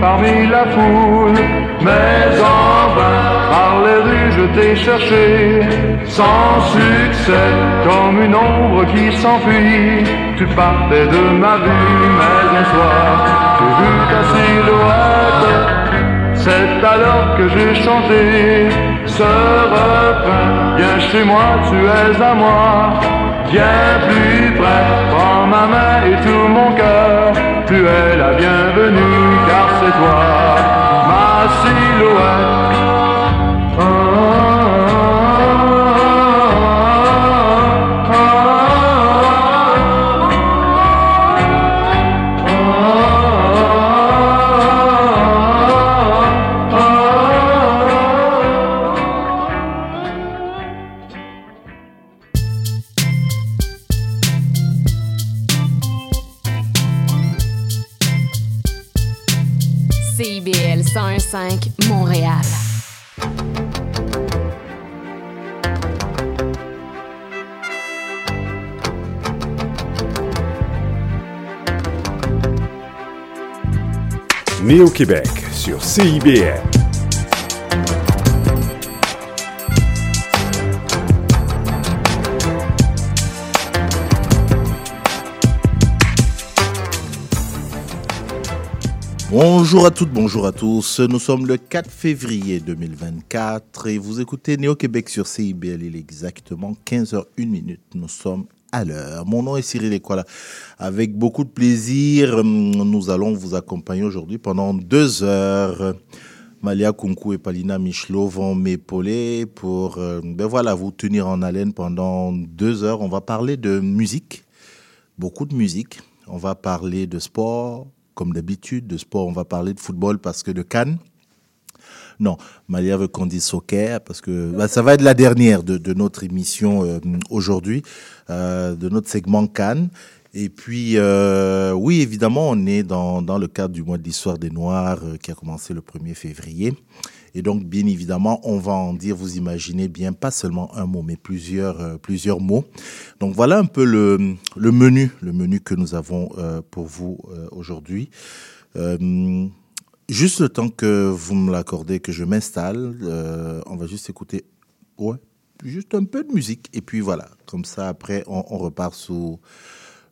parmi la foule, mais en vain, par les rues je t'ai cherché, sans succès, comme une ombre qui s'enfuit. Tu partais de ma vue, mais un soir, j'ai vu ta silhouette. C'est alors que j'ai chanté ce refrain. Viens chez moi, tu es à moi. Viens plus près, prends ma main et tout mon cœur. Tu es la bienvenue car c'est toi ma silhouette. Né au Québec sur CIBL. Bonjour à toutes, bonjour à tous. Nous sommes le 4 février 2024 et vous écoutez Néo-Québec sur CIBL. Il est exactement 15h01 minute. Nous sommes à. Mon nom est Cyril Equala. Avec beaucoup de plaisir, nous allons vous accompagner aujourd'hui pendant deux heures. Malia Kunku et Palina Michelot vont m'épauler pour euh, ben voilà, vous tenir en haleine pendant deux heures. On va parler de musique, beaucoup de musique. On va parler de sport, comme d'habitude, de sport, on va parler de football parce que de Cannes. Non, Malia veut qu'on dise soccer parce que bah, ça va être la dernière de, notre émission euh, aujourd'hui, euh, de notre segment Cannes. Et puis, euh, oui, évidemment, on est dans, dans le cadre du mois de l'histoire des Noirs qui a commencé le 1er février. Et donc, bien évidemment, on va en dire, vous imaginez bien, pas seulement un mot, mais plusieurs, plusieurs mots. Donc, voilà un peu le, le menu, le menu que nous avons pour vous aujourd'hui. Juste le temps que vous me l'accordez, que je m'installe, euh, on va juste écouter, ouais, juste un peu de musique. Et puis voilà, comme ça, après, on, on repart sous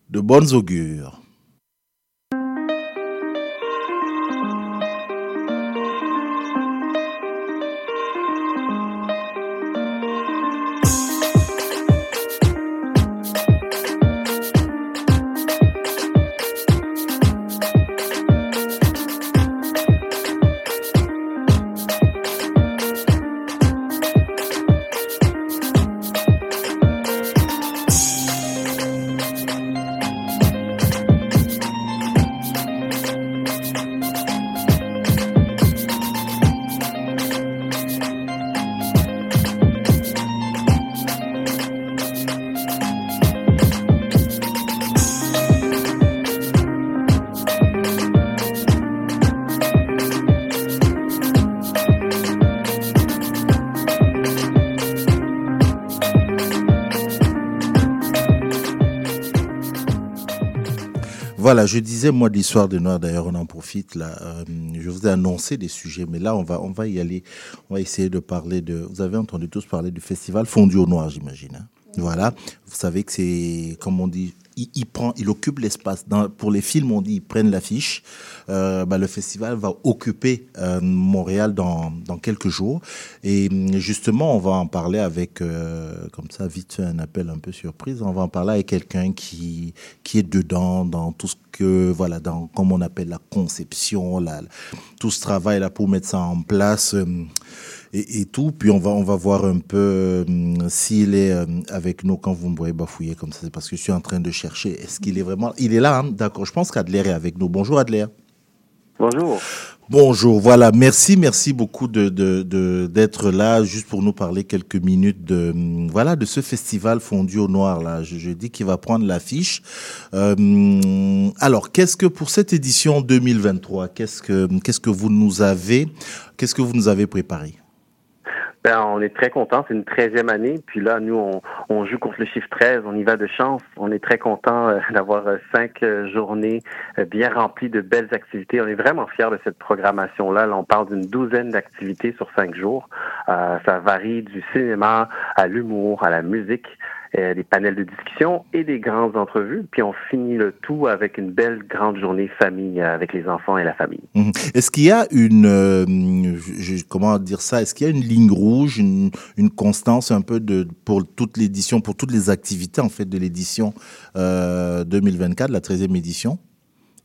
de bonnes augures. Voilà, je disais moi de l'histoire des Noirs. D'ailleurs, on en profite là. euh, je vous ai annoncé des sujets, mais là, on va, on va y aller. On va essayer de parler de. Vous avez entendu tous parler du festival Fondu au Noir, j'imagine. hein. Voilà. Vous savez que c'est, comme on dit, il, prend, il occupe l'espace. Pour les films, on dit ils prennent l'affiche. Euh, bah, le festival va occuper euh, Montréal dans, quelques jours. Et hum, justement, on va en parler avec, euh, comme ça, vite un appel un peu surprise. On va en parler avec quelqu'un qui, qui est dedans dans tout ce que, voilà, dans, comme on appelle la conception, tout ce travail là pour mettre ça en place. Et, et tout. Puis on va, on va voir un peu hum, s'il est euh, avec nous quand vous me voyez bafouiller comme ça. C'est parce que je suis en train de chercher. Est-ce qu'il est vraiment. Il est là, hein? D'accord. Je pense qu'Adler est avec nous. Bonjour Adler. Bonjour. Bonjour, voilà, merci, merci beaucoup de, de, de- d'être là, juste pour nous parler quelques minutes de, hum, voilà, de ce festival fondu au noir, là. Je, je dis qu'il va prendre l'affiche. Euh, alors, qu'est-ce que, pour cette édition 2023, qu'est-ce que, qu'est-ce que vous nous avez, qu'est-ce que vous nous avez préparé? Ben, on est très content. C'est une 13e année. Puis là, nous, on, joue contre le chiffre 13. On y va de chance. On est très content euh, d'avoir euh, cinq euh, journées bien remplies de belles activités. On est vraiment fiers de cette programmation-là. Là, on parle d'une douzaine d'activités sur cinq jours. Ça varie du cinéma à l'humour, à la musique, euh, des panels de discussion et des grandes entrevues. Puis on finit le tout avec une belle grande journée famille euh, avec les enfants et la famille. Mhm. Est-ce qu'il y a une, euh, comment dire ça, est-ce qu'il y a une ligne rouge, une, une constance un peu de, pour toute l'édition, pour toutes les activités en fait de l'édition euh, 2024, la 13e édition?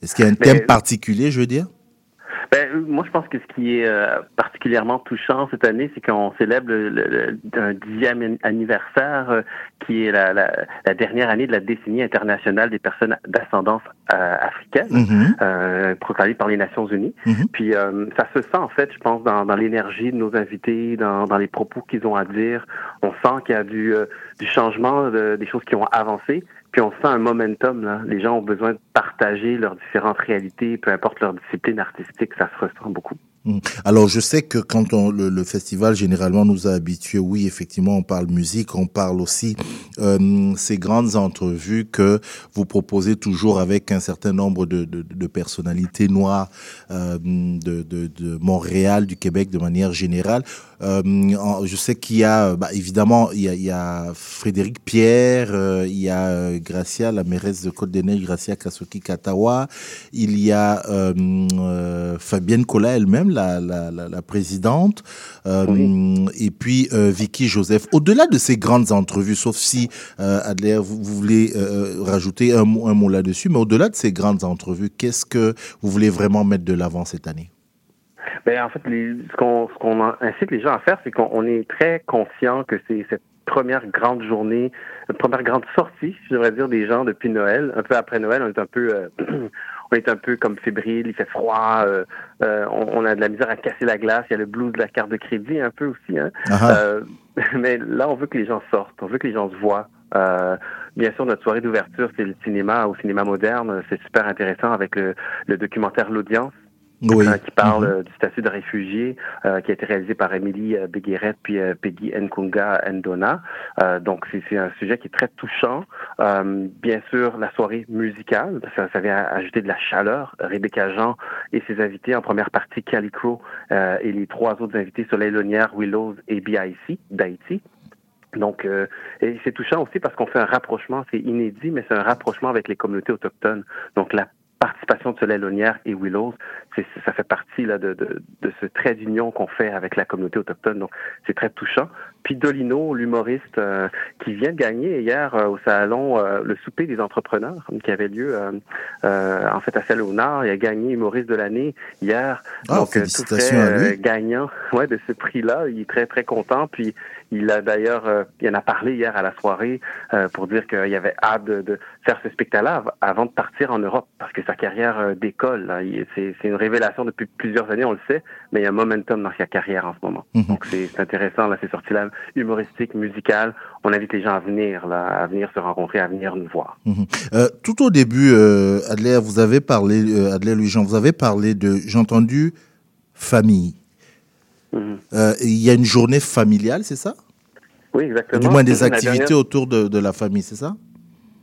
Est-ce qu'il y a un Mais- thème particulier, je veux dire? Ben, moi, je pense que ce qui est euh, particulièrement touchant cette année, c'est qu'on célèbre le, un dixième an- anniversaire, euh, qui est la, la, la dernière année de la décennie internationale des personnes d'ascendance euh, africaine, Mhm, euh, proclamée par les Nations Unies. mhm. Puis euh, ça se sent en fait, je pense, dans, dans l'énergie de nos invités, dans, dans les propos qu'ils ont à dire. On sent qu'il y a du, euh, du changement, de- des choses qui ont avancé. Puis on sent un momentum. Là. Les gens ont besoin de partager leurs différentes réalités, peu importe leur discipline artistique, ça se ressent beaucoup. Mhm. Alors, je sais que quand on, le, le festival généralement nous a habitués, oui, effectivement, on parle musique, on parle aussi euh, ces grandes entrevues que vous proposez toujours avec un certain nombre de, de, de personnalités noires euh, de, de Montréal, du Québec de manière générale. Euh, je sais qu'il y a, bah, évidemment, il y a, il y a Frédéric Pierre, euh, il y a euh, Gracia, la mairesse de Côte-des-Neiges, Gracia Kasuki Katawa, il y a euh, euh, Fabienne Collat elle-même, la, la, la, la présidente, euh, et puis euh, Vicky Joseph. Au-delà de ces grandes entrevues, sauf si euh, Adler, vous, vous voulez euh, rajouter un mot, un mot là-dessus, mais au-delà de ces grandes entrevues, qu'est-ce que vous voulez vraiment mettre de l'avant cette année? Ben, en fait, les, ce qu'on ce qu'on en- incite les gens à faire, c'est qu'on on est très conscient que c'est cette première grande journée, première grande sortie, je devrais dire, des gens depuis Noël. Un peu après Noël, on est un peu, euh, on est un peu comme fébrile, il fait froid, euh, euh, on, on a de la misère à casser la glace. Il y a le blues de la carte de crédit un peu aussi. Hein. Ah ah. Euh, mais là, on veut que les gens sortent, on veut que les gens se voient. Euh, bien sûr, notre soirée d'ouverture, c'est le cinéma au cinéma moderne. C'est super intéressant avec le, le documentaire L'Audience Oui. qui parle Mhm. euh, du statut de réfugié, euh, qui a été réalisé par Émilie euh, Béguérette puis euh, Peggy Nkunga Ndona. Euh, donc, c'est un sujet qui est très touchant. Euh, bien sûr, la soirée musicale, ça, ça vient ajouter de la chaleur. Rebecca Jean et ses invités en première partie, Kelly Crow euh, et les trois autres invités, Soleil Lonière, Willows et BIC d'Haïti. Donc, euh, et c'est touchant aussi parce qu'on fait un rapprochement, c'est inédit, mais c'est un rapprochement avec les communautés autochtones. Donc, la participation de Soleil Lonière et Willows, ça fait partie là, de, de, de ce trait d'union qu'on fait avec la communauté autochtone. Donc, c'est très touchant. Puis Dolino, l'humoriste euh, qui vient de gagner hier euh, au salon euh, le souper des entrepreneurs qui avait lieu euh, euh, en fait à Saint-Léonard. Il a gagné humoriste de l'année hier. Ah, Donc, euh, tout fait, gagnant ouais, de ce prix-là. Il est très, très content. Puis il a d'ailleurs, euh, il en a parlé hier à la soirée euh, pour dire qu'il avait hâte de, de faire ce spectacle-là av- avant de partir en Europe parce que sa carrière décolle. là. Il- C'est c'est une révélation depuis plusieurs années, on le sait, mais il y a un momentum dans sa carrière en ce moment. Mhm. Donc c'est intéressant, là, ces sorties-là humoristiques, musicales. On invite les gens à venir, là, à venir se rencontrer, à venir nous voir. Mhm. Euh, tout au début, euh, Adler, vous avez parlé, euh, Adler Louis-Jean, vous avez parlé de, j'ai entendu, famille. Mhm. Euh, Il y a une journée familiale, c'est ça? Oui, exactement. Du moins des activités dernière- autour de, de la famille, c'est ça?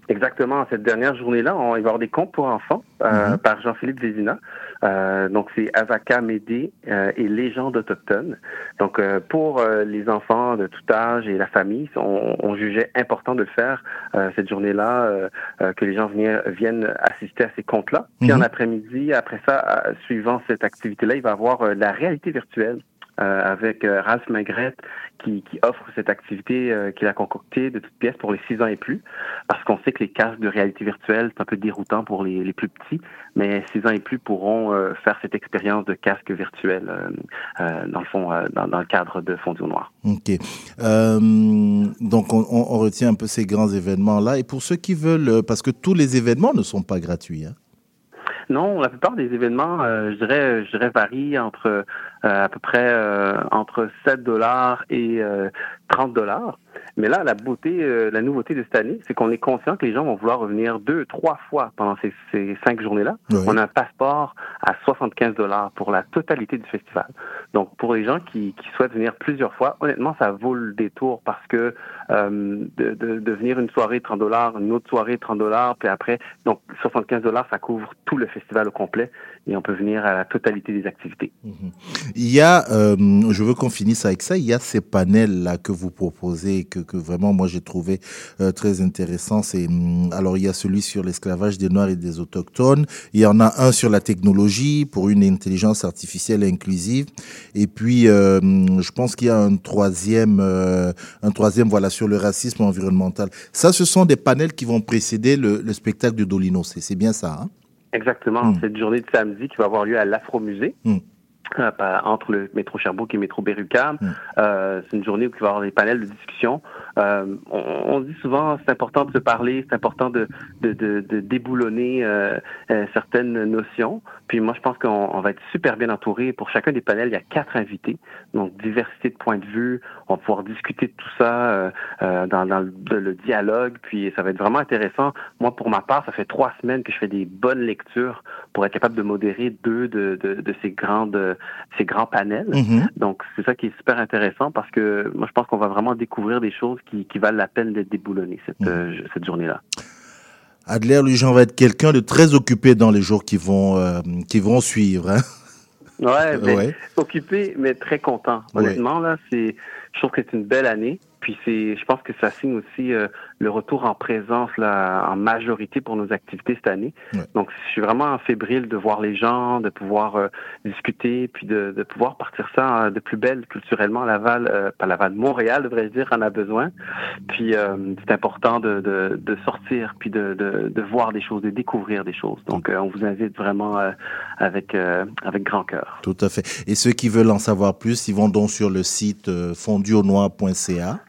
Exactement. Cette dernière journée-là, il va y avoir des contes pour enfants euh, par Jean-Philippe Vézina. Euh, donc, c'est Avaka Médé euh, et Légendes autochtones. Donc, euh, pour euh, les enfants de tout âge et la famille, on, on jugeait important de le faire euh, cette journée-là, euh, que les gens viennent, viennent assister à ces contes-là. Puis, Mhm. en après-midi, après ça, suivant cette activité-là, il va y avoir euh, la réalité virtuelle. Euh, avec euh, Ralph Maigret qui, qui offre cette activité euh, qu'il a concoctée de toutes pièces pour les 6 ans et plus, parce qu'on sait que les casques de réalité virtuelle, c'est un peu déroutant pour les, les plus petits, mais 6 ans et plus pourront faire cette expérience de casque virtuel, dans le fond, dans, dans le cadre de Fondu au Noir. Ok. Donc, on, on- on retient un peu ces grands événements-là. Et pour ceux qui veulent, parce que tous les événements ne sont pas gratuits. hein. Non, la plupart des événements, euh, je dirais, je dirais varient entre à peu près euh, entre 7 dollars et 30 dollars. Mais là, la beauté, la nouveauté de cette année, c'est qu'on est conscient que les gens vont vouloir revenir deux, trois fois pendant ces, ces cinq journées-là. On a un passeport à 75 dollars pour la totalité du festival. Donc, pour les gens qui, qui, souhaitent venir plusieurs fois, honnêtement, ça vaut le détour parce que de, de, de venir une soirée 30 dollars, une autre soirée 30 dollars, puis après, donc 75 dollars, ça couvre tout le festival au complet et on peut venir à la totalité des activités. Mhm. Il y a, euh, je veux qu'on finisse avec ça, il y a ces panels-là que vous proposez, que, que vraiment moi j'ai trouvé euh, très intéressant. C'est, hum, alors il y a celui sur l'esclavage des Noirs et des Autochtones, il y en a un sur la technologie pour une intelligence artificielle inclusive, et puis euh, je pense qu'il y a un troisième, un troisième voilà sur le racisme environnemental. Ça, ce sont des panels qui vont précéder le, le spectacle de Dolino, c'est bien ça hein? Exactement. Hmm. Cette journée de samedi qui va avoir lieu à l'Afro-Musée. Hmm. Euh, entre le métro Sherbrooke et le métro Berrucam. Hmm. Euh, c'est une journée où il va y avoir des panels de discussion. Euh, on, dit souvent c'est important de se parler, c'est important de, de, de, de déboulonner euh, euh, certaines notions. Puis moi, je pense qu'on va être super bien entouré. Pour chacun des panels, il y a quatre invités, donc diversité de points de vue. On va pouvoir discuter de tout ça dans, dans le, le, dialogue. Puis ça va être vraiment intéressant. Moi, pour ma part, ça fait trois semaines que je fais des bonnes lectures pour être capable de modérer deux de, de, de ces grandes ces grands panels. Mm-hmm. Donc c'est ça qui est super intéressant parce que moi, je pense qu'on va vraiment découvrir des choses qui, qui valent la peine d'être déboulonnées cette, mm. euh, cette journée-là. Adler, lui, Jean va être quelqu'un de très occupé dans les jours qui vont, euh, qui vont suivre. Hein ouais, occupé, mais très content. Honnêtement, là, c'est, je trouve que c'est une belle année. Puis c'est, je pense que ça signe aussi euh, le retour en présence là, en majorité pour nos activités cette année. Donc je suis vraiment fébrile de voir les gens, de pouvoir euh, discuter, puis de, de, pouvoir partir ça euh, de plus belle culturellement. Laval, pas Laval, Montréal devrais-je dire, en a besoin. Puis c'est important de, de, de, sortir, puis de, de, voir des choses, de découvrir des choses. Donc on vous invite vraiment avec avec grand cœur. Tout à fait. Et ceux qui veulent en savoir plus, ils vont donc sur le site fonduaunoir.ca.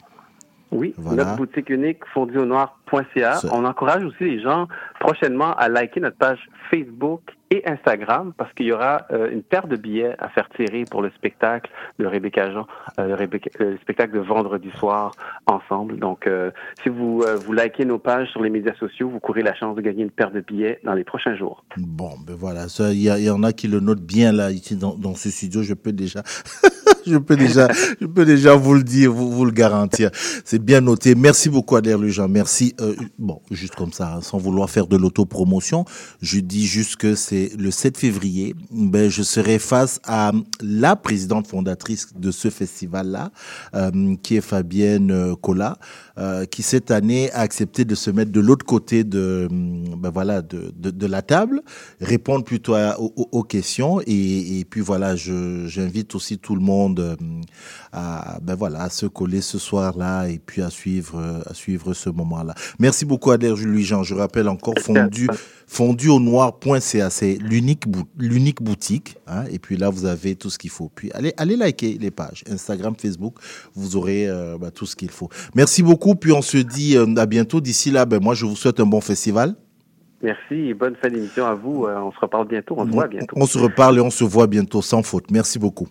Oui, notre boutique unique fonduaunoir.ca. On encourage aussi les gens prochainement à liker notre page Facebook et Instagram parce qu'il y aura euh, une paire de billets à faire tirer pour le spectacle de Rebecca Jean, euh, le, spectacle de vendredi soir ensemble. Donc, euh, si vous vous likez nos pages sur les médias sociaux, vous courez la chance de gagner une paire de billets dans les prochains jours. Bon, ben voilà, il y, y, en a qui le notent bien là ici dans, dans ce studio. Je peux déjà je peux déjà, je peux déjà vous le dire, vous, vous le garantir. C'est bien noté. Merci beaucoup, Adair Lujan. Merci. Euh, bon, juste comme ça, sans vouloir faire de l'autopromotion, je dis juste que c'est le 7 février. Ben, je serai face à la présidente fondatrice de ce festival-là, euh, qui est Fabienne euh, Collat. Euh, qui cette année a accepté de se mettre de l'autre côté de, ben voilà, de, de, de, la table, répondre plutôt aux, questions. Et, et, puis voilà, j'invite aussi tout le monde euh, à, ben voilà, à se coller ce soir-là et puis à suivre, à suivre ce moment-là. Merci beaucoup Adair Julie Jean. Je rappelle encore fondu fondu au noir.ca, c'est l'unique l'unique boutique. Hein, et puis là, vous avez tout ce qu'il faut. Puis allez, allez liker les pages Instagram, Facebook, vous aurez euh, bah, tout ce qu'il faut. Merci beaucoup. Puis on se dit euh, à bientôt. D'ici là, ben, moi, je vous souhaite un bon festival. Merci et bonne fin d'émission à vous. Euh, on se reparle bientôt. On se voit bientôt. On se reparle et on se voit bientôt sans faute. Merci beaucoup.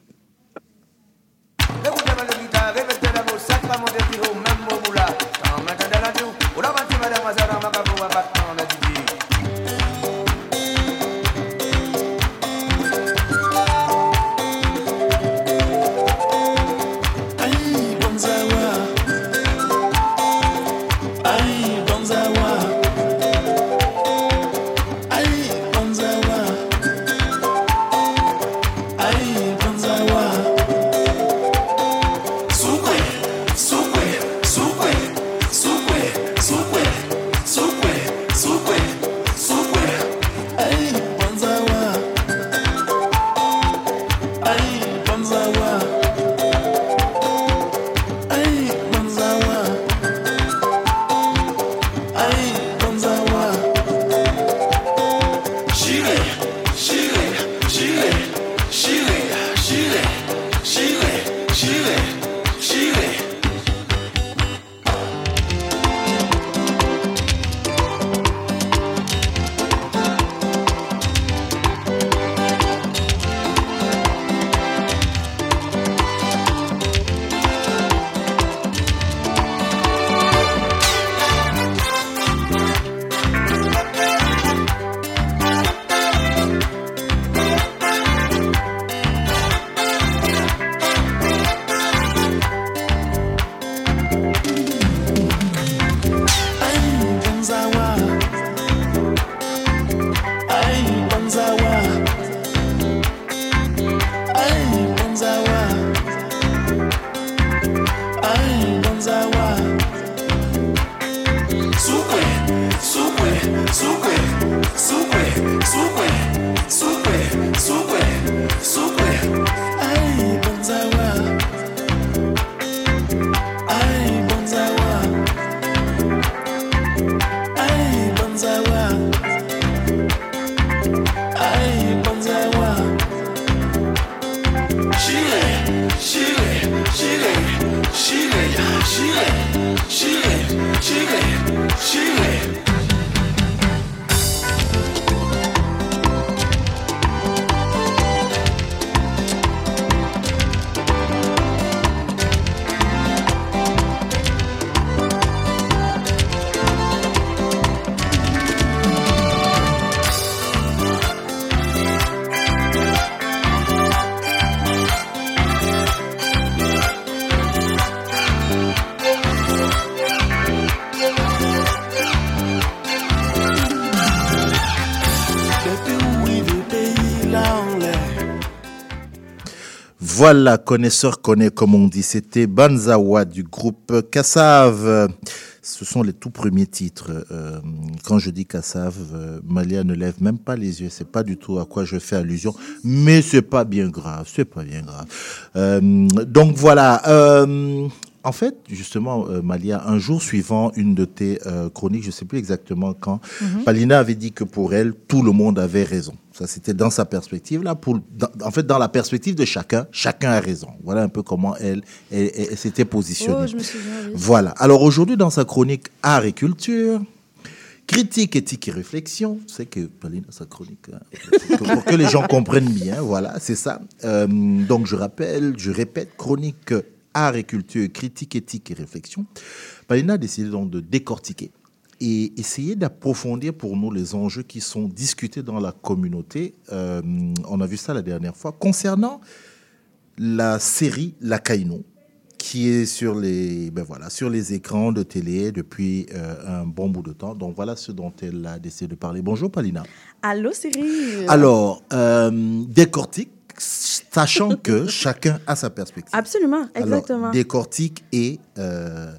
Voilà, connaisseur connaît, comme on dit. C'était Banzawa du groupe Kassav. Ce sont les tout premiers titres. Euh, quand je dis Kassav, euh, Malia ne lève même pas les yeux. C'est pas du tout à quoi je fais allusion. Mais c'est pas bien grave. C'est pas bien grave. Euh, donc voilà. En fait, justement, euh, Malia, un jour suivant une de tes euh, chroniques, je ne sais plus exactement quand, Palina avait dit que pour elle, tout le monde avait raison. Ça, c'était dans sa perspective. Là, pour, dans- en fait, dans la perspective de chacun, chacun a raison. Voilà un peu comment elle, elle- elle- elle s'était positionnée. Oh, je me souviens, oui. Voilà. Alors aujourd'hui, dans sa chronique Art et culture, critique, éthique et réflexion, c'est que Pauline a sa chronique, hein, pour, que, pour que les gens comprennent bien, voilà, c'est ça. Euh, donc je rappelle, je répète, chronique Art et culture, critique, éthique et réflexion. Paulina a décidé donc de décortiquer et essayer d'approfondir pour nous les enjeux qui sont discutés dans la communauté. Euh, on a vu ça la dernière fois. Concernant la série La Caïnou, qui est sur les, ben voilà, sur les écrans de télé depuis euh, un bon bout de temps. Donc voilà ce dont elle a décidé de parler. Bonjour Palina. Allô, Cyril? Alors, euh, décortique, sachant que chacun a sa perspective. Absolument, Alors, exactement. décortique et euh,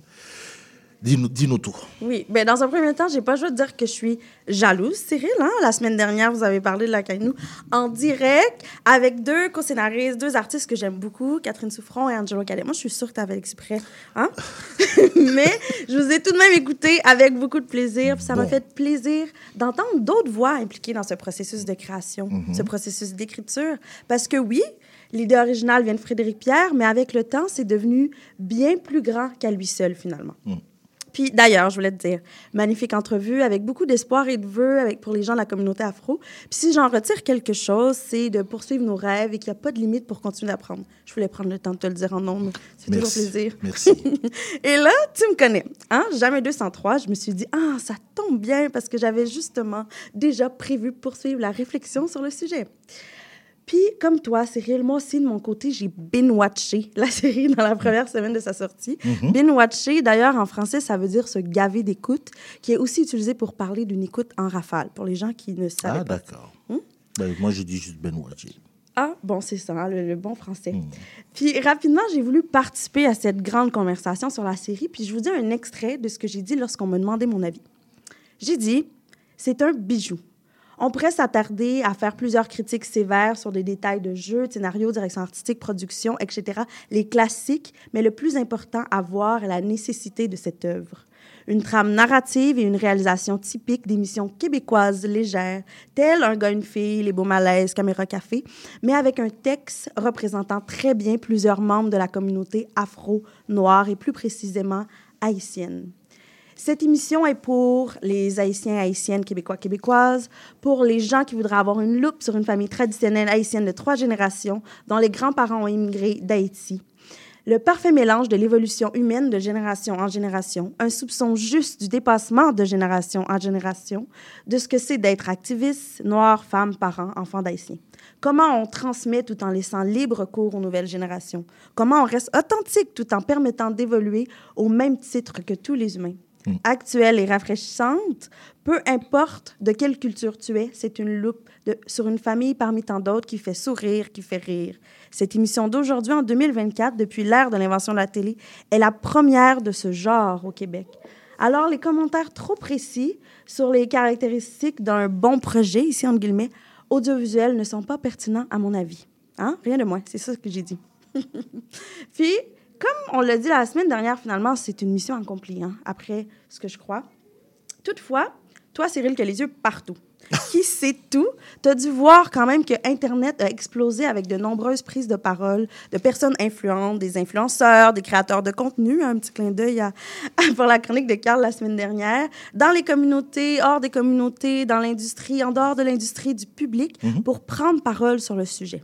dis-nous tout. Oui, ben dans un premier temps, j'ai pas choix de dire que je suis jalouse, Cyril. Hein? La semaine dernière, vous avez parlé de la Caïnou en direct avec deux co-scénaristes, deux artistes que j'aime beaucoup, Catherine Souffron et Angelo Cadet. Moi, je suis sûre que tu avais exprès. Hein? Mais je vous ai tout de même écouté avec beaucoup de plaisir. Puis ça m'a fait plaisir d'entendre d'autres voix impliquées dans ce processus de création, Mhm. ce processus d'écriture. Parce que oui, l'idée originale vient de Frédéric Pierre, mais avec le temps, c'est devenu bien plus grand qu'à lui seul, finalement. Puis d'ailleurs, je voulais te dire, magnifique entrevue avec beaucoup d'espoir et de vœux avec, pour les gens de la communauté afro. Puis si j'en retire quelque chose, c'est de poursuivre nos rêves et qu'il n'y a pas de limite pour continuer d'apprendre. Je voulais prendre le temps de te le dire en nombre. Fait toujours plaisir. Merci. Et là, tu me connais, hein? Jamais 203. Je me suis dit, ah, ça tombe bien parce que j'avais justement déjà prévu poursuivre la réflexion sur le sujet. Puis, comme toi, Cyril, moi aussi, de mon côté, j'ai binge-watché la série dans la première semaine de sa sortie. Binge-watché, d'ailleurs, en français, ça veut dire se gaver d'écoute, qui est aussi utilisé pour parler d'une écoute en rafale, pour les gens qui ne savaient Ah pas. d'accord. Ben, moi je dis juste j'ai- Ah, bon, c'est ça, hein, le, le bon français. Puis rapidement, j'ai voulu participer à cette grande conversation sur la série, puis je vous dis un extrait de ce que j'ai dit lorsqu'on me demandait mon avis. J'ai dit, c'est un bijou. On pourrait s'attarder à faire plusieurs critiques sévères sur des détails de jeu, scénario, direction artistique, production, etc., les classiques, mais le plus important à voir est la nécessité de cette œuvre. Une trame narrative et une réalisation typique d'émissions québécoises légères, telles Un gars, une fille, Les beaux malaises, Caméra Café, mais avec un texte représentant très bien plusieurs membres de la communauté afro-noire et plus précisément haïtienne. Cette émission est pour les Haïtiens, Haïtiennes, Québécois, Québécoises, pour les gens qui voudraient avoir une loupe sur une famille traditionnelle haïtienne de trois générations dont les grands-parents ont immigré d'Haïti. Le parfait mélange de l'évolution humaine de génération en génération, un soupçon juste du dépassement de génération en génération, de ce que c'est d'être activiste, noir, femme, parent, enfant d'haïtien. Comment on transmet tout en laissant libre cours aux nouvelles générations? Comment on reste authentique tout en permettant d'évoluer au même titre que tous les humains? Actuelle et rafraîchissante, peu importe de quelle culture tu es, c'est une loupe sur une famille parmi tant d'autres qui fait sourire, qui fait rire. Cette émission d'aujourd'hui, en 2024, depuis l'ère de l'invention de la télé, est la première de ce genre au Québec. Alors, les commentaires trop précis sur les caractéristiques d'un bon projet, ici entre guillemets, audiovisuel, ne sont pas pertinents à mon avis. Hein? Rien de moins, c'est ça que j'ai dit. Puis, comme on l'a dit la semaine dernière, finalement, c'est une mission accomplie, hein, après ce que je crois. Toutefois, toi, Cyril, qui as les yeux partout, qui sait tout, tu as dû voir quand même que Internet a explosé avec de nombreuses prises de parole de personnes influentes, des influenceurs, des créateurs de contenu. Un petit clin d'œil pour la chronique de Carl la semaine dernière. Dans les communautés, hors des communautés, dans l'industrie, en dehors de l'industrie, du public, pour prendre parole sur le sujet.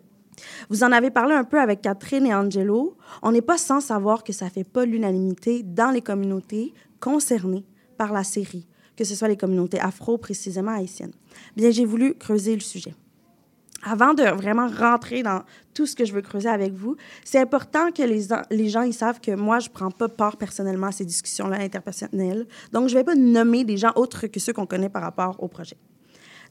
Vous en avez parlé un peu avec Catherine et Angelo. On n'est pas sans savoir que ça ne fait pas l'unanimité dans les communautés concernées par la série, que ce soit les communautés afro, précisément haïtiennes. Bien, j'ai voulu creuser le sujet. Avant de vraiment rentrer dans tout ce que je veux creuser avec vous, c'est important que les, gens ils savent que moi, je ne prends pas part personnellement à ces discussions-là interpersonnelles. Donc, je ne vais pas nommer des gens autres que ceux qu'on connaît par rapport au projet.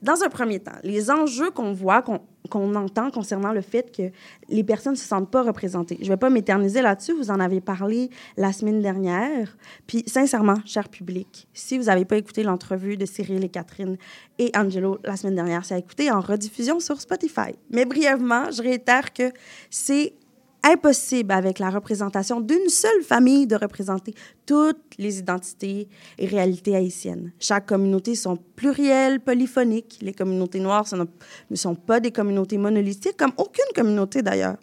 Dans un premier temps, les enjeux qu'on voit, qu'on entend concernant le fait que les personnes ne se sentent pas représentées. Je ne vais pas m'éterniser là-dessus, vous en avez parlé la semaine dernière. Puis, sincèrement, cher public, si vous n'avez pas écouté l'entrevue de Cyril et Catherine et Angelo la semaine dernière, c'est à écouter en rediffusion sur Spotify. Mais brièvement, je réitère que c'est impossible avec la représentation d'une seule famille de représenter toutes les identités et réalités haïtiennes. Chaque communauté sont plurielles, polyphoniques. Les communautés noires ne sont pas des communautés monolithiques, comme aucune communauté d'ailleurs.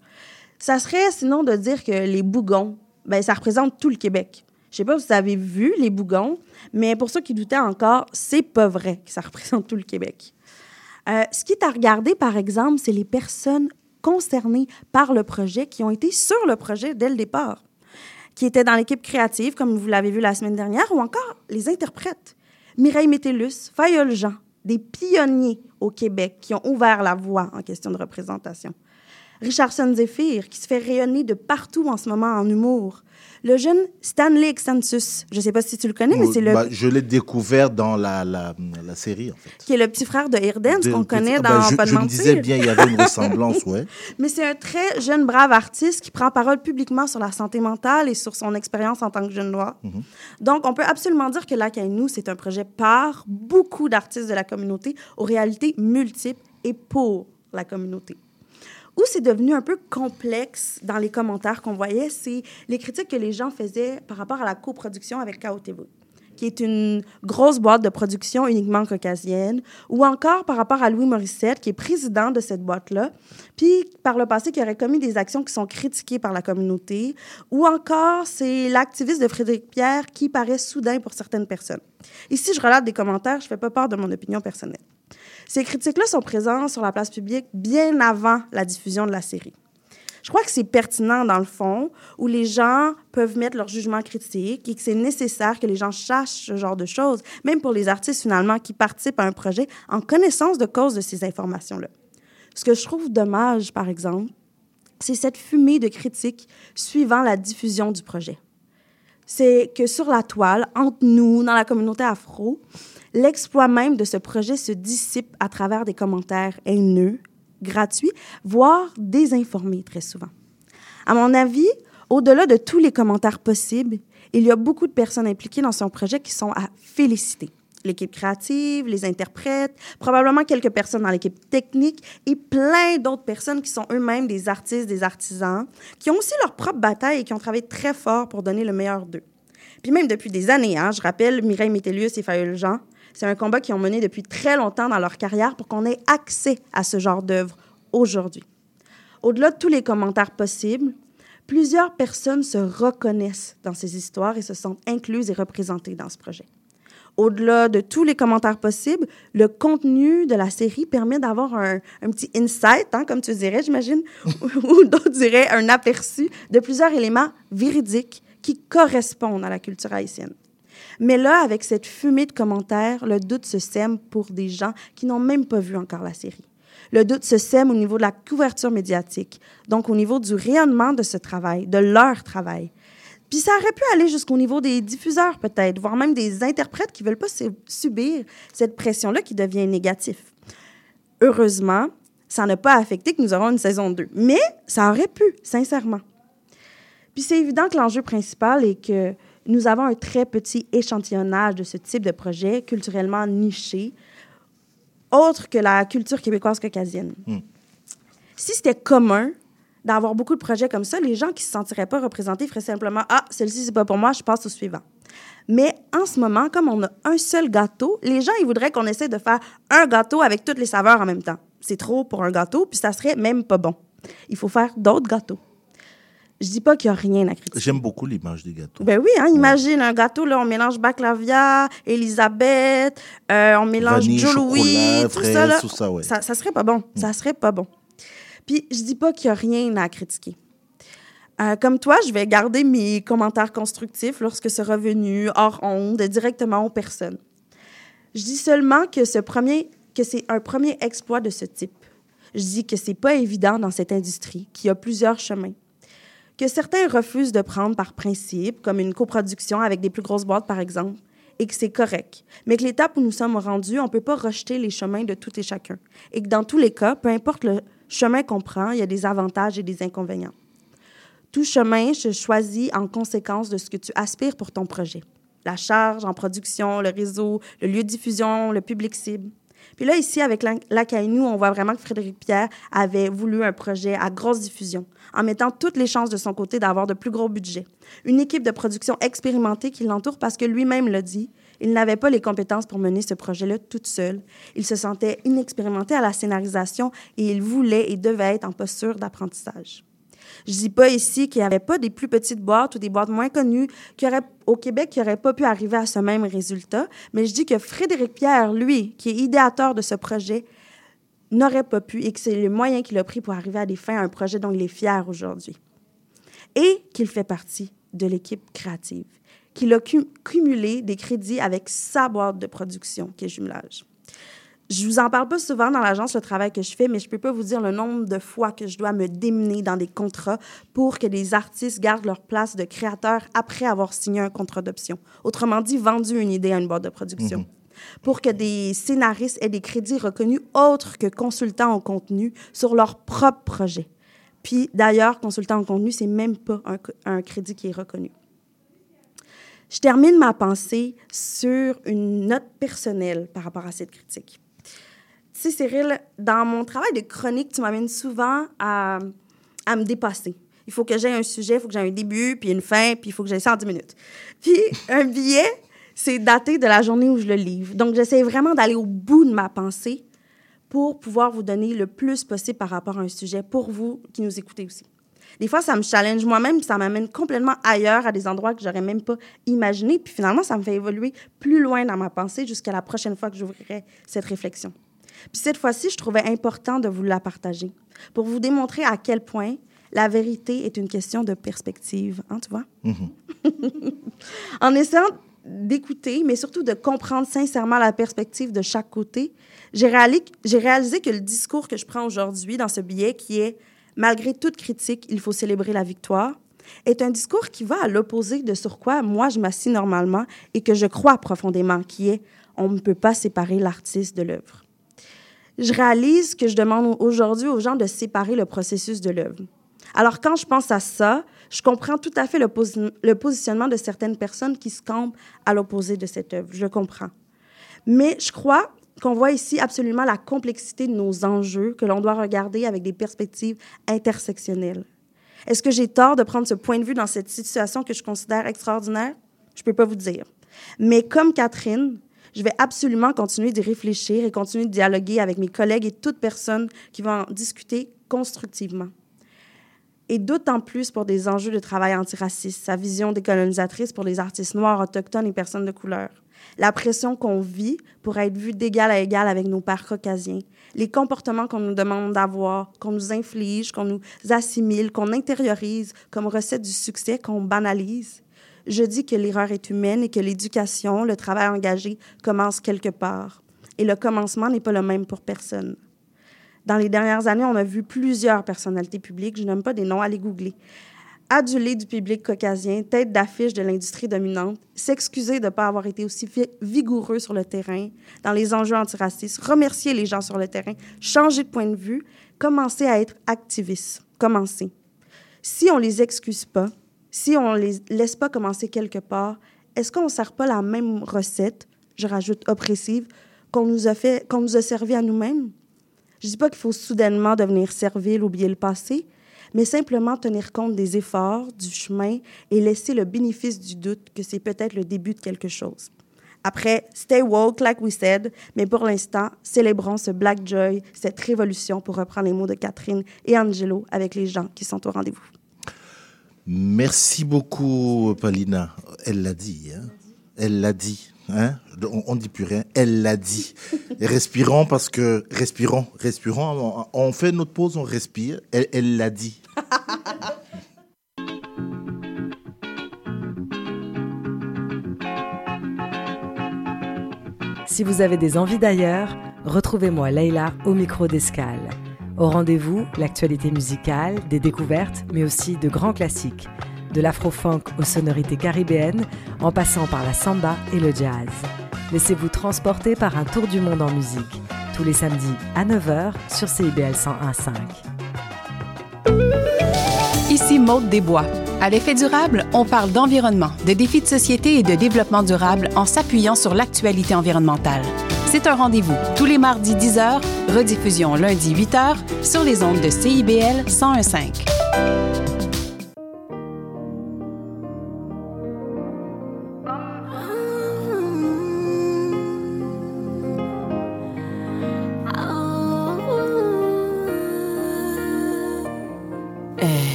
Ça serait sinon de dire que les Bougons, ben, ça représente tout le Québec. Je sais pas si vous avez vu les Bougons, mais pour ceux qui doutaient encore, c'est pas vrai que ça représente tout le Québec. Euh, ce qui est à regarder, par exemple, c'est les personnes concernés par le projet, qui ont été sur le projet dès le départ, qui étaient dans l'équipe créative, comme vous l'avez vu la semaine dernière, ou encore les interprètes. Mireille Métellus, Fayol Jean, des pionniers au Québec qui ont ouvert la voie en question de représentation. Richardson Zephyr, qui se fait rayonner de partout en ce moment en humour le jeune Stanley Exantus. Je ne sais pas si tu le connais, mais c'est le. Bah, je l'ai découvert dans la, la, la, série, en fait. Qui est le petit frère de ce qu'on connaît dans bah, je, Pas de je me disais bien, il y avait une ressemblance, ouais. Mais c'est un très jeune, brave artiste qui prend parole publiquement sur la santé mentale et sur son expérience en tant que jeune noir. Mhm. Donc, on peut absolument dire que nous, c'est un projet par beaucoup d'artistes de la communauté aux réalités multiples et pour la communauté. Où c'est devenu un peu complexe dans les commentaires qu'on voyait, c'est les critiques que les gens faisaient par rapport à la coproduction avec KOTV qui est une grosse boîte de production uniquement caucasienne, ou encore par rapport à Louis Morissette, qui est président de cette boîte-là, puis par le passé qui aurait commis des actions qui sont critiquées par la communauté, ou encore c'est l'activiste de Frédéric Pierre qui paraît soudain pour certaines personnes. Ici, je relate des commentaires, je ne fais pas part de mon opinion personnelle. Ces critiques-là sont présentes sur la place publique bien avant la diffusion de la série. Je crois que c'est pertinent dans le fond, où les gens peuvent mettre leur jugement critique et que c'est nécessaire que les gens sachent ce genre de choses, même pour les artistes finalement qui participent à un projet en connaissance de cause de ces informations-là. Ce que je trouve dommage, par exemple, c'est cette fumée de critiques suivant la diffusion du projet. C'est que sur la toile, entre nous, dans la communauté afro, L'exploit même de ce projet se dissipe à travers des commentaires haineux, gratuits, voire désinformés très souvent. À mon avis, au-delà de tous les commentaires possibles, il y a beaucoup de personnes impliquées dans son projet qui sont à féliciter. L'équipe créative, les interprètes, probablement quelques personnes dans l'équipe technique et plein d'autres personnes qui sont eux-mêmes des artistes, des artisans, qui ont aussi leur propre bataille et qui ont travaillé très fort pour donner le meilleur d'eux. Puis même depuis des années, hein, je rappelle Mireille Métellius et Fayol Jean, c'est un combat qu'ils ont mené depuis très longtemps dans leur carrière pour qu'on ait accès à ce genre d'œuvre aujourd'hui. Au-delà de tous les commentaires possibles, plusieurs personnes se reconnaissent dans ces histoires et se sentent incluses et représentées dans ce projet. Au-delà de tous les commentaires possibles, le contenu de la série permet d'avoir un, petit insight, hein, comme tu dirais, j'imagine, ou d'autres diraient un aperçu de plusieurs éléments véridiques qui correspondent à la culture haïtienne. Mais là, avec cette fumée de commentaires, le doute se sème pour des gens qui n'ont même pas vu encore la série. Le doute se sème au niveau de la couverture médiatique, donc au niveau du rayonnement de ce travail, de leur travail. Puis ça aurait pu aller jusqu'au niveau des diffuseurs peut-être, voire même des interprètes qui veulent pas subir cette pression-là qui devient négative. Heureusement, ça n'a pas affecté que nous aurons une saison 2. Mais ça aurait pu, sincèrement. Puis c'est évident que l'enjeu principal est que nous avons un très petit échantillonnage de ce type de projet culturellement niché, autre que la culture québécoise caucasienne. Hmm. Si c'était commun d'avoir beaucoup de projets comme ça, les gens qui ne se sentiraient pas représentés feraient simplement Ah, celle-ci, c'est pas pour moi, je passe au suivant. Mais en ce moment, comme on a un seul gâteau, les gens, ils voudraient qu'on essaie de faire un gâteau avec toutes les saveurs en même temps. C'est trop pour un gâteau, puis ça serait même pas bon. Il faut faire d'autres gâteaux. Je dis pas qu'il n'y a rien à critiquer. J'aime beaucoup l'image des gâteaux. Ben oui, hein, imagine un gâteau, là, on mélange Baclavia, Elisabeth, euh, on mélange Joe Louis, tout ça, là. ça, ouais. ça, ça, serait pas bon. Ça serait pas bon. Puis, je dis pas qu'il n'y a rien à critiquer. Euh, comme toi, je vais garder mes commentaires constructifs lorsque ce revenu hors onde, directement aux personnes. Je dis seulement que ce premier, que c'est un premier exploit de ce type. Je dis que c'est pas évident dans cette industrie, qu'il y a plusieurs chemins que certains refusent de prendre par principe, comme une coproduction avec des plus grosses boîtes, par exemple, et que c'est correct. Mais que l'étape où nous sommes rendus, on ne peut pas rejeter les chemins de tout et chacun. Et que dans tous les cas, peu importe le chemin qu'on prend, il y a des avantages et des inconvénients. Tout chemin se choisit en conséquence de ce que tu aspires pour ton projet. La charge en production, le réseau, le lieu de diffusion, le public cible. Puis là, ici, avec l'ACAINU, on voit vraiment que Frédéric Pierre avait voulu un projet à grosse diffusion, en mettant toutes les chances de son côté d'avoir de plus gros budgets. Une équipe de production expérimentée qui l'entoure parce que lui-même l'a dit, il n'avait pas les compétences pour mener ce projet-là toute seule. Il se sentait inexpérimenté à la scénarisation et il voulait et devait être en posture d'apprentissage. Je dis pas ici qu'il n'y avait pas des plus petites boîtes ou des boîtes moins connues qui auraient, au Québec qui n'auraient pas pu arriver à ce même résultat, mais je dis que Frédéric Pierre, lui, qui est idéateur de ce projet, n'aurait pas pu et que c'est le moyen qu'il a pris pour arriver à des fins à un projet dont il est fier aujourd'hui. Et qu'il fait partie de l'équipe créative, qu'il a cumulé des crédits avec sa boîte de production, qui est Jumelage. Je vous en parle pas souvent dans l'agence, le travail que je fais, mais je peux pas vous dire le nombre de fois que je dois me démener dans des contrats pour que les artistes gardent leur place de créateur après avoir signé un contrat d'option. Autrement dit, vendu une idée à une boîte de production. Mhm. Pour que des scénaristes aient des crédits reconnus autres que consultants en contenu sur leur propre projet. Puis d'ailleurs, consultant en contenu, c'est même pas un, un crédit qui est reconnu. Je termine ma pensée sur une note personnelle par rapport à cette critique sais, Cyril, dans mon travail de chronique, tu m'amènes souvent à, me dépasser. Il faut que j'aie un sujet, il faut que j'ai un début, puis une fin, puis il faut que j'aie ça en 10 minutes. Puis un billet, c'est daté de la journée où je le livre. Donc, j'essaie vraiment d'aller au bout de ma pensée pour pouvoir vous donner le plus possible par rapport à un sujet pour vous qui nous écoutez aussi. Des fois, ça me challenge moi-même, ça m'amène complètement ailleurs, à des endroits que j'aurais même pas imaginé. Puis finalement, ça me fait évoluer plus loin dans ma pensée jusqu'à la prochaine fois que j'ouvrirai cette réflexion. Puis cette fois-ci, je trouvais important de vous la partager pour vous démontrer à quel point la vérité est une question de perspective. Hein, tu vois? Mm-hmm. en essayant d'écouter, mais surtout de comprendre sincèrement la perspective de chaque côté, j'ai réalisé, réalisé que le discours que je prends aujourd'hui dans ce billet, qui est Malgré toute critique, il faut célébrer la victoire, est un discours qui va à l'opposé de sur quoi moi je m'assis normalement et que je crois profondément, qui est on ne peut pas séparer l'artiste de l'œuvre je réalise que je demande aujourd'hui aux gens de séparer le processus de l'œuvre. Alors, quand je pense à ça, je comprends tout à fait le, positionnement de certaines personnes qui se campent à l'opposé de cette œuvre. Je comprends. Mais je crois qu'on voit ici absolument la complexité de nos enjeux que l'on doit regarder avec des perspectives intersectionnelles. Est-ce que j'ai tort de prendre ce point de vue dans cette situation que je considère extraordinaire? Je ne peux pas vous dire. Mais comme Catherine, je vais absolument continuer d'y réfléchir et continuer de dialoguer avec mes collègues et toute personne qui va en discuter constructivement. Et d'autant plus pour des enjeux de travail antiraciste, sa vision décolonisatrice pour les artistes noirs, autochtones et personnes de couleur. La pression qu'on vit pour être vu d'égal à égal avec nos pères caucasiens. Les comportements qu'on nous demande d'avoir, qu'on nous inflige, qu'on nous assimile, qu'on intériorise comme recette du succès, qu'on banalise je dis que l'erreur est humaine et que l'éducation, le travail engagé commence quelque part. Et le commencement n'est pas le même pour personne. Dans les dernières années, on a vu plusieurs personnalités publiques, je nomme pas des noms, allez googler, adulées du public caucasien, tête d'affiche de l'industrie dominante, s'excuser de ne pas avoir été aussi vigoureux sur le terrain, dans les enjeux antiracistes, remercier les gens sur le terrain, changer de point de vue, commencer à être activistes. Commencer. Si on les excuse pas, si on ne les laisse pas commencer quelque part, est-ce qu'on ne sert pas la même recette, je rajoute oppressive, qu'on nous a fait, qu'on nous a servi à nous-mêmes? Je ne dis pas qu'il faut soudainement devenir servile, oublier le passé, mais simplement tenir compte des efforts, du chemin et laisser le bénéfice du doute que c'est peut-être le début de quelque chose. Après, stay woke, like we said, mais pour l'instant, célébrons ce Black Joy, cette révolution, pour reprendre les mots de Catherine et Angelo, avec les gens qui sont au rendez-vous. Merci beaucoup, Paulina. Elle l'a dit. Hein? Elle l'a dit. Hein? On ne dit plus rien. Elle l'a dit. respirons parce que respirons, respirons. On fait notre pause, on respire. Elle l'a dit. Si vous avez des envies d'ailleurs, retrouvez-moi Leïla au micro d'escale. Au rendez-vous, l'actualité musicale, des découvertes, mais aussi de grands classiques. de l'afro-funk aux sonorités caribéennes, en passant par la samba et le jazz. Laissez-vous transporter par un tour du monde en musique, tous les samedis à 9h sur CIBL 101.5. Ici Maude Desbois. À l'effet durable, on parle d'environnement, de défis de société et de développement durable en s'appuyant sur l'actualité environnementale. C'est un rendez-vous tous les mardis 10h, rediffusion lundi 8h sur les ondes de CIBL 101.5.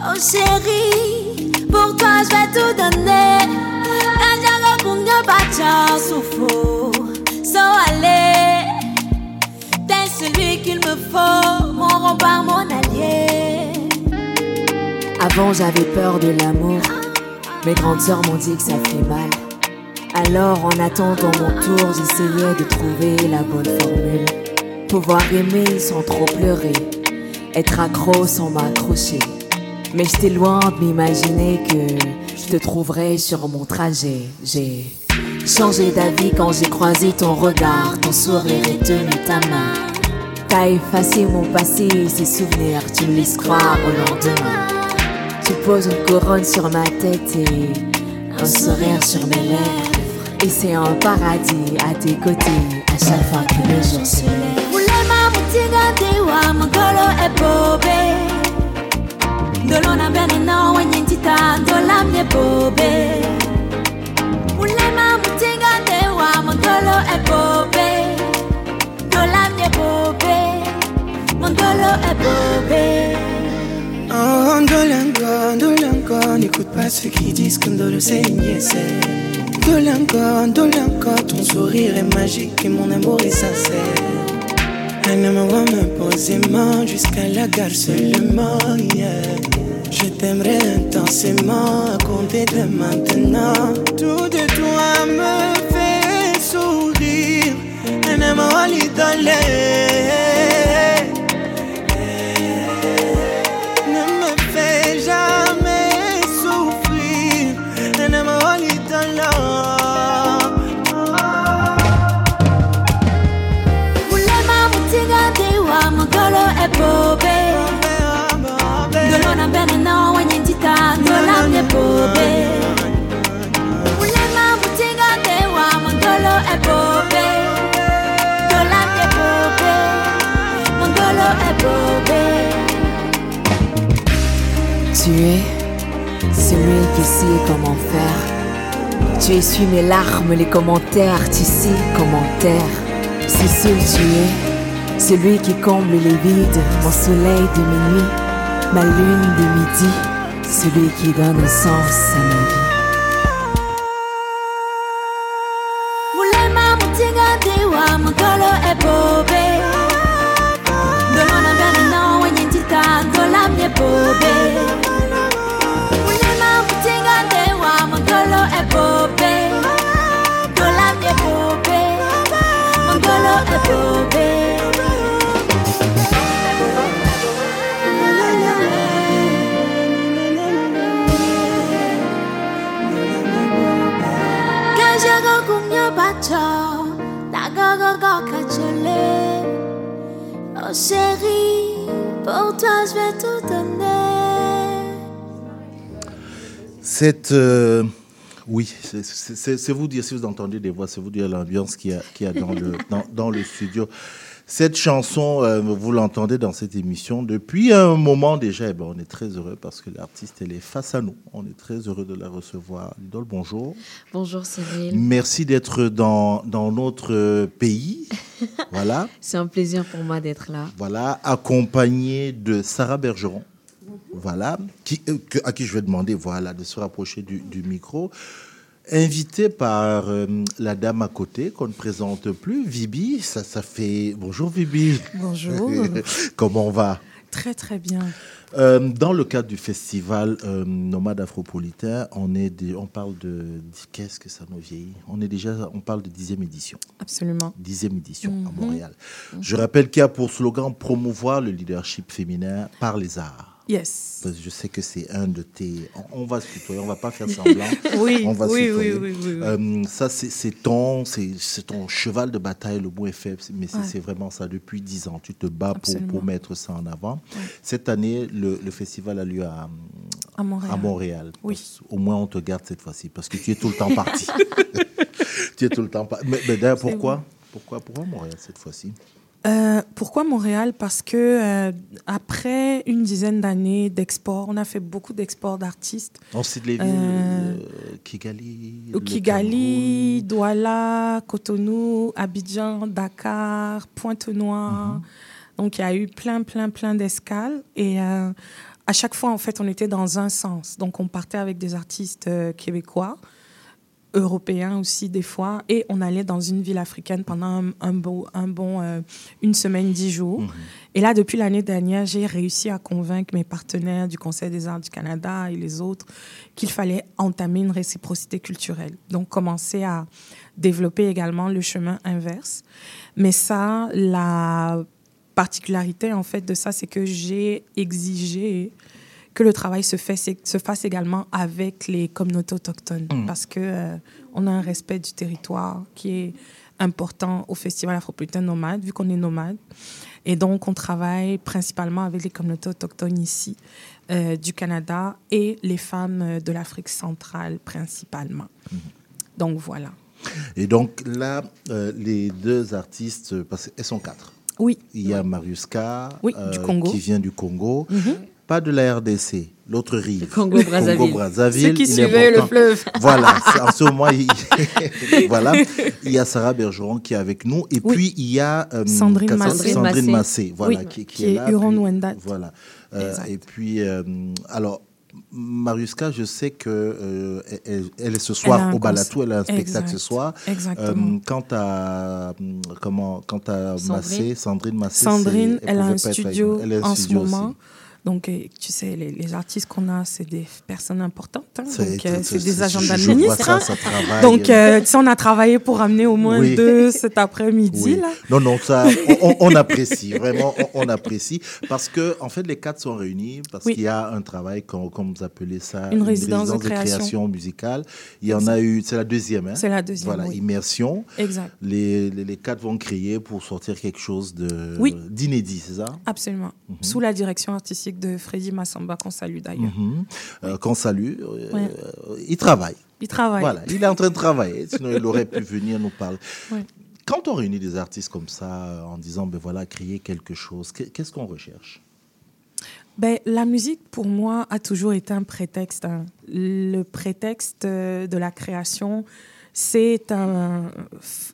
Oh chérie, pour toi je vais tout donner. Soufou, so aller. T'es celui qu'il me faut, mon rempart, mon allié. Avant j'avais peur de l'amour. Mes grandes sœurs m'ont dit que ça fait mal. Alors en attendant mon tour, j'essayais de trouver la bonne formule. Pouvoir aimer sans trop pleurer être accro sans m'accrocher. Mais j'étais loin de m'imaginer que je te trouverais sur mon trajet. J'ai changé d'avis quand j'ai croisé ton regard, ton sourire et tenu ta main. T'as effacé mon passé, ces souvenirs, tu me laisses croire au lendemain. Tu poses une couronne sur ma tête et un sourire sur mes lèvres. Et c'est un paradis à tes côtés à chaque fois que le jour se lève. Tigandewa magolo ebobe na wenye ndolamye Ndolamye Oh, n'écoute pas ceux qui disent que Ndolo c'est une niaiserie. Ndolango, Ndolango, ton sourire est magique et mon amour est sincère. Me poser main jusqu'à la gare seulement. Yeah. Je t'aimerai intensément à compter de maintenant. Tout de toi me fait sourire. Un homme va l'idoler. Qui sait comment faire. Tu essuies mes larmes, les commentaires, tu sais comment taire. C'est seul tu es, celui qui comble les vides, mon soleil de minuit, ma lune de midi, celui qui donne sens à ma Oh chérie Pour toi je vais tout donner Cette. euh, oui, c'est- vous dire, si vous entendez des voix, c'est vous dire l'ambiance qu'il y y a dans, le, dans, dans le studio. Cette chanson, euh, vous l'entendez dans cette émission depuis un moment déjà. Eh ben, on est très heureux parce que l'artiste, elle est face à nous. On est très heureux de la recevoir. Lidol, bonjour. Bonjour Cyril. Merci d'être dans, dans notre euh, pays. voilà. C'est un plaisir pour moi d'être là. Voilà, accompagné de Sarah Bergeron. Voilà, qui, euh, à qui je vais demander voilà, de se rapprocher du, du micro. Invité par euh, la dame à côté, qu'on ne présente plus, Vibi. Ça, ça fait. Bonjour Vibi. Bonjour. Comment on va? Très, très bien. Euh, dans le cadre du festival euh, Nomade Afropolitain, on, est des- on parle de. Qu'est-ce que ça nous vieillit? On est déjà. On parle de dixième édition. Absolument. Dixième édition à Mhm. Montréal. Je rappelle qu'il y a pour slogan promouvoir le leadership féminin par les arts. Yes. Parce que je sais que c'est un de tes. On, va se tutoyer, on va pas faire semblant. Oui, on va oui, oui, oui, oui. Euh, ça, c'est ton, ton cheval de bataille, le mot est faible, mais c'est Ouais. c'est vraiment ça. Depuis dix ans, tu te bats pour, pour mettre ça en avant. Ouais. Cette année, le, le festival a lieu à, À Montréal. à Montréal. Oui. Parce- Au moins, on te garde cette fois-ci parce que tu es tout le temps parti. tu es tout le temps parti. Mais, mais d'ailleurs, pourquoi, pourquoi Pourquoi Montréal cette fois-ci? Euh, pourquoi Montréal? Parce que euh, après une dizaine d'années d'export, on a fait beaucoup d'exports d'artistes. On cite les Euh, Kigali. Kigali, Douala, Cotonou, Abidjan, Dakar, Pointe-Noire. Donc il y a eu plein, plein, plein d'escales. Et euh, à chaque fois, en fait, on était dans un sens. Donc on partait avec des artistes québécois, européens aussi des fois, et on allait dans une ville africaine pendant un, un beau, un bon euh, une semaine, dix jours. Et là, depuis l'année dernière, j'ai réussi à convaincre mes partenaires du Conseil des arts du Canada et les autres qu'il fallait entamer une réciprocité culturelle. Donc, commencer à développer également le chemin inverse. Mais ça, la particularité, en fait, de ça, c'est que j'ai exigé que le travail se, fait, se fasse également avec les communautés autochtones. Parce que euh, on a un respect du territoire qui est important au Festival Afropolitain Nomade, vu qu'on est nomade. Et donc, on travaille principalement avec les communautés autochtones ici, euh, du Canada, et les femmes euh, de l'Afrique centrale principalement. Donc, voilà. Et donc là, euh, les deux artistes, euh, parce qu'elles sont quatre. Oui. Il y a Marius K, Oui, du Congo. qui vient du Congo. Mhm. Pas de la RDC, l'autre rive. Congo-Brazzaville. Congo-Brazzaville, Ceux qui suivaient le fleuve. Voilà, en ce moment, il... voilà. il y a Sarah Bergeron qui est avec nous. Et puis, il y a euh, Sandrine Massé. Sandrine Massé, voilà, Oui, qui, qui qui est est là. Huron Wendat. Voilà. Euh, et puis, euh, alors, Mariuska, je sais que euh, elle, elle est ce Elle soir au Balatou, elle a un spectacle ce Exact. soir. Exactement. Euh, quant à hum, comment, quant à Sandrine. Massé, Sandrine Massé, Sandrine, c'est- elle a un être studio nous. Elle a un en studio ce aussi. Donc, tu sais, les, les artistes qu'on a, c'est des personnes importantes. hein. Donc, euh, c'est- des agendas je vois ministres. hein. Donc, euh, tu sais, on a travaillé pour amener au moins Oui. deux cet après-midi. Oui. Là. Non, non, ça, on, apprécie, vraiment, on, on apprécie. Parce que, en fait, les quatre sont réunis parce Oui. qu'il y a un travail, comme, comme vous appelez ça, Une résidence de création. musicale. Il y en a eu, c'est la deuxième. Hein? C'est la deuxième, Voilà, immersion. Exact. Les, les, les quatre vont créer pour sortir quelque chose de d'inédit, c'est ça? Absolument. Sous la direction artistique de Freddy Massamba, qu'on salue d'ailleurs. Mhm. Euh, Qu'on salue. Euh, Ouais. Il travaille. Il travaille. Voilà, il est en train de travailler. Sinon, il aurait pu venir nous parler. Ouais. Quand on réunit des artistes comme ça, euh, en disant, ben voilà, créer quelque chose, qu'est- qu'est-ce qu'on recherche? Ben, la musique, pour moi, a toujours été un prétexte. hein. Le prétexte de la création, c'est un,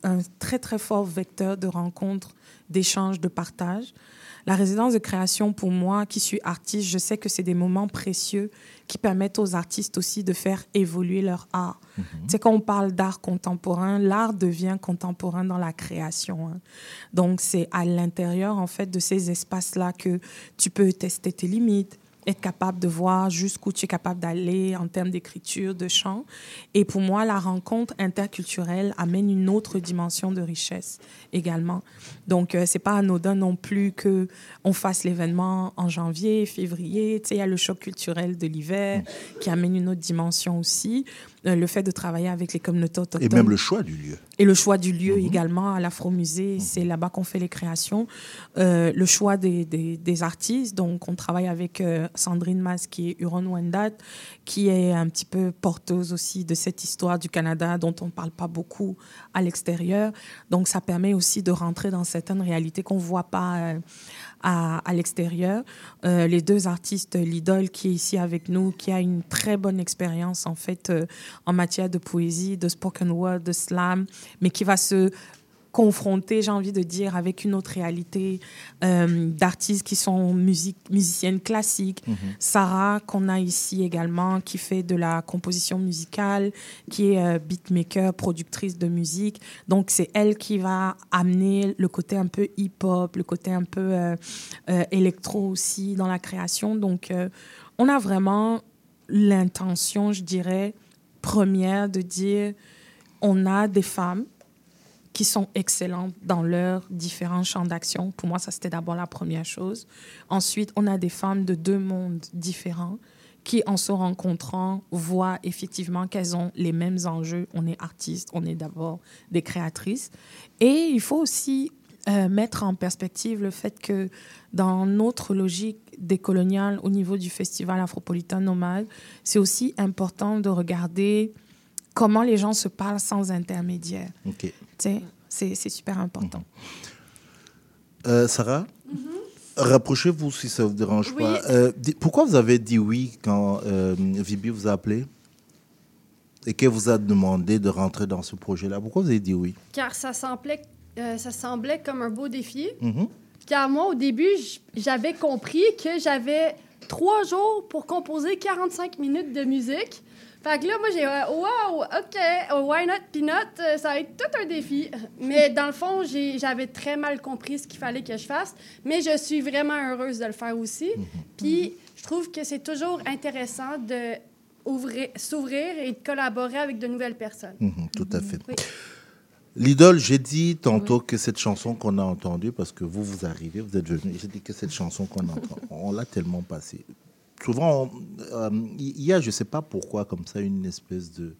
un très, très fort vecteur de rencontre, d'échange, de partage. La résidence de création, pour moi, qui suis artiste, je sais que c'est des moments précieux qui permettent aux artistes aussi de faire évoluer leur art. Tu sais, quand on parle d'art contemporain, l'art devient contemporain dans la création. hein. Donc, c'est à l'intérieur, en fait, de ces espaces-là que tu peux tester tes limites, être capable de voir jusqu'où tu es capable d'aller en termes d'écriture, de chant. Et pour moi, la rencontre interculturelle amène une autre dimension de richesse également. Donc, euh, c'est pas anodin non plus que on fasse l'événement en janvier, février. Tu sais, il y a le choc culturel de l'hiver qui amène une autre dimension aussi. Euh, le fait de travailler avec les communautés autochtones. Et même le choix du lieu. Et le choix du lieu également à l'Afro-Musée, c'est là-bas qu'on fait les créations. Euh, le choix des, des, des artistes, donc on travaille avec euh, Sandrine Mas, qui est Huron Wendat, qui est un petit peu porteuse aussi de cette histoire du Canada dont on ne parle pas beaucoup à l'extérieur. Donc ça permet aussi de rentrer dans certaines réalités qu'on ne voit pas euh, à, l'extérieur. Euh, les deux artistes, l'idole qui est ici avec nous, qui a une très bonne expérience en fait euh, en matière de poésie, de spoken word, de slam, mais qui va se confronté, j'ai envie de dire, avec une autre réalité euh, d'artistes qui sont musique, musiciennes classiques. Mhm. Sarah, qu'on a ici également, qui fait de la composition musicale, qui est euh, beatmaker, productrice de musique. Donc, c'est elle qui va amener le côté un peu hip-hop, le côté un peu euh, euh, électro aussi dans la création. Donc, on a vraiment l'intention, je dirais, première de dire on a des femmes qui sont excellentes dans leurs différents champs d'action. Pour moi, ça, c'était d'abord la première chose. Ensuite, on a des femmes de deux mondes différents qui, en se rencontrant, voient effectivement qu'elles ont les mêmes enjeux. On est artistes, on est d'abord des créatrices. Et il faut aussi euh, mettre en perspective le fait que dans notre logique décoloniale au niveau du festival afropolitain nomade, c'est aussi important de regarder comment les gens se parlent sans intermédiaire. C'est super important. Euh, Sarah? Rapprochez-vous si ça ne vous dérange Oui. pas. Euh, pourquoi vous avez dit oui quand euh, Vibi vous a appelé? Et qu'elle vous a demandé de rentrer dans ce projet-là? Pourquoi vous avez dit oui? Car ça semblait, euh, ça semblait comme un beau défi. Mhm. Car moi, au début, j'avais compris que j'avais trois jours pour composer 45 minutes de musique. Fait que là, moi, j'ai euh, wow, OK, oh, why not peanut? Euh, Ça va être tout un défi. Mais dans le fond, j'avais très mal compris ce qu'il fallait que je fasse. Mais je suis vraiment heureuse de le faire aussi. Puis, je trouve que c'est toujours intéressant de ouvrir- s'ouvrir et de collaborer avec de nouvelles personnes. Mhm, Tout à fait. Oui. L'idole, j'ai dit tantôt que cette chanson qu'on a entendue, parce que vous, vous arrivez, vous êtes venu, j'ai dit que cette chanson qu'on entend, on l'a tellement passée. Souvent, euh, il y a, je ne sais pas pourquoi, comme ça, une espèce de,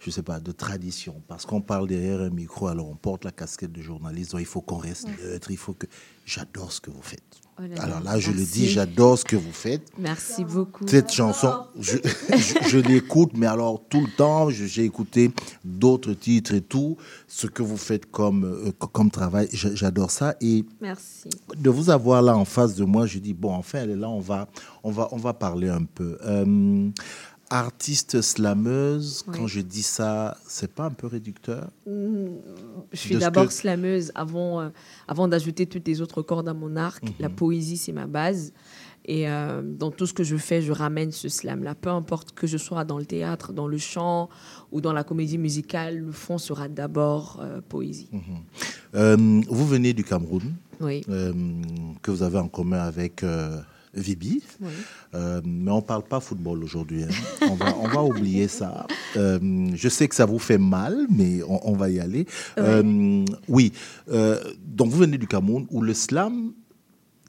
je sais pas, de tradition. Parce qu'on parle derrière un micro, alors on porte la casquette de journaliste, donc il faut qu'on reste neutre, il faut que... J'adore ce que vous faites. Oh là alors là, je le dis, j'adore ce que vous faites. Merci beaucoup. Cette chanson, je, je- je l'écoute, mais alors tout le temps, j'ai écouté d'autres titres et tout, ce que vous faites comme, euh, co- comme travail, j'a- j'adore ça. Et Merci. de vous avoir là en face de moi, je dis, bon, enfin, elle est là, on va, on va, on va parler un peu. Euh, artiste slameuse, Oui. quand je dis ça, c'est pas un peu réducteur? Mm, Je suis d'abord que- slameuse avant, euh, avant d'ajouter toutes les autres cordes à mon arc. Mhm. La poésie, c'est ma base. Et euh, dans tout ce que je fais, je ramène ce slam-là. Peu importe que je sois dans le théâtre, dans le chant ou dans la comédie musicale, le fond sera d'abord euh, poésie. Mhm. Vous venez du Cameroun, Oui. que vous avez en commun avec Vibi. Oui. Euh, mais on ne parle pas football aujourd'hui. hein. On, va, on va oublier ça. Euh, je sais que ça vous fait mal, mais on, on va y aller. Euh, oui. Donc, vous venez du Cameroun où le slam,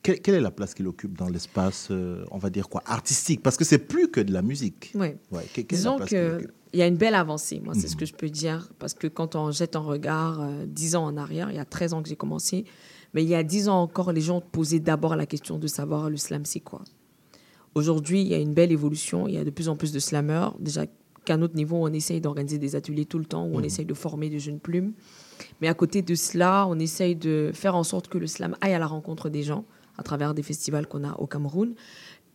quelle, quelle est la place qu'il occupe dans l'espace, on va dire quoi, artistique? Parce que c'est plus que de la musique. Oui. Ouais, quelle Disons qu'il y a une belle avancée, moi, c'est ce Mhm. que je peux dire. Parce que quand on jette un regard euh, 10 ans en arrière, il y a 13 ans que j'ai commencé, mais il y a 10 ans encore, les gens posaient d'abord la question de savoir le slam, c'est quoi. Aujourd'hui, il y a une belle évolution. Il y a de plus en plus de slammeurs. Déjà qu'à notre niveau, on essaye d'organiser des ateliers tout le temps, où on Mhm. essaye de former de jeunes plumes. Mais à côté de cela, on essaye de faire en sorte que le slam aille à la rencontre des gens à travers des festivals qu'on a au Cameroun.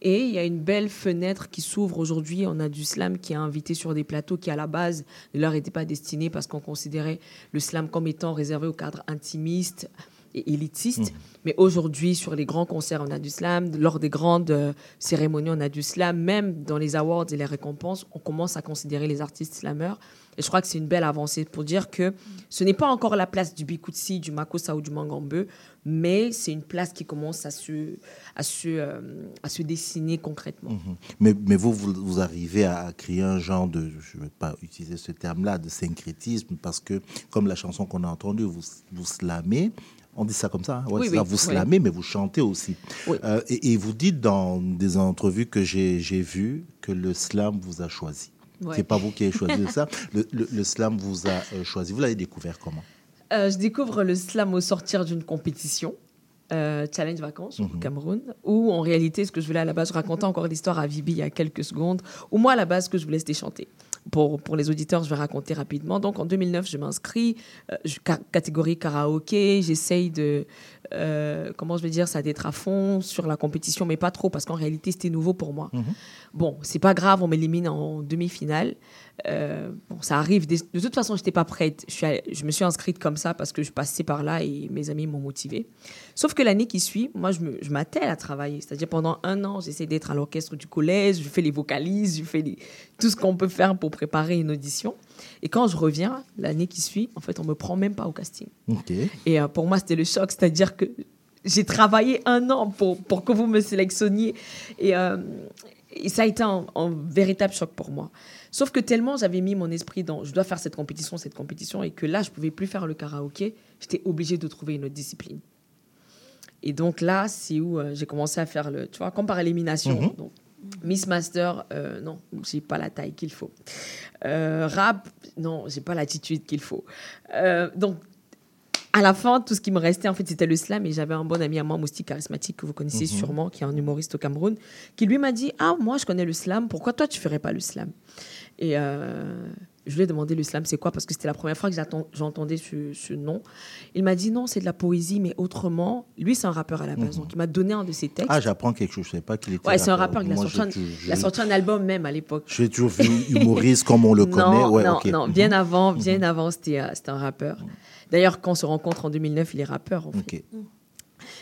Et il y a une belle fenêtre qui s'ouvre aujourd'hui. On a du slam qui est invité sur des plateaux qui, à la base, ne leur était pas destiné parce qu'on considérait le slam comme étant réservé au cadre intimiste et élitiste. Mais aujourd'hui, sur les grands concerts, on a du slam. Lors des grandes euh, cérémonies, on a du slam. Même dans les awards et les récompenses, on commence à considérer les artistes slammeurs. Et je crois que c'est une belle avancée pour dire que ce n'est pas encore la place du Bikutsi, du Makossa ou du Mangambeu, mais c'est une place qui commence à se, à se, euh, à se dessiner concrètement. Mhm. Mais, mais vous, vous, vous arrivez à créer un genre de, je ne vais pas utiliser ce terme-là, de syncrétisme, parce que comme la chanson qu'on a entendue, vous, vous slamez, on dit ça comme ça, hein? Ouais, Oui, c'est oui, ça, vous oui. slamez, mais vous chantez aussi. Euh, et, et vous dites dans des entrevues que j'ai vues que le slam vous a choisi. Ouais. C'est pas vous qui avez choisi ça, le, le- le slam vous a euh, choisi. Vous l'avez découvert comment? Euh, je découvre le slam au sortir d'une compétition, Challenge Vacances au Mhm. Cameroun, où en réalité, ce que je voulais à la base, je racontais encore l'histoire à Vibi il y a quelques secondes, où moi, à la base, ce que je voulais, c'était chanter. Pour, pour les auditeurs, je vais raconter rapidement. Donc, en 2009, je m'inscris, euh, ca- catégorie karaoké. J'essaye de, euh, comment je vais dire ça, d'être à fond sur la compétition, mais pas trop, parce qu'en réalité, c'était nouveau pour moi. Bon, c'est pas grave, on m'élimine en demi-finale. Euh, bon, ça arrive. De toute façon, je n'étais pas prête. Je, suis allée- je me suis inscrite comme ça parce que je passais par là et mes amis m'ont motivée. Sauf que l'année qui suit, moi, je m'attelle à travailler. C'est-à-dire, pendant un an, j'essaie d'être à l'orchestre du collège, je fais les vocalises, je fais les- tout ce qu'on peut faire pour préparer une audition. Et quand je reviens, l'année qui suit, en fait, on me prend même pas au casting. Et euh, pour moi, c'était le choc. C'est-à-dire que j'ai travaillé un an pour, pour que vous me sélectionniez. Et, euh, et ça a été un, un véritable choc pour moi. Sauf que tellement j'avais mis mon esprit dans je dois faire cette compétition, cette compétition, et que là, je pouvais plus faire le karaoké, j'étais obligée de trouver une autre discipline. Et donc là, c'est où euh, j'ai commencé à faire le, tu vois, comme par élimination. Mhm. Donc, Miss Master, euh, non, j'ai pas la taille qu'il faut. Euh, rap, non, j'ai pas l'attitude qu'il faut. Euh, donc, à la fin, tout ce qui me restait, en fait, c'était le slam. Et j'avais un bon ami à moi, Moustique Charismatique, que vous connaissez Mhm. sûrement, qui est un humoriste au Cameroun, qui lui m'a dit Ah, moi, je connais le slam, pourquoi toi, tu ferais pas le slam? Et euh, je lui ai demandé le slam, c'est quoi? Parce que c'était la première fois que j'entendais ce, ce nom. Il m'a dit Non, c'est de la poésie, mais autrement. Lui, c'est un rappeur à la base. Mhm. Donc, il m'a donné un de ses textes. Ah, j'apprends quelque chose. Je ne savais pas qu'il était. Ouais, c'est un rappeur. Il a, sorti un, il a sorti un album même à l'époque. J'ai toujours vu humoriste comme on le connaît. Non, Ouais, non, ok. non, bien avant, bien avant, c'était euh, c'était un rappeur. D'ailleurs, quand on se rencontre en 2009, il est rappeur. En fait.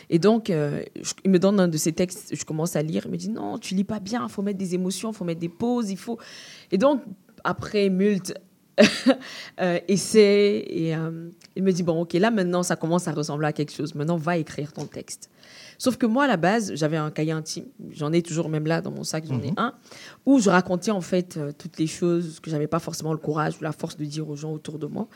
Et donc, euh, je- il me donne un de ses textes, je commence à lire, il me dit non, tu lis pas bien, il faut mettre des émotions, il faut mettre des pauses, il faut. Et donc, après mult euh, essais, et euh, il me dit bon, ok, là maintenant, ça commence à ressembler à quelque chose. Maintenant, va écrire ton texte. Sauf que moi, à la base, j'avais un cahier intime. J'en ai toujours même là dans mon sac, j'en ai Mhm. un, où je racontais en fait toutes les choses que j'avais pas forcément le courage ou la force de dire aux gens autour de moi.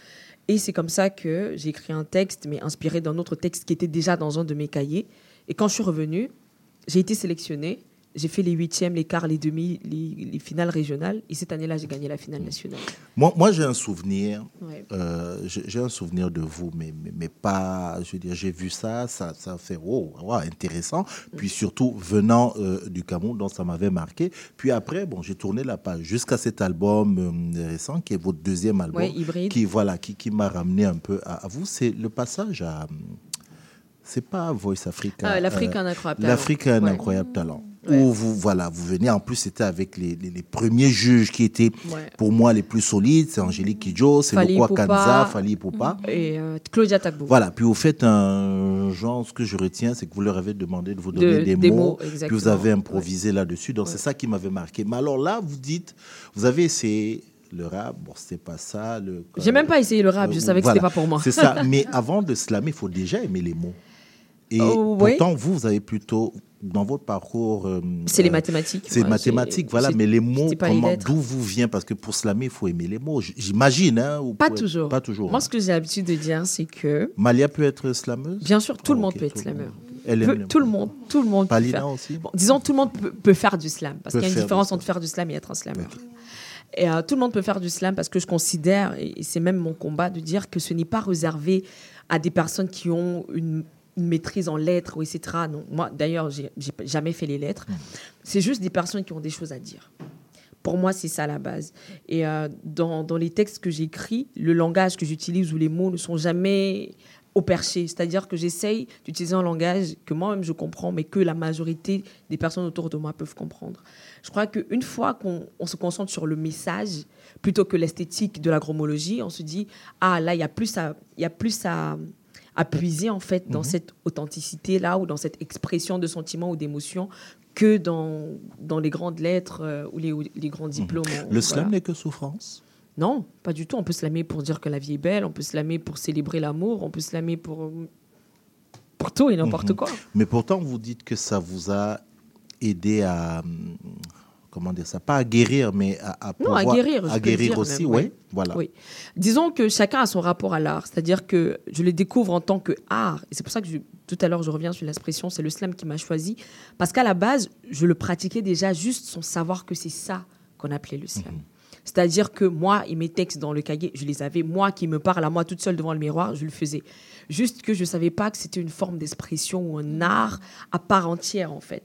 Et c'est comme ça que j'ai écrit un texte, mais inspiré d'un autre texte qui était déjà dans un de mes cahiers. Et quand je suis revenue, j'ai été sélectionnée. J'ai fait les huitièmes, les quarts, les demi, les, les finales régionales. Et cette année-là, j'ai gagné la finale nationale. Moi, moi j'ai un souvenir. Ouais. euh, j'ai un souvenir de vous, mais, mais, mais pas. Je veux dire, j'ai vu ça, ça, ça fait oh, wow, intéressant. Puis surtout venant euh, du Cameroun, donc ça m'avait marqué. Puis après, bon, j'ai tourné la page jusqu'à cet album euh, récent qui est votre deuxième album, Ouais, Hybride. qui voilà, qui, qui m'a ramené un peu à, à vous. C'est le passage à. c'est pas Voice Africa. Ah, l'Afrique a un incroyable talent. L'Afrique a un Ouais. incroyable talent. Où vous, voilà, vous venez, en plus, c'était avec les, les, les premiers juges qui étaient, Ouais. pour moi, les plus solides. C'est Angélique Kidjo, c'est Lokwa. Kanza, Fali Poupa. Et euh, Claudia Tagbo. Voilà, puis vous faites un genre, ce que je retiens, c'est que vous leur avez demandé de vous De- donner des, des mots, mots, puis vous avez improvisé là-dessus. Donc c'est ça qui m'avait marqué. Mais alors là, vous dites, vous avez essayé le rap, bon, c'était pas ça. Le, J'ai même pas essayé le rap, je savais que c'était pas pour moi. C'est ça, mais avant de slammer, il faut déjà aimer les mots. Et Oh, oui. pourtant, vous, vous avez plutôt, dans votre parcours... euh, C'est les euh, mathématiques. C'est Moi, mathématiques, voilà, mais les mots, les d'où vous vient? Parce que pour slammer, il faut aimer les mots. J'imagine, hein Pas toujours. Pas toujours. Moi, hein. ce que j'ai l'habitude de dire, c'est que. Malia peut être slameuse Bien sûr, tout le monde peut être monde. Elle Peut- les tout le monde, tout le monde peut Palina faire. aussi? Bon, disons, tout le monde peut, peut faire du slam, parce Peut qu'il y a une différence entre faire du slam et être un slammer. Et euh, tout le monde peut faire du slam parce que je considère, et c'est même mon combat, de dire que ce n'est pas réservé à des personnes qui ont une, maîtrise en lettres, etc. Non, moi, d'ailleurs, j'ai jamais fait les lettres. C'est juste des personnes qui ont des choses à dire. Pour moi, c'est ça la base. Et euh, dans, dans les textes que j'écris, le langage que j'utilise ou les mots ne sont jamais au perché. C'est-à-dire que j'essaye d'utiliser un langage que moi-même je comprends, mais que la majorité des personnes autour de moi peuvent comprendre. Je crois qu'une fois qu'on on se concentre sur le message, plutôt que l'esthétique de la gromologie, on se dit, ah là, il y a plus à, il y a plus à, à puiser en fait dans Mhm. cette authenticité-là ou dans cette expression de sentiments ou d'émotions que dans, dans les grandes lettres euh, ou les, ou les grands diplômes. Mhm. Le slam n'est que souffrance? Non, pas du tout. On peut slammer pour dire que la vie est belle, on peut slammer pour célébrer l'amour, on peut slammer pour, pour tout et n'importe Mhm. quoi. Mais pourtant, vous dites que ça vous a aidé à. Comment dire ça Pas à guérir, mais à, à Non, à pouvoir- guérir. À peux le guérir dire aussi, oui. ouais. Voilà. Oui. Disons que chacun a son rapport à l'art. C'est-à-dire que je le découvre en tant que art. Et c'est pour ça que je- tout à l'heure, je reviens sur l'expression, c'est le slam qui m'a choisi. Parce qu'à la base, je le pratiquais déjà juste sans savoir que c'est ça qu'on appelait le slam. C'est-à-dire que moi et mes textes dans le cahier, je les avais. Moi qui me parle à moi toute seule devant le miroir, je le faisais. Juste que je ne savais pas que c'était une forme d'expression ou un art à part entière, en fait.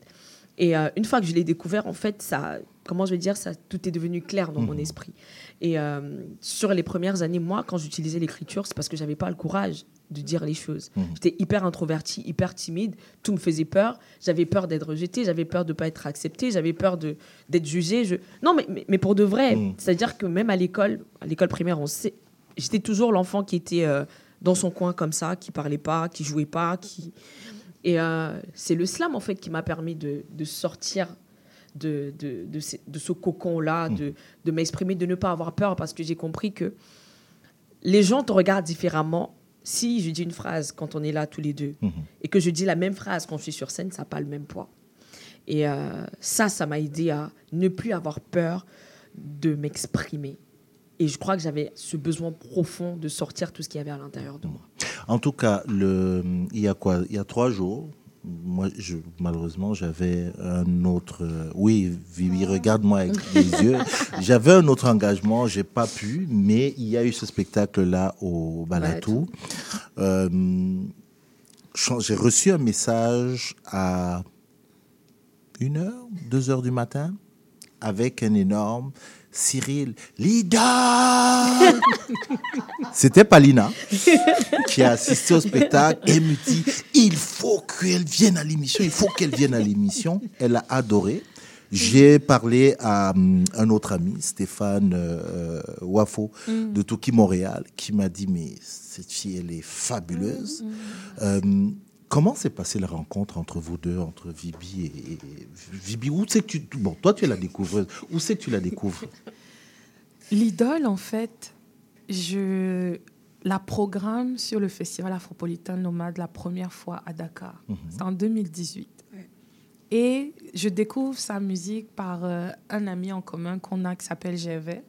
Et euh, une fois que je l'ai découvert, en fait, ça, comment je vais dire ça, tout est devenu clair dans mon esprit. Et euh, sur les premières années, moi, quand j'utilisais l'écriture, c'est parce que j'avais pas le courage de dire les choses. J'étais hyper introvertie, hyper timide, tout me faisait peur. J'avais peur d'être rejetée, j'avais peur de pas être acceptée, j'avais peur de d'être jugée. Je... Non, mais, mais, mais pour de vrai, c'est-à-dire que même à l'école, à l'école primaire, on sait, j'étais toujours l'enfant qui était euh, dans son coin comme ça, qui parlait pas, qui jouait pas, qui et euh, c'est le slam en fait qui m'a permis de, de sortir de, de, de, ce, de ce cocon-là, de, de m'exprimer, de ne pas avoir peur parce que j'ai compris que les gens te regardent différemment. Si je dis une phrase quand on est là tous les deux et que je dis la même phrase quand je suis sur scène, ça n'a pas le même poids. Et euh, ça, ça m'a aidé à ne plus avoir peur de m'exprimer. Et je crois que j'avais ce besoin profond de sortir tout ce qu'il y avait à l'intérieur de moi. En tout cas, le, il y a quoi? Il y a trois jours. Moi, je, malheureusement, j'avais un autre. euh, oui, Vivi, regarde-moi avec les yeux. J'avais un autre engagement, j'ai pas pu, mais il y a eu ce spectacle-là au Balatou. Euh, j'ai reçu un message à une heure, deux heures du matin, avec un énorme Cyril, leader C'était Palina qui a assisté au spectacle et me dit il faut qu'elle vienne à l'émission, il faut qu'elle vienne à l'émission. Elle a adoré. J'ai parlé à hum, un autre ami, Stéphane euh, Wafo Mm. de Toki Montréal, qui m'a dit mais cette fille elle est fabuleuse. Euh, comment s'est passée la rencontre entre vous deux, entre Vibi et, et- Vibi Où c'est que tu bon toi tu es la découvreuse. Où c'est que tu la découvres? L'idole, en fait, je la programme sur le festival afropolitain nomade la première fois à Dakar. C'est en 2018. Et je découvre sa musique par euh, un ami en commun qu'on a qui s'appelle Gervais,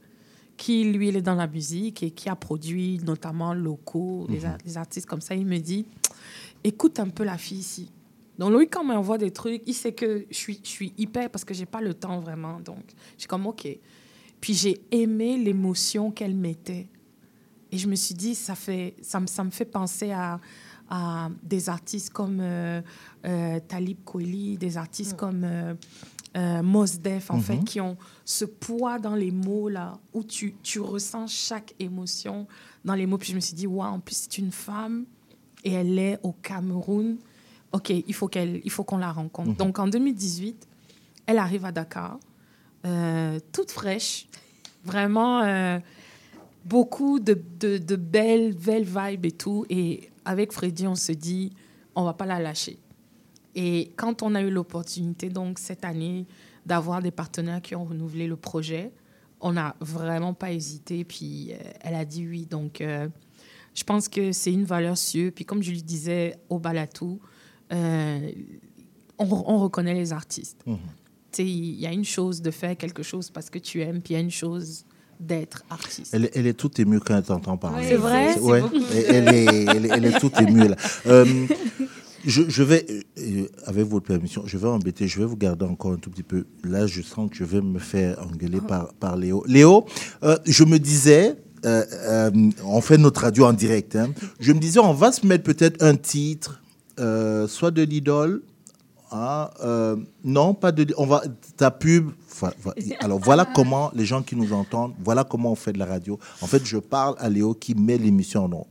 qui, lui, il est dans la musique et qui a produit notamment locaux, des artistes comme ça. Il me dit, écoute un peu la fille ici. Donc lui, quand il m'envoie des trucs, il sait que je suis, je suis hyper parce que j'ai pas le temps vraiment. Donc, je suis comme, OK. Puis j'ai aimé l'émotion qu'elle mettait. Et je me suis dit, ça, fait, ça, me, ça me fait penser à, à des artistes comme euh, euh, Talib Kweli, des artistes comme euh, euh, Mos Def, en fait, qui ont ce poids dans les mots, là, où tu, tu ressens chaque émotion dans les mots. Puis je me suis dit, waouh, en plus, c'est une femme et elle est au Cameroun. OK, il faut qu'elle, il faut qu'on la rencontre. Mhm. Donc en 2018, elle arrive à Dakar, euh, toute fraîche, vraiment euh, beaucoup de, de, de belles, belles vibes et tout. Et avec Freddy, on se dit, on va pas la lâcher. Et quand on a eu l'opportunité, donc cette année, d'avoir des partenaires qui ont renouvelé le projet, on n'a vraiment pas hésité. Puis euh, elle a dit oui. Donc je pense que c'est une valeur sûre. Puis comme je lui disais au Balatou, euh, on, on reconnaît les artistes. Tu sais, Il y a une chose de faire quelque chose parce que tu aimes, puis il y a une chose d'être artiste. Elle, est- elle est toute émue quand elle t'entend parler. C'est vrai, c'est Ouais, elle, elle est, elle, est- elle est toute émue là. Euh, je, je vais, euh, avec votre permission, je vais embêter, je vais vous garder encore un tout petit peu. Là, je sens que je vais me faire engueuler par, par Léo. Léo, euh, je me disais, euh, euh, on fait notre radio en direct, hein. je me disais, on va se mettre peut-être un titre, euh, soit de l'idole, euh, non, pas de. On va ta pub. Alors voilà comment les gens qui nous entendent, voilà comment on fait de la radio. En fait, je parle à Léo qui met l'émission en ondes.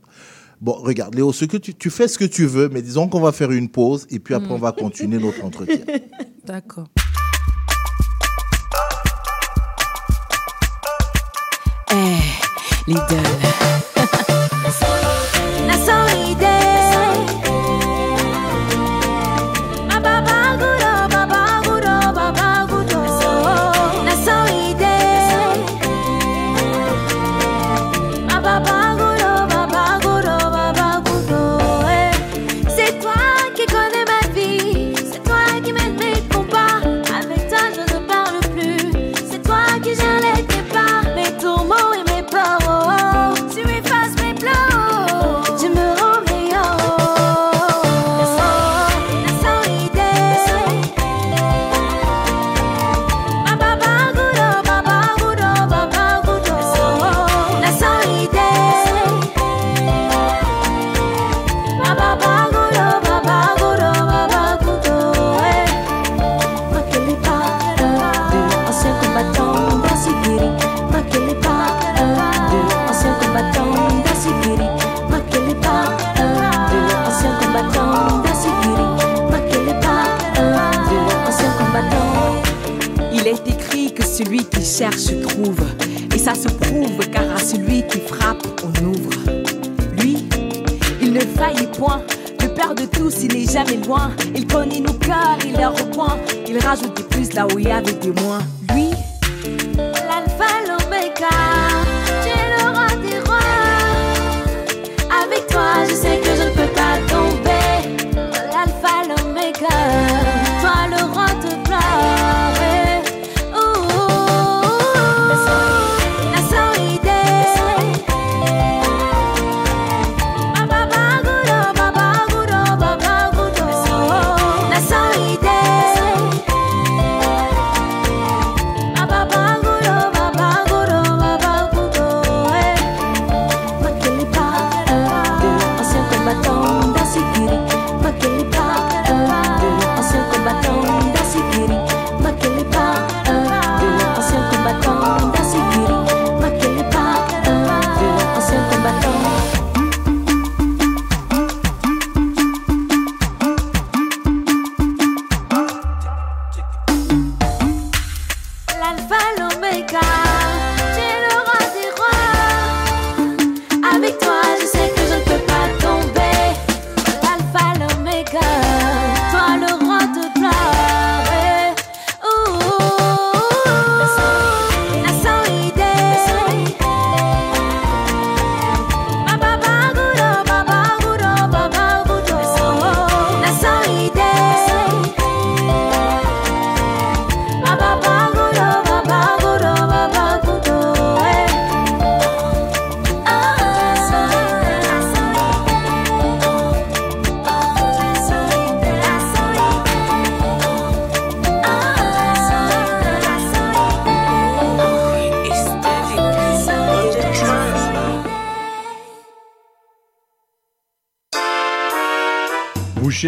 Bon, regarde, Léo, ce que tu, tu fais ce que tu veux, mais disons qu'on va faire une pause et puis après Mm. on va continuer notre entretien. D'accord. L'idole. La solide. Celui qui cherche trouve. Et ça se prouve car à celui qui frappe, on ouvre. Lui, il ne faillit point. Le père de tous, il n'est jamais loin. Il connaît nos cœurs, il les recoin. Il rajoute des plus là où il y avait des moins.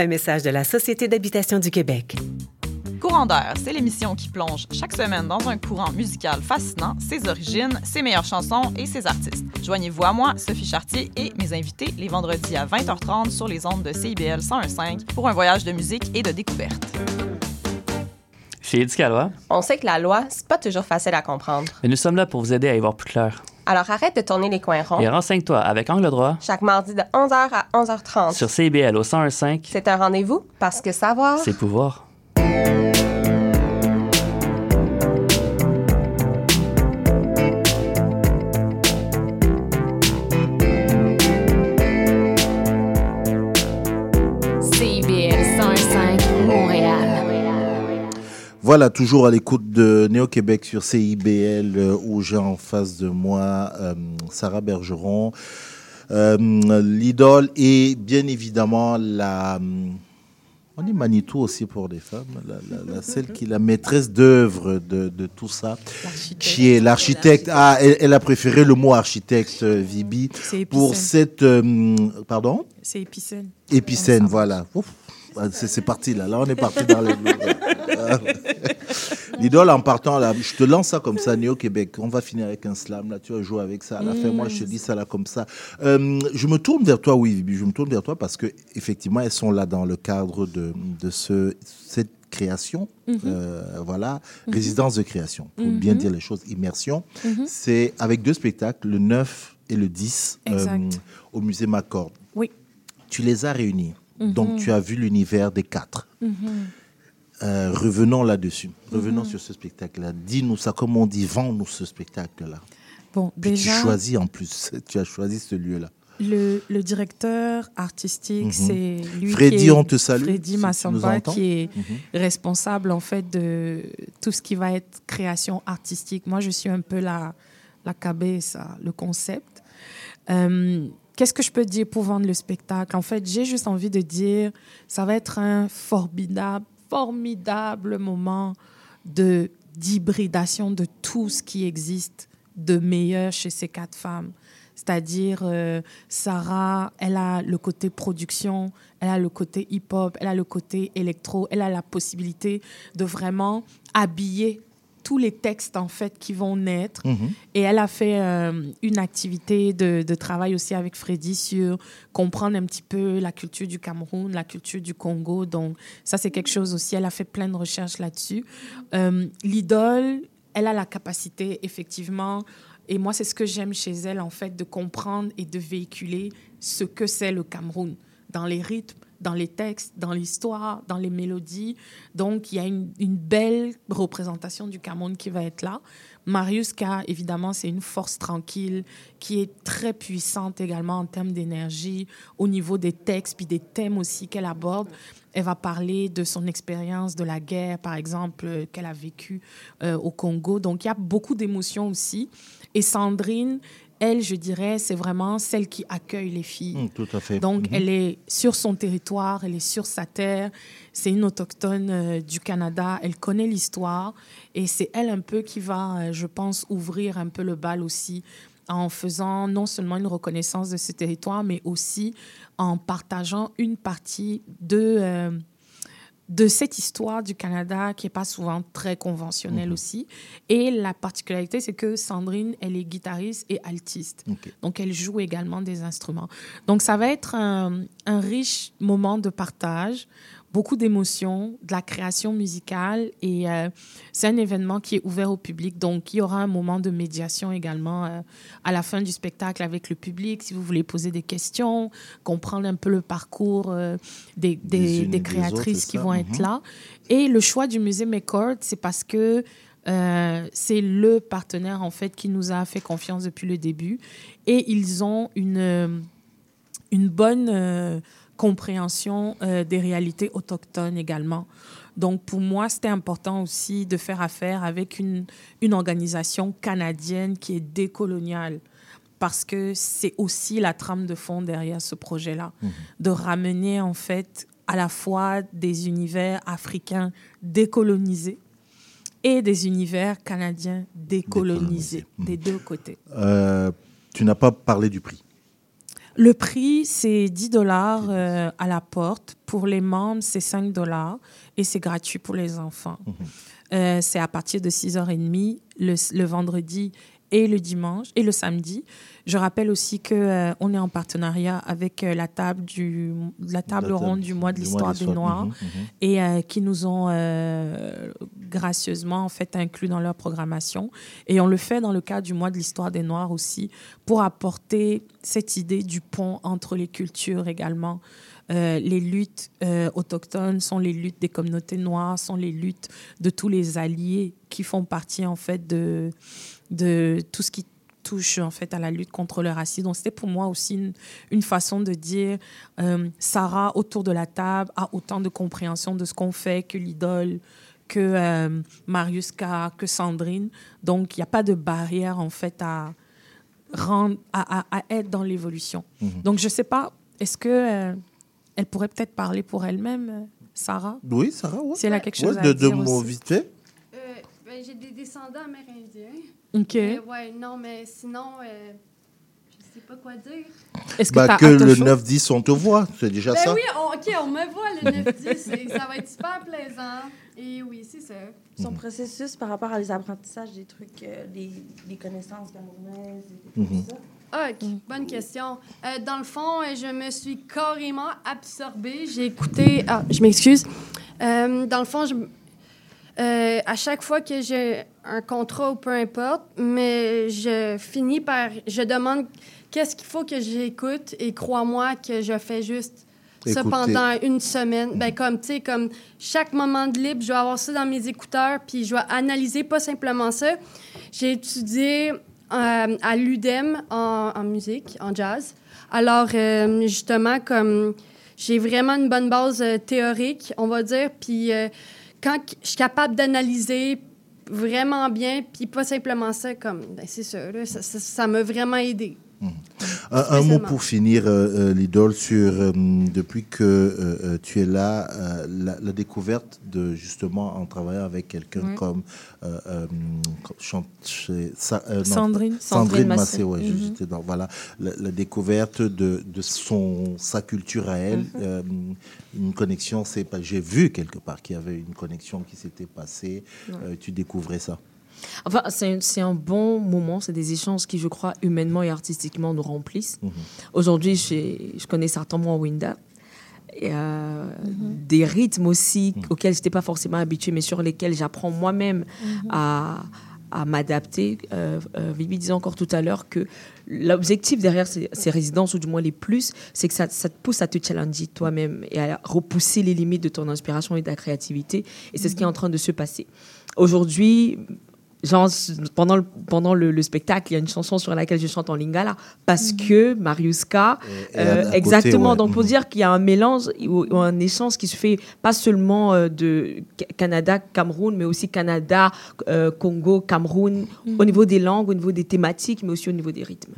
Un message de la Société d'habitation du Québec. Courant d'air, c'est l'émission qui plonge chaque semaine dans un courant musical fascinant, ses origines, ses meilleures chansons et ses artistes. Joignez-vous à moi, Sophie Chartier et mes invités les vendredis à 20h30 sur les ondes de CIBL 101.5 pour un voyage de musique et de découverte. Chez Éducalois, On sait que la loi, c'est pas toujours facile à comprendre. mais nous sommes là pour vous aider à y voir plus clair. Alors arrête de tourner les coins ronds. Et renseigne-toi avec Angle droit Chaque mardi de 11h à 11h30. sur CIBL au 101.5, C'est un rendez-vous parce que savoir. c'est pouvoir. Voilà, toujours à l'écoute de Néo-Québec sur CIBL, euh, où j'ai en face de moi euh, Sarah Bergeron, euh, l'idole et bien évidemment la... On dit Manitou aussi pour des femmes, la, la- la- celle qui est la maîtresse d'œuvre de, de tout ça, qui est l'architecte. Ah, elle, elle a préféré le mot architecte, Vibi, pour cette... euh, pardon? C'est épicène. Épicène, voilà. Ouf, c'est c'est parti là. Là, on est parti dans les. Ah. L'idole en partant là, je te lance ça comme ça, Néo Québec. On va finir avec un slam là. Tu vas jouer avec ça. À la fin, moi, je te dis ça là comme ça. Euh, je me tourne vers toi, oui, Vibi. Je me tourne vers toi parce que effectivement, elles sont là dans le cadre de, de ce cette création. Mhm. Euh, voilà, résidence de création. Pour Mhm. bien dire les choses, immersion. Mhm. C'est avec deux spectacles, le 9 et le 10, euh, Exact. au musée Macorde. Oui. Tu les as réunis. Mhm. Donc, tu as vu l'univers des quatre. Mhm. Euh, revenons là-dessus. Revenons Mhm. sur ce spectacle-là. Dis-nous ça, comme on dit, vends-nous ce spectacle-là? Bon, Puis déjà, tu choisis en plus, tu as choisi ce lieu-là. le, le directeur artistique, Mhm. c'est lui Freddy, qui est, on te salue, Freddy Massamba, qui est Mhm. responsable en fait de tout ce qui va être création artistique. Moi, je suis un peu la, la cabeza, le concept. Euh, Qu'est-ce que je peux dire pour vendre le spectacle? En fait, j'ai juste envie de dire, ça va être un formidable, formidable moment de d'hybridation de tout ce qui existe de meilleur chez ces quatre femmes. C'est-à-dire, euh, Sarah, elle a le côté production, elle a le côté hip-hop, elle a le côté électro, elle a la possibilité de vraiment habiller tous les textes en fait qui vont naître. Mhm. Et elle a fait euh, une activité de, de travail aussi avec Freddy sur comprendre un petit peu la culture du Cameroun, la culture du Congo. Donc ça, c'est quelque chose aussi. Elle a fait plein de recherches là-dessus. Euh, L'idole, elle a la capacité, effectivement, et moi, c'est ce que j'aime chez elle, en fait, de comprendre et de véhiculer ce que c'est le Cameroun dans les rythmes, dans les textes, dans l'histoire, dans les mélodies. Donc, il y a une, belle représentation du Cameroun qui va être là. Marius évidemment, c'est une force tranquille qui est très puissante également en termes d'énergie, au niveau des textes, puis des thèmes aussi qu'elle aborde. Elle va parler de son expérience de la guerre, par exemple, euh, qu'elle a vécue euh, au Congo. Donc, il y a beaucoup d'émotions aussi. Et Sandrine, elle, je dirais, c'est vraiment celle qui accueille les filles. Mm, tout à fait. Donc, Mhm. elle est sur son territoire, elle est sur sa terre. C'est une autochtone euh, du Canada. Elle connaît l'histoire. Et c'est elle un peu qui va, euh, je pense, ouvrir un peu le bal aussi en faisant non seulement une reconnaissance de ce territoire, mais aussi en partageant une partie de, euh, de cette histoire du Canada qui n'est pas souvent très conventionnelle Mhm. aussi. Et la particularité, c'est que Sandrine, elle est guitariste et altiste. Donc, elle joue également des instruments. Donc, ça va être un, un riche moment de partage, beaucoup d'émotions, de la création musicale. Et euh, c'est un événement qui est ouvert au public. Donc, il y aura un moment de médiation également euh, à la fin du spectacle avec le public. Si vous voulez poser des questions, comprendre un peu le parcours euh, des, créatrices autres, qui vont être Mhm. là. Et le choix du musée McCord, c'est parce que euh, c'est le partenaire en fait qui nous a fait confiance depuis le début et ils ont une une bonne euh, compréhension euh, des réalités autochtones également. Donc pour moi, c'était important aussi de faire affaire avec une, une organisation canadienne qui est décoloniale parce que c'est aussi la trame de fond derrière ce projet-là, de ramener en fait à la fois des univers africains décolonisés et des univers canadiens décolonisés, des deux côtés. Euh, tu n'as pas parlé du prix. Le prix, c'est 10 dollars euh, à la porte. Pour les membres, c'est 5 dollars et c'est gratuit pour les enfants. Euh, c'est à partir de 6h30 le, le vendredi et le dimanche et le samedi. Je rappelle aussi que euh, on est en partenariat avec euh, la table du la table La ronde du mois de du mois de l'histoire des. Noirs Mhm, mhm. et qui nous ont gracieusement en fait inclus dans leur programmation et on le fait dans le cadre du mois de l'histoire des Noirs aussi pour apporter cette idée du pont entre les cultures également. Euh, les luttes euh, autochtones sont les luttes des communautés noires, sont les luttes de tous les alliés qui font partie en fait de, de tout ce qui touche en fait à la lutte contre le racisme. Donc c'était pour moi aussi une, une façon de dire euh, Sarah autour de la table a autant de compréhension de ce qu'on fait que l'idole que euh, Marius K, que Sandrine. Donc il n'y a pas de barrière en fait à rendre à, à- à être dans l'évolution. Mhm. Donc je sais pas est-ce que euh, elle pourrait peut-être parler pour elle-même Sarah Oui, Sarah, ouais. Si elle a quelque chose Ouais, à de, de dire vite fait. Euh, ben, j'ai des descendants amérindiens. OK. Mais ouais, non, mais sinon, euh, je sais pas quoi dire. Est-ce Bah, que le 9-10, on te voit, c'est déjà ben ça. oui, on- OK, on me voit le 9-10. et ça va être super plaisant. Et oui, c'est ça. Son processus par rapport à les apprentissages des trucs, euh, des, des connaissances camerounaises, et tout ça. OK, bonne question. Euh, dans le fond, euh, je me suis carrément absorbée. J'ai écouté... Ah, je m'excuse. Euh, dans le fond, je... euh, à chaque fois que j'ai un contrat ou peu importe, mais je finis par... Je demande qu'est-ce qu'il faut que j'écoute et crois-moi que je fais juste ça pendant une semaine. Ben, comme, tu sais, comme chaque moment de libre, je vais avoir ça dans mes écouteurs, puis je vais analyser pas simplement ça. J'ai étudié euh, à l'UDEM en, musique, en jazz. Alors, euh, justement, comme j'ai vraiment une bonne base euh, théorique, on va dire, puis quand je suis capable d'analyser vraiment bien, puis pas simplement ça, comme, ben, c'est ça ça m'a vraiment aidé. Un, un mot pour finir, euh, euh, Lidl, sur euh, depuis que euh, euh, tu es là, euh, la, la découverte de justement en travaillant avec quelqu'un Ouais. comme euh, euh, sa- euh, non, Sandrine. Massé, ouais, j'étais dans voilà la, la découverte de, de son sa culture à elle, Mhm. euh, une connexion. C'est pas, j'ai vu quelque part qu'il y avait une connexion qui s'était passée. Ouais. Euh, tu découvrais ça. Enfin, c'est un, bon moment, c'est des échanges qui, je crois, humainement et artistiquement nous remplissent. Mhm. Aujourd'hui, je, je connais certainement Winda. Et, euh, Des rythmes aussi auxquels je n'étais pas forcément habituée, mais sur lesquels j'apprends moi-même Mhm. à, à m'adapter. Euh, euh, Vivi disait encore tout à l'heure que l'objectif derrière ces, ces résidences, ou du moins les plus, c'est que ça, ça te pousse à te challenger toi-même et à repousser les limites de ton inspiration et de ta créativité. Et c'est ce qui est en train de se passer. Aujourd'hui, genre, pendant le, pendant le, le spectacle, il y a une chanson sur laquelle je chante en lingala parce que Mariuska, Et- et euh, à côté, exactement. ouais. Donc pour Mhm. dire qu'il y a un mélange ou, ou un échange qui se fait pas seulement euh, de Ca- Canada, Cameroun, mais aussi Canada, euh, Congo, Cameroun, Mhm. au niveau des langues, au niveau des thématiques, mais aussi au niveau des rythmes.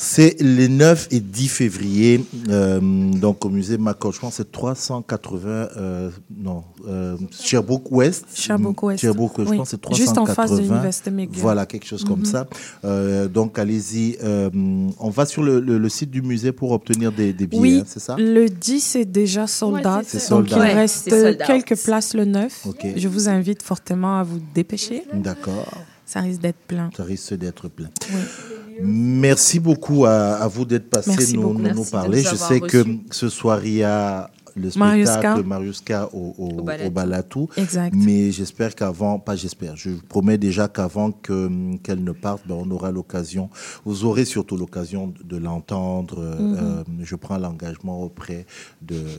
C'est les 9 et 10 février, euh, donc au musée Macor. Je pense que c'est 380, euh, non, euh, Sherbrooke West. Sherbrooke West. Sherbrooke, je Oui. pense que c'est 380. Juste en face de l'université McGill. Voilà, quelque chose comme Mhm. ça. Euh, donc allez-y. euh, on va sur le, le- le site du musée pour obtenir des, des billets, Oui, hein, c'est ça? le 10 est déjà sold Ouais, out. c'est ça. Donc, il out. reste quelques places le 9. Ok. Je vous invite fortement à vous dépêcher. D'accord. Ça risque d'être plein. Ça risque d'être plein. Oui. Merci beaucoup à, à vous d'être passé nous, nous, nous parler. nous Je sais que ce soir, il y a le spectacle Mariuska au, au, au Balatou. Balatou. Exact. Mais j'espère qu'avant, pas j'espère, je vous promets déjà qu'avant que, qu'elle ne parte, ben, on aura l'occasion, vous aurez surtout l'occasion de, l'entendre. Euh, Mhm. euh, je prends l'engagement auprès de euh,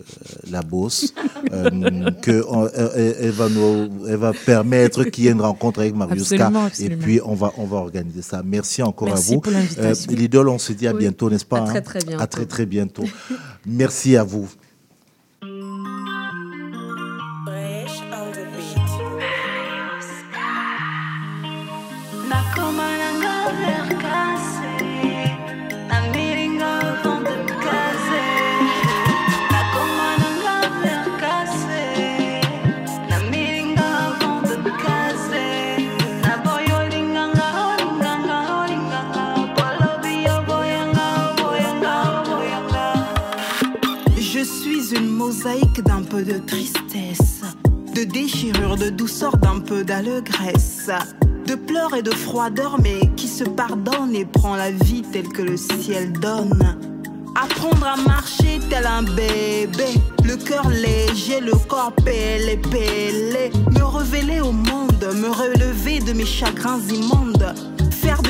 la bosse euh, que on- elle, elle- elle va nous, elle va permettre qu'il y ait une rencontre avec Mariuska. Absolument, Et puis on va, on va organiser ça. Merci encore Merci à vous. pour l'invitation. Lidl, on se dit à Oui. bientôt, n'est-ce pas À très, hein très bientôt. À très très bientôt. Merci à vous. D'un peu de tristesse, de déchirure, de douceur, d'un peu d'allégresse, de pleurs et de froideur, mais qui se pardonne et prend la vie telle que le ciel donne. Apprendre à marcher tel un bébé, le cœur léger, le corps pélé, pélé. Me révéler au monde, me relever de mes chagrins immondes.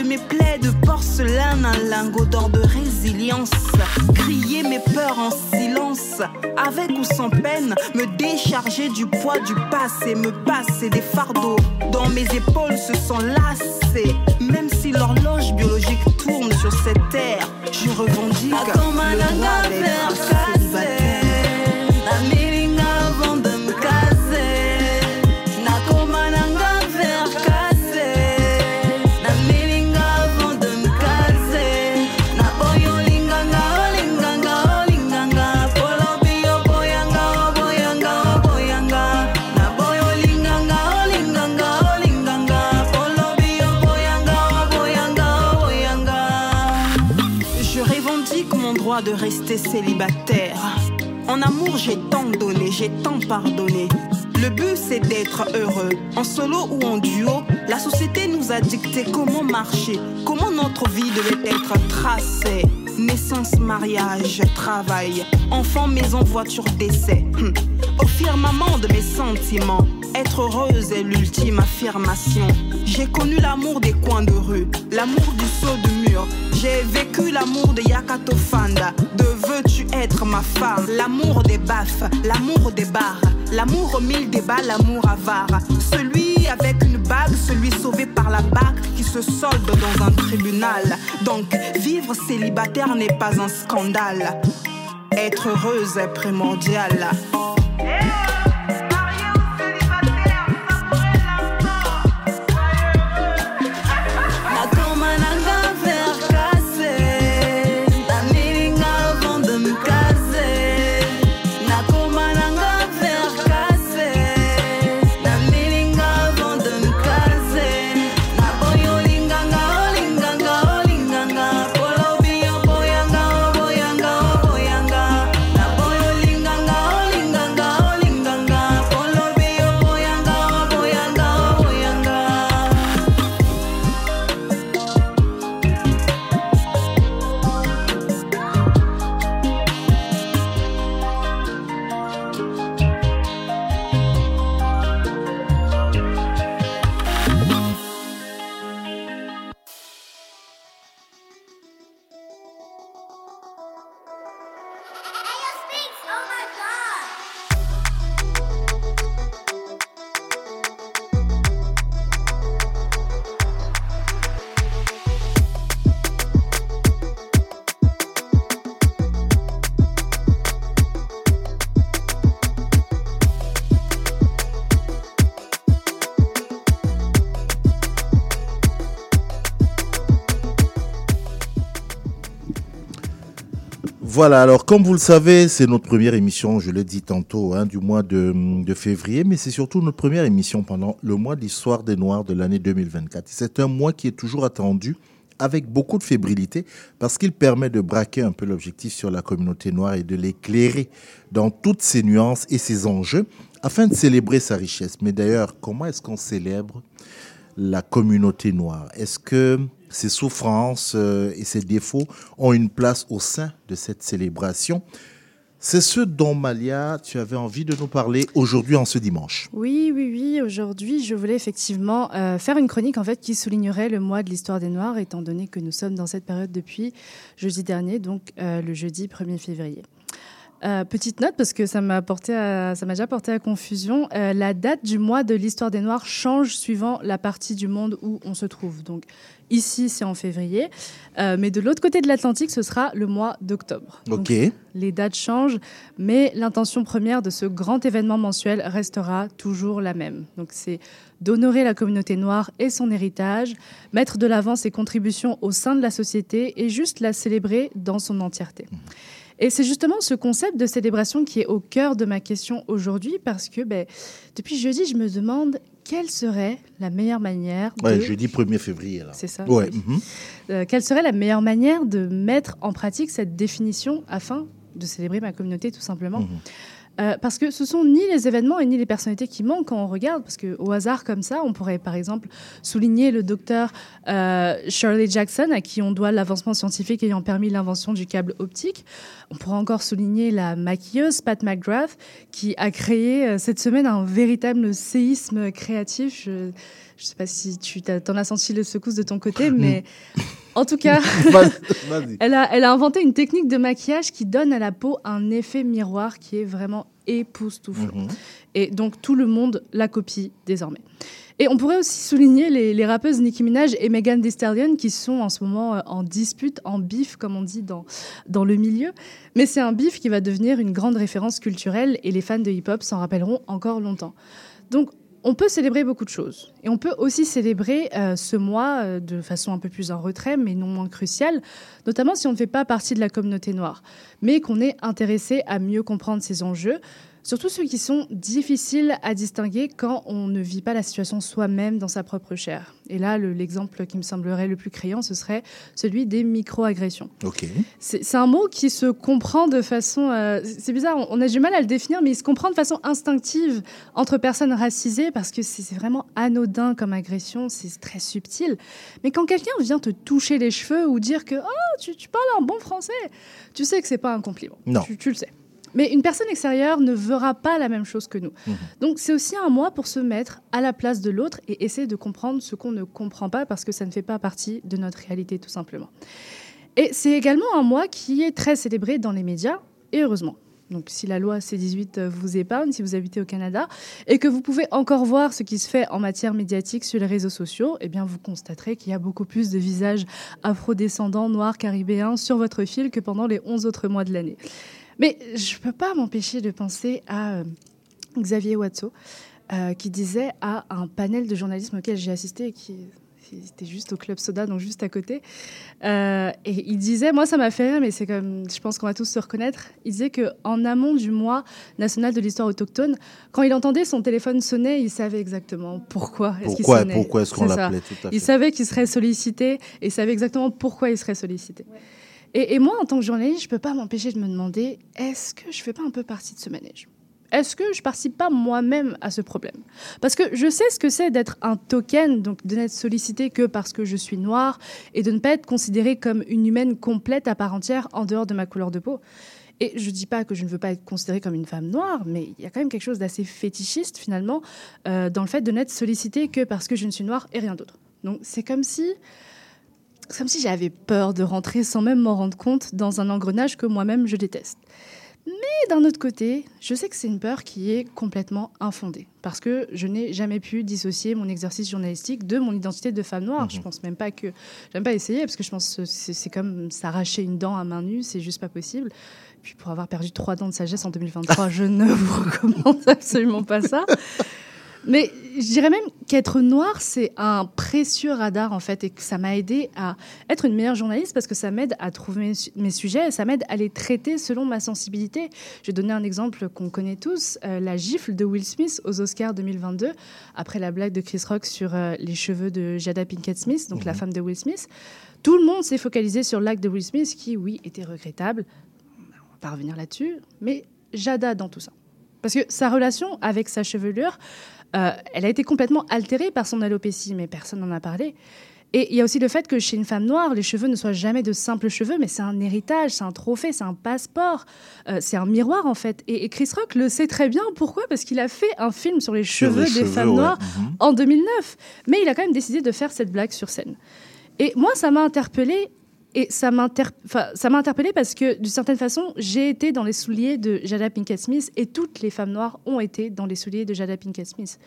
Mes plaies de porcelaine un lingot d'or de résilience. Crier mes peurs en silence, avec ou sans peine. Me décharger du poids du passé, me passer des fardeaux. Dont mes épaules se sont lassées. Même si l'horloge biologique tourne sur cette terre, je revendique le droit célibataire. En amour, j'ai tant donné, j'ai tant pardonné. Le but, c'est d'être heureux. En solo ou en duo, la société nous a dicté comment marcher, comment notre vie devait être tracée. Naissance, mariage, travail, enfant, maison, voiture, décès. Au firmament de mes sentiments, Être heureuse est l'ultime affirmation. J'ai connu l'amour des coins de rue, l'amour du saut de J'ai vécu l'amour de Yakato Fanda. De veux-tu être ma femme? L'amour des baffes, l'amour des bars, l'amour au mille débats, l'amour avare. Celui avec une bague, celui sauvé par la bague qui se solde dans un tribunal. Donc, vivre célibataire n'est pas un scandale. Être heureuse est primordial. Voilà, alors comme vous le savez, c'est notre première émission, je l'ai dit tantôt, hein, du mois de, de février, mais c'est surtout notre première émission pendant le mois de l'histoire des Noirs de l'année 2024. C'est un mois qui est toujours attendu avec beaucoup de fébrilité parce qu'il permet de braquer un peu l'objectif sur la communauté noire et de l'éclairer dans toutes ses nuances et ses enjeux afin de célébrer sa richesse. Mais d'ailleurs, comment est-ce qu'on célèbre la communauté noire? Est-ce que ses souffrances euh, et ses défauts ont une place au sein de cette célébration C'est ce dont, Malia, tu avais envie de nous parler aujourd'hui en ce dimanche. Oui, oui, oui. Aujourd'hui, je voulais effectivement euh, faire une chronique en fait qui soulignerait le mois de l'histoire des Noirs, étant donné que nous sommes dans cette période depuis jeudi dernier, donc euh, le jeudi 1er février. Euh, petite note parce que ça m'a à- ça m'a déjà porté à confusion. Euh, la date du mois de l'histoire des Noirs change suivant la partie du monde où on se trouve. Donc ici c'est en février, Euh, mais de l'autre côté de l'Atlantique ce sera le mois d'octobre. Donc, Ok. les dates changent, mais l'intention première de ce grand événement mensuel restera toujours la même. Donc c'est d'honorer la communauté noire et son héritage, mettre de l'avant ses contributions au sein de la société et juste la célébrer dans son entièreté. Et c'est justement ce concept de célébration qui est au cœur de ma question aujourd'hui parce que ben, depuis jeudi, je me demande quelle serait la meilleure manière de... Ouais, jeudi 1er février. là. C'est ça, Ouais. oui. mhm. Euh, quelle serait la meilleure manière de mettre en pratique cette définition afin de célébrer ma communauté tout simplement? Euh, parce que ce sont ni les événements et ni les personnalités qui manquent quand on regarde, parce qu'au hasard comme ça, on pourrait par exemple souligner le docteur euh, Shirley Jackson, à qui on doit l'avancement scientifique ayant permis l'invention du câble optique. On pourrait encore souligner la maquilleuse Pat McGrath, qui a créé euh, cette semaine un véritable séisme créatif. Ne sais pas si tu t'en as senti le secousse de ton côté, mais en tout cas, elle a, elle a inventé une technique de maquillage qui donne à la peau un effet miroir qui est vraiment époustouflant. Mhm. Et donc tout le monde la copie désormais. Et on pourrait aussi souligner les, les rappeuses Nicki Minaj et Megan Thee Stallion qui sont en ce moment euh, en dispute, en bif comme on dit dans, dans le milieu. Mais c'est un bif qui va devenir une grande référence culturelle et les fans de hip-hop s'en rappelleront encore longtemps. Donc on peut célébrer beaucoup de choses. Et on peut aussi célébrer euh, ce mois euh, de façon un peu plus en retrait, mais non moins cruciale, notamment si on ne fait pas partie de la communauté noire, mais qu'on est intéressé à mieux comprendre ces enjeux, surtout ceux qui sont difficiles à distinguer quand on ne vit pas la situation soi-même dans sa propre chair. Et là, le- l'exemple qui me semblerait le plus criant, ce serait celui des micro-agressions. Ok. C'est un mot qui se comprend de façon. euh, c'est bizarre, on, on a du mal à le définir, mais il se comprend de façon instinctive entre personnes racisées parce que c'est c'est vraiment anodin comme agression, c'est très subtil. Mais quand quelqu'un vient te toucher les cheveux ou dire que oh, tu, tu parles un bon français, tu sais que c'est pas un compliment. Non. Tu, tu le sais. Mais une personne extérieure ne verra pas la même chose que nous. Donc c'est aussi un mois pour se mettre à la place de l'autre et essayer de comprendre ce qu'on ne comprend pas parce que ça ne fait pas partie de notre réalité tout simplement. Et c'est également un mois qui est très célébré dans les médias et heureusement. Donc si la loi C18 vous épargne, si vous habitez au Canada, et que vous pouvez encore voir ce qui se fait en matière médiatique sur les réseaux sociaux, eh bien vous constaterez qu'il y a beaucoup plus de visages afrodescendants, noirs, caribéens sur votre fil que pendant les 11 autres mois de l'année. Mais je ne peux pas m'empêcher de penser à euh, Xavier Watteau, euh, qui disait à un panel de journalisme auquel j'ai assisté et qui était juste au Club Soda, donc juste à côté. Euh, et il disait, moi ça m'a fait rire, mais c'est comme, je pense qu'on va tous se reconnaître. Il disait qu'en amont du mois national de l'histoire autochtone, quand il entendait son téléphone sonner, il savait exactement pourquoi est-ce Pourquoi, sonnait. pourquoi est-ce qu'on l'appelait tout à fait. Il savait qu'il serait sollicité et il savait exactement pourquoi il serait sollicité. Et, moi, en tant que journaliste, je ne peux pas m'empêcher de me demander est-ce que je ne fais pas un peu partie de ce manège? Est-ce que je ne participe pas moi-même à ce problème? Parce que je sais ce que c'est d'être un token, donc de n'être sollicité que parce que je suis noire et de ne pas être considérée comme une humaine complète à part entière en dehors de ma couleur de peau. Et je ne dis pas que je ne veux pas être considérée comme une femme noire, mais il y a quand même quelque chose d'assez fétichiste finalement euh, dans le fait de n'être sollicitée que parce que je ne suis noire et rien d'autre. Donc c'est comme si comme si j'avais peur de rentrer sans même m'en rendre compte dans un engrenage que moi-même je déteste. Mais d'un autre côté, je sais que c'est une peur qui est complètement infondée. Parce que je n'ai jamais pu dissocier mon exercice journalistique de mon identité de femme noire. Je pense même pas que. J'aime pas essayer parce que je pense que c'est c'est comme s'arracher une dent à main nue, c'est juste pas possible. Puis pour avoir perdu trois dents de sagesse en 2023, je ne vous recommande absolument pas ça. Mais je dirais même qu'être noir, c'est un précieux radar en fait, et que ça m'a aidé à être une meilleure journaliste parce que ça m'aide à trouver mes su- mes sujets et ça m'aide à les traiter selon ma sensibilité. Je vais donner un exemple qu'on connaît tous euh, la gifle de Will Smith aux Oscars 2022, après la blague de Chris Rock sur euh, les cheveux de Jada Pinkett Smith, donc la femme de Will Smith. Tout le monde s'est focalisé sur l'acte de Will Smith qui, oui, était regrettable. On va pas revenir là-dessus, mais Jada dans tout ça. Parce que sa relation avec sa chevelure, euh, elle a été complètement altérée par son alopécie, mais personne n'en a parlé. Et il y a aussi le fait que chez une femme noire, les cheveux ne soient jamais de simples cheveux, mais c'est un héritage, c'est un trophée, c'est un passeport, euh, c'est un miroir en fait. Et, et Chris Rock le sait très bien. Pourquoi? Parce qu'il a fait un film sur les Sur cheveux les des cheveux, femmes ouais. noires Mhm. en 2009. Mais il a quand même décidé de faire cette blague sur scène. Et moi, ça m'a interpellée. Et ça m'a interpellée parce que, d'une certaine façon, j'ai été dans les souliers de Jada Pinkett Smith et toutes les femmes noires ont été dans les souliers de Jada Pinkett Smith.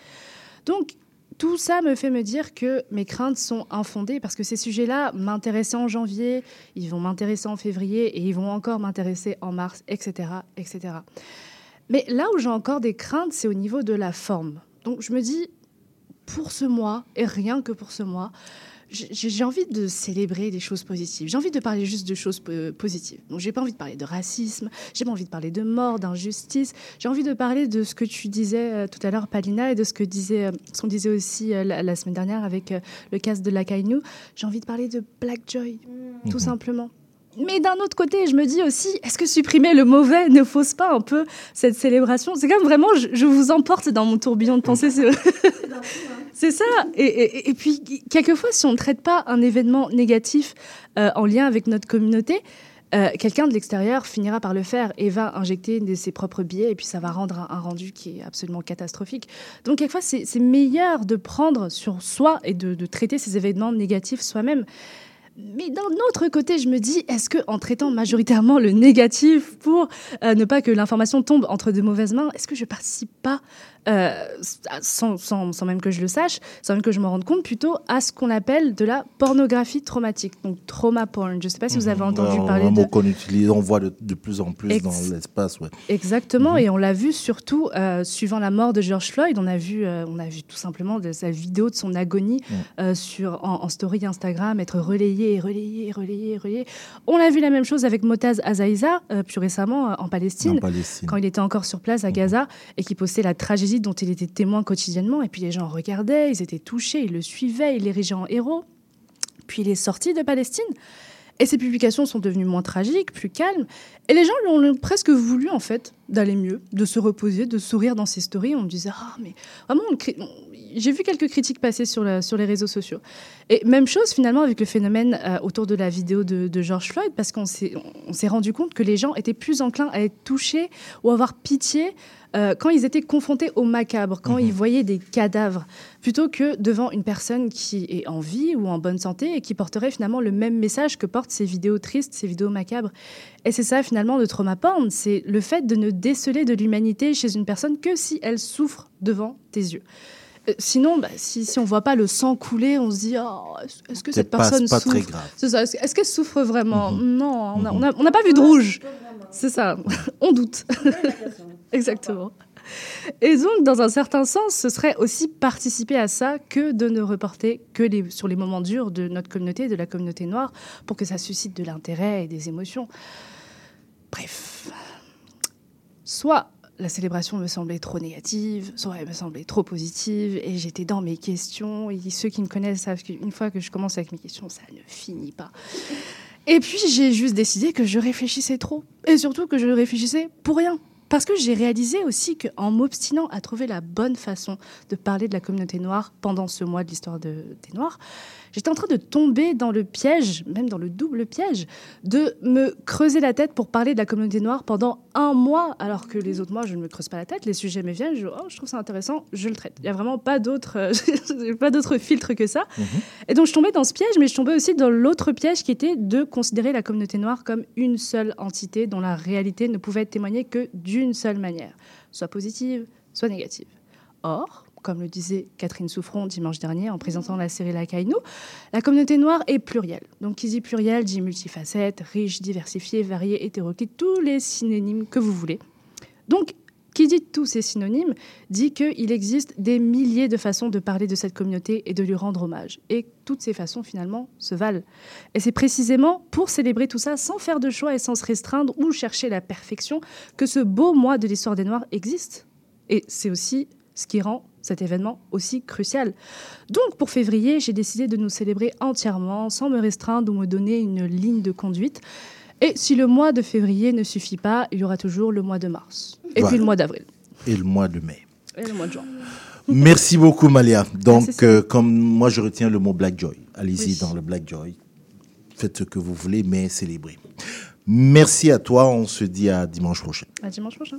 Donc, tout ça me fait me dire que mes craintes sont infondées parce que ces sujets-là m'intéressaient en janvier, ils vont m'intéresser en février et ils vont encore m'intéresser en mars, etc., etc. Mais là où j'ai encore des craintes, c'est au niveau de la forme. Donc, je me dis, pour ce mois, et rien que pour ce mois, j'ai envie de célébrer des choses positives. J'ai envie de parler juste de choses po- positives. Donc, j'ai pas envie de parler de racisme, j'ai pas envie de parler de mort, d'injustice. J'ai envie de parler de ce que tu disais euh, tout à l'heure, Palina, et de ce que disait, euh, ce qu'on disait aussi euh, la, semaine dernière avec le cast de la Kainu. J'ai envie de parler de Black Joy, tout simplement. Mais d'un autre côté, je me dis aussi, est-ce que supprimer le mauvais ne fausse pas un peu cette célébration? C'est comme vraiment, je, je vous emporte dans mon tourbillon de pensée. C'est ça. Et, et- et puis, quelquefois, si on ne traite pas un événement négatif euh, en lien avec notre communauté, euh, quelqu'un de l'extérieur finira par le faire et va injecter de ses propres biais et puis ça va rendre un, un rendu qui est absolument catastrophique. Donc quelquefois c'est c'est meilleur de prendre sur soi et de, de traiter ces événements négatifs soi-même. Mais d'un autre côté, je me dis, est-ce que en traitant majoritairement le négatif pour euh, ne pas que l'information tombe entre de mauvaises mains, est-ce que je participe pas, euh, sans, sans- sans même que je le sache, sans même que je me rende compte, plutôt à ce qu'on appelle de la pornographie traumatique, donc trauma porn. Je ne sais pas si vous avez entendu Alors, parler un de... mot qu'on utilise, on voit de, de plus en plus Ex- dans l'espace. Ouais. Exactement, et on l'a vu surtout euh, suivant la mort de George Floyd. On a vu, euh, on a vu tout simplement de sa vidéo de son agonie euh, sur en, en story Instagram être relayée, relayée, relayée, relayée. On a vu la même chose avec Motaz Azaïza euh, plus récemment en Palestine, En Palestine. quand il était encore sur place à Gaza et qui postait la tragédie dont il était témoin quotidiennement. Et puis les gens regardaient, ils étaient touchés, ils le suivaient, ils l'érigeaient en héros. Puis il est sorti de Palestine. Et ses publications sont devenues moins tragiques, plus calmes. Et les gens lui ont presque voulu, en fait, d'aller mieux, de se reposer, de sourire dans ses stories. On disait, ah, mais vraiment, on- j'ai vu quelques critiques passer sur, la- sur les réseaux sociaux. Et même chose finalement avec le phénomène euh, autour de la vidéo de, de George Floyd, parce qu'on s'est, on s'est rendu compte que les gens étaient plus enclins à être touchés ou avoir pitié euh, quand ils étaient confrontés au macabre, quand ils voyaient des cadavres, plutôt que devant une personne qui est en vie ou en bonne santé et qui porterait finalement le même message que portent ces vidéos tristes, ces vidéos macabres. Et c'est ça finalement le trauma porn, c'est le fait de ne déceler de l'humanité chez une personne que si elle souffre devant tes yeux. Euh, Sinon, bah, si, si on voit pas le sang couler, on se dit oh, est-ce- que cette pas- personne pas souffre. Est-ce est-ce qu'elle souffre vraiment Non, on n'a n'a pas vu de rouge. C'est ça. on doute. Exactement. Et donc, dans un certain sens, ce serait aussi participer à ça que de ne reporter que les, sur les moments durs de notre communauté, de la communauté noire, pour que ça suscite de l'intérêt et des émotions. Bref. Soit la célébration me semblait trop négative, soit elle me semblait trop positive, et j'étais dans mes questions. Et ceux qui me connaissent savent qu'une fois que je commence avec mes questions, ça ne finit pas. Et puis j'ai juste décidé que je réfléchissais trop, et surtout que je réfléchissais pour rien. Parce que j'ai réalisé aussi qu'en m'obstinant à trouver la bonne façon de parler de la communauté noire pendant ce mois de l'histoire de- des Noirs, j'étais en train de tomber dans le piège, même dans le double piège, de me creuser la tête pour parler de la communauté noire pendant un mois, alors que les autres mois, je ne me creuse pas la tête, les sujets me viennent, je, oh, je trouve ça intéressant, je le traite. Il n'y a vraiment pas d'autre euh, pas d'autre filtre que ça. Et donc je tombais dans ce piège, mais je tombais aussi dans l'autre piège qui était de considérer la communauté noire comme une seule entité dont la réalité ne pouvait être témoignée que d'une seule manière, soit positive, soit négative. Or, comme le disait Catherine Souffron dimanche dernier en présentant la série La la communauté noire est plurielle. Donc qui dit pluriel dit multifacette, riche, diversifiée, variée, hétéroclite, tous les synonymes que vous voulez. Donc, qui dit tous ces synonymes dit qu'il existe des milliers de façons de parler de cette communauté et de lui rendre hommage. Et toutes ces façons, finalement, se valent. Et c'est précisément pour célébrer tout ça, sans faire de choix et sans se restreindre ou chercher la perfection, que ce beau mois de l'histoire des Noirs existe. Et c'est aussi ce qui rend cet événement aussi crucial. Donc, pour février, j'ai décidé de nous célébrer entièrement, sans me restreindre ou me donner une ligne de conduite. Et si le mois de février ne suffit pas, il y aura toujours le mois de mars. Et Voilà. puis le mois d'avril. Et le mois de mai. Et le mois de juin. Merci beaucoup, Malia. Donc, Merci, euh, comme moi, je retiens le mot Black Joy. Allez-y Oui. dans le Black Joy. Faites ce que vous voulez, mais célébrez. Merci à toi. On se dit à dimanche prochain. À dimanche prochain.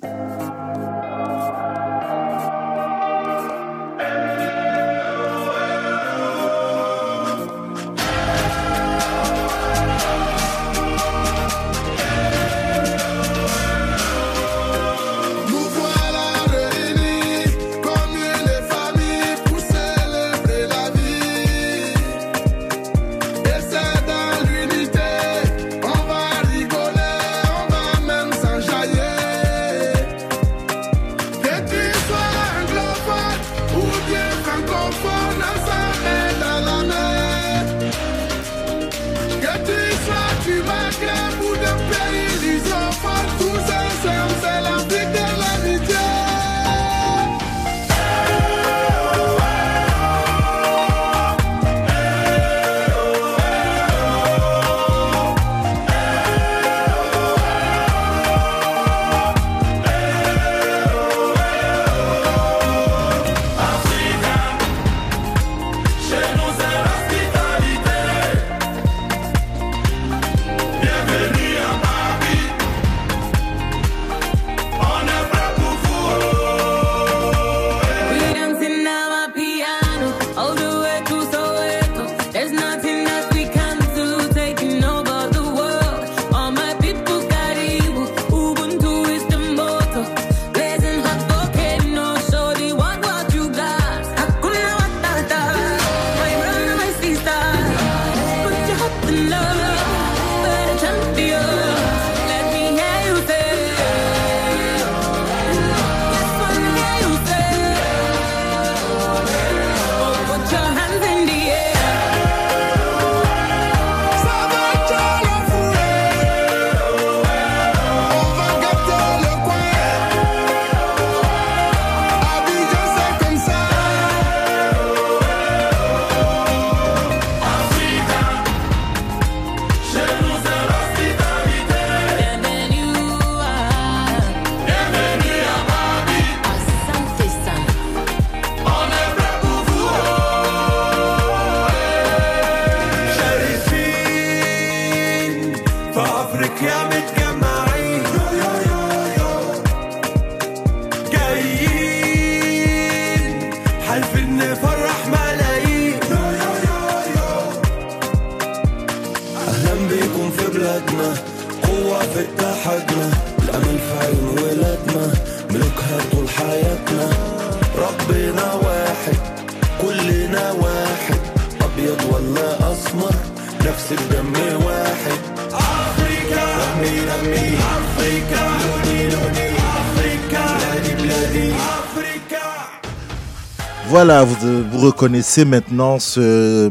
Reconnaissez maintenant ce,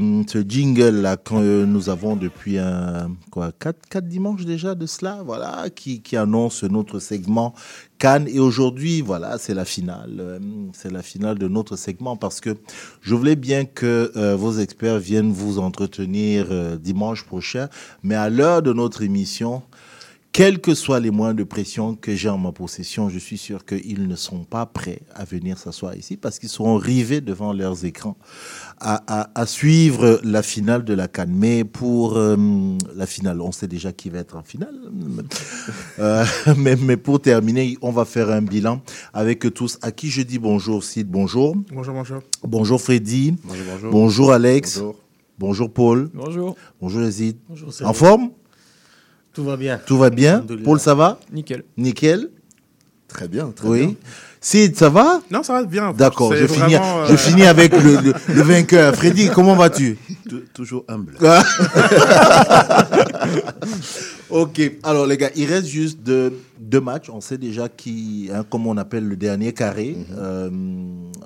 jingle-là que nous avons depuis un, quoi, quatre, quatre dimanches déjà de cela, voilà, qui, qui annonce notre segment Cannes. Et aujourd'hui, voilà, c'est la finale. euh, C'est la finale de notre segment parce que je voulais bien que euh, vos experts viennent vous entretenir euh, dimanche prochain, mais à l'heure de notre émission, quels que soient les moyens de pression que j'ai en ma possession, je suis sûr qu'ils ne sont pas prêts à venir s'asseoir ici parce qu'ils seront rivés devant leurs écrans à, à- à suivre la finale de la Cannes. Mais pour euh, la finale, on sait déjà qui va être en finale. Euh, mais, mais pour terminer, on va faire un bilan avec tous. À qui je dis bonjour, Sid, bonjour. Bonjour, bonjour. Bonjour Freddy. Bonjour, bonjour. Bonjour Alex. Bonjour. Bonjour Paul. Bonjour. Bonjour Yazid. Bonjour, En forme? Tout va bien. Tout va bien. Paul, ça va Nickel. Nickel Très bien, très oui. bien. Sid, ça va Non, ça va bien. D'accord, je finis, euh, je finis avec le, le- le vainqueur. Freddy, comment vas-tu Toujours humble. ok, alors les gars, il reste juste deux, deux matchs. On sait déjà qui, hein, comme on appelle le dernier carré. Euh,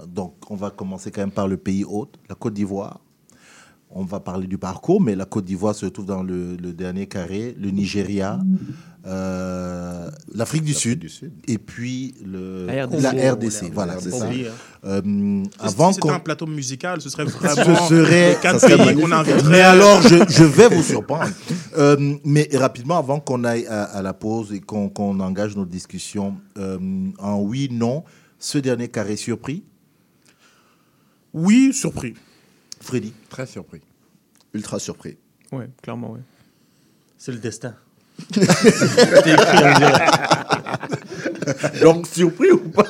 donc, on va commencer quand même par le pays hôte, la Côte d'Ivoire. On va parler du parcours, mais la Côte d'Ivoire se trouve dans le, le dernier carré, le Nigeria, euh, l'Afrique du, Sud, et puis le, La RDC. la RDC. Congo, Voilà, c'est ça. Oublié, hein. Euh, Si avant c'était un plateau musical, ce serait ce vraiment serait, les quatre ça serait pays. Mais alors, je, je vais vous surprendre. Euh, mais rapidement, avant qu'on aille à, à la pause et qu'on qu'on engage notre discussion, euh, en oui, non, ce dernier carré surpris? Oui, surpris. Freddy Très surpris. Ultra surpris. Ouais, clairement, ouais. C'est le destin. Donc, surpris ou pas?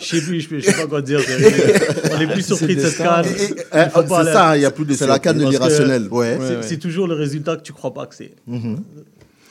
Je sais plus, je sais pas quoi dire. c'est- On est plus surpris de cette canne. Euh, c'est ça, il y a plus de C'est la canne de l'irrationnel. Ouais. c'est- toujours le résultat que tu crois pas que c'est. Mhm.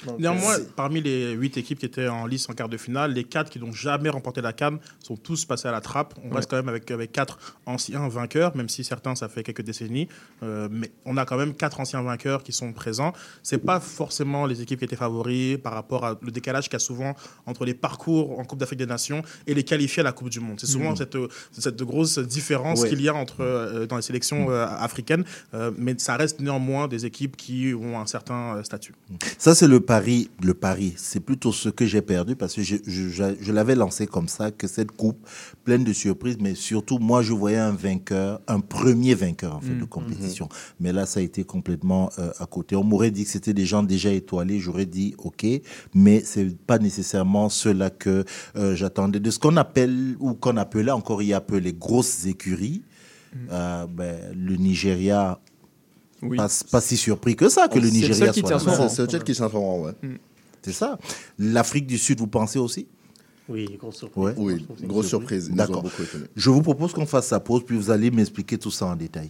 Donc, Néanmoins, parmi les huit équipes qui étaient en lice en quart de finale, les quatre qui n'ont jamais remporté la Cannes sont tous passés à la trappe. On Ouais. reste quand même avec, avec quatre anciens vainqueurs, même si certains, ça fait quelques décennies. Euh, mais on a quand même quatre anciens vainqueurs qui sont présents. C'est pas forcément les équipes qui étaient favoris par rapport à le décalage qu'il y a souvent entre les parcours en Coupe d'Afrique des Nations et les qualifiés à la Coupe du Monde. C'est souvent Mhm. cette, cette grosse différence Ouais. qu'il y a entre, euh, dans les sélections euh, africaines. Euh, mais ça reste néanmoins des équipes qui ont un certain euh, statut. Ça, c'est le pari. Le pari, c'est plutôt ce que j'ai perdu parce que je, je- je- je l'avais lancé comme ça, que cette coupe pleine de surprises, mais surtout, moi, je voyais un vainqueur, un premier vainqueur en fait Mm. de compétition. Mais là, ça a été complètement euh, à côté. On m'aurait dit que c'était des gens déjà étoilés, j'aurais dit OK, mais c'est pas nécessairement cela que euh, j'attendais. De ce qu'on appelle ou qu'on appelait encore il y a peu les grosses écuries, euh, ben, le Nigeria. Pas, pas si surpris que ça que le Nigeria soit là. C'est le seul qui tient son rang, ouais. C'est ça. L'Afrique du Sud, vous pensez aussi? Oui, grosse surprise. Ouais. Oui, grosse surprise. D'accord. Je vous propose qu'on fasse sa pause, puis vous allez m'expliquer tout ça en détail.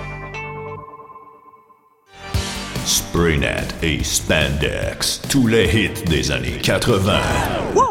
Spraynet et Spandex, tous les hits des années 80. Wow,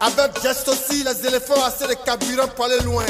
Avec geste aussi, les éléphants assez de carburant pour aller loin.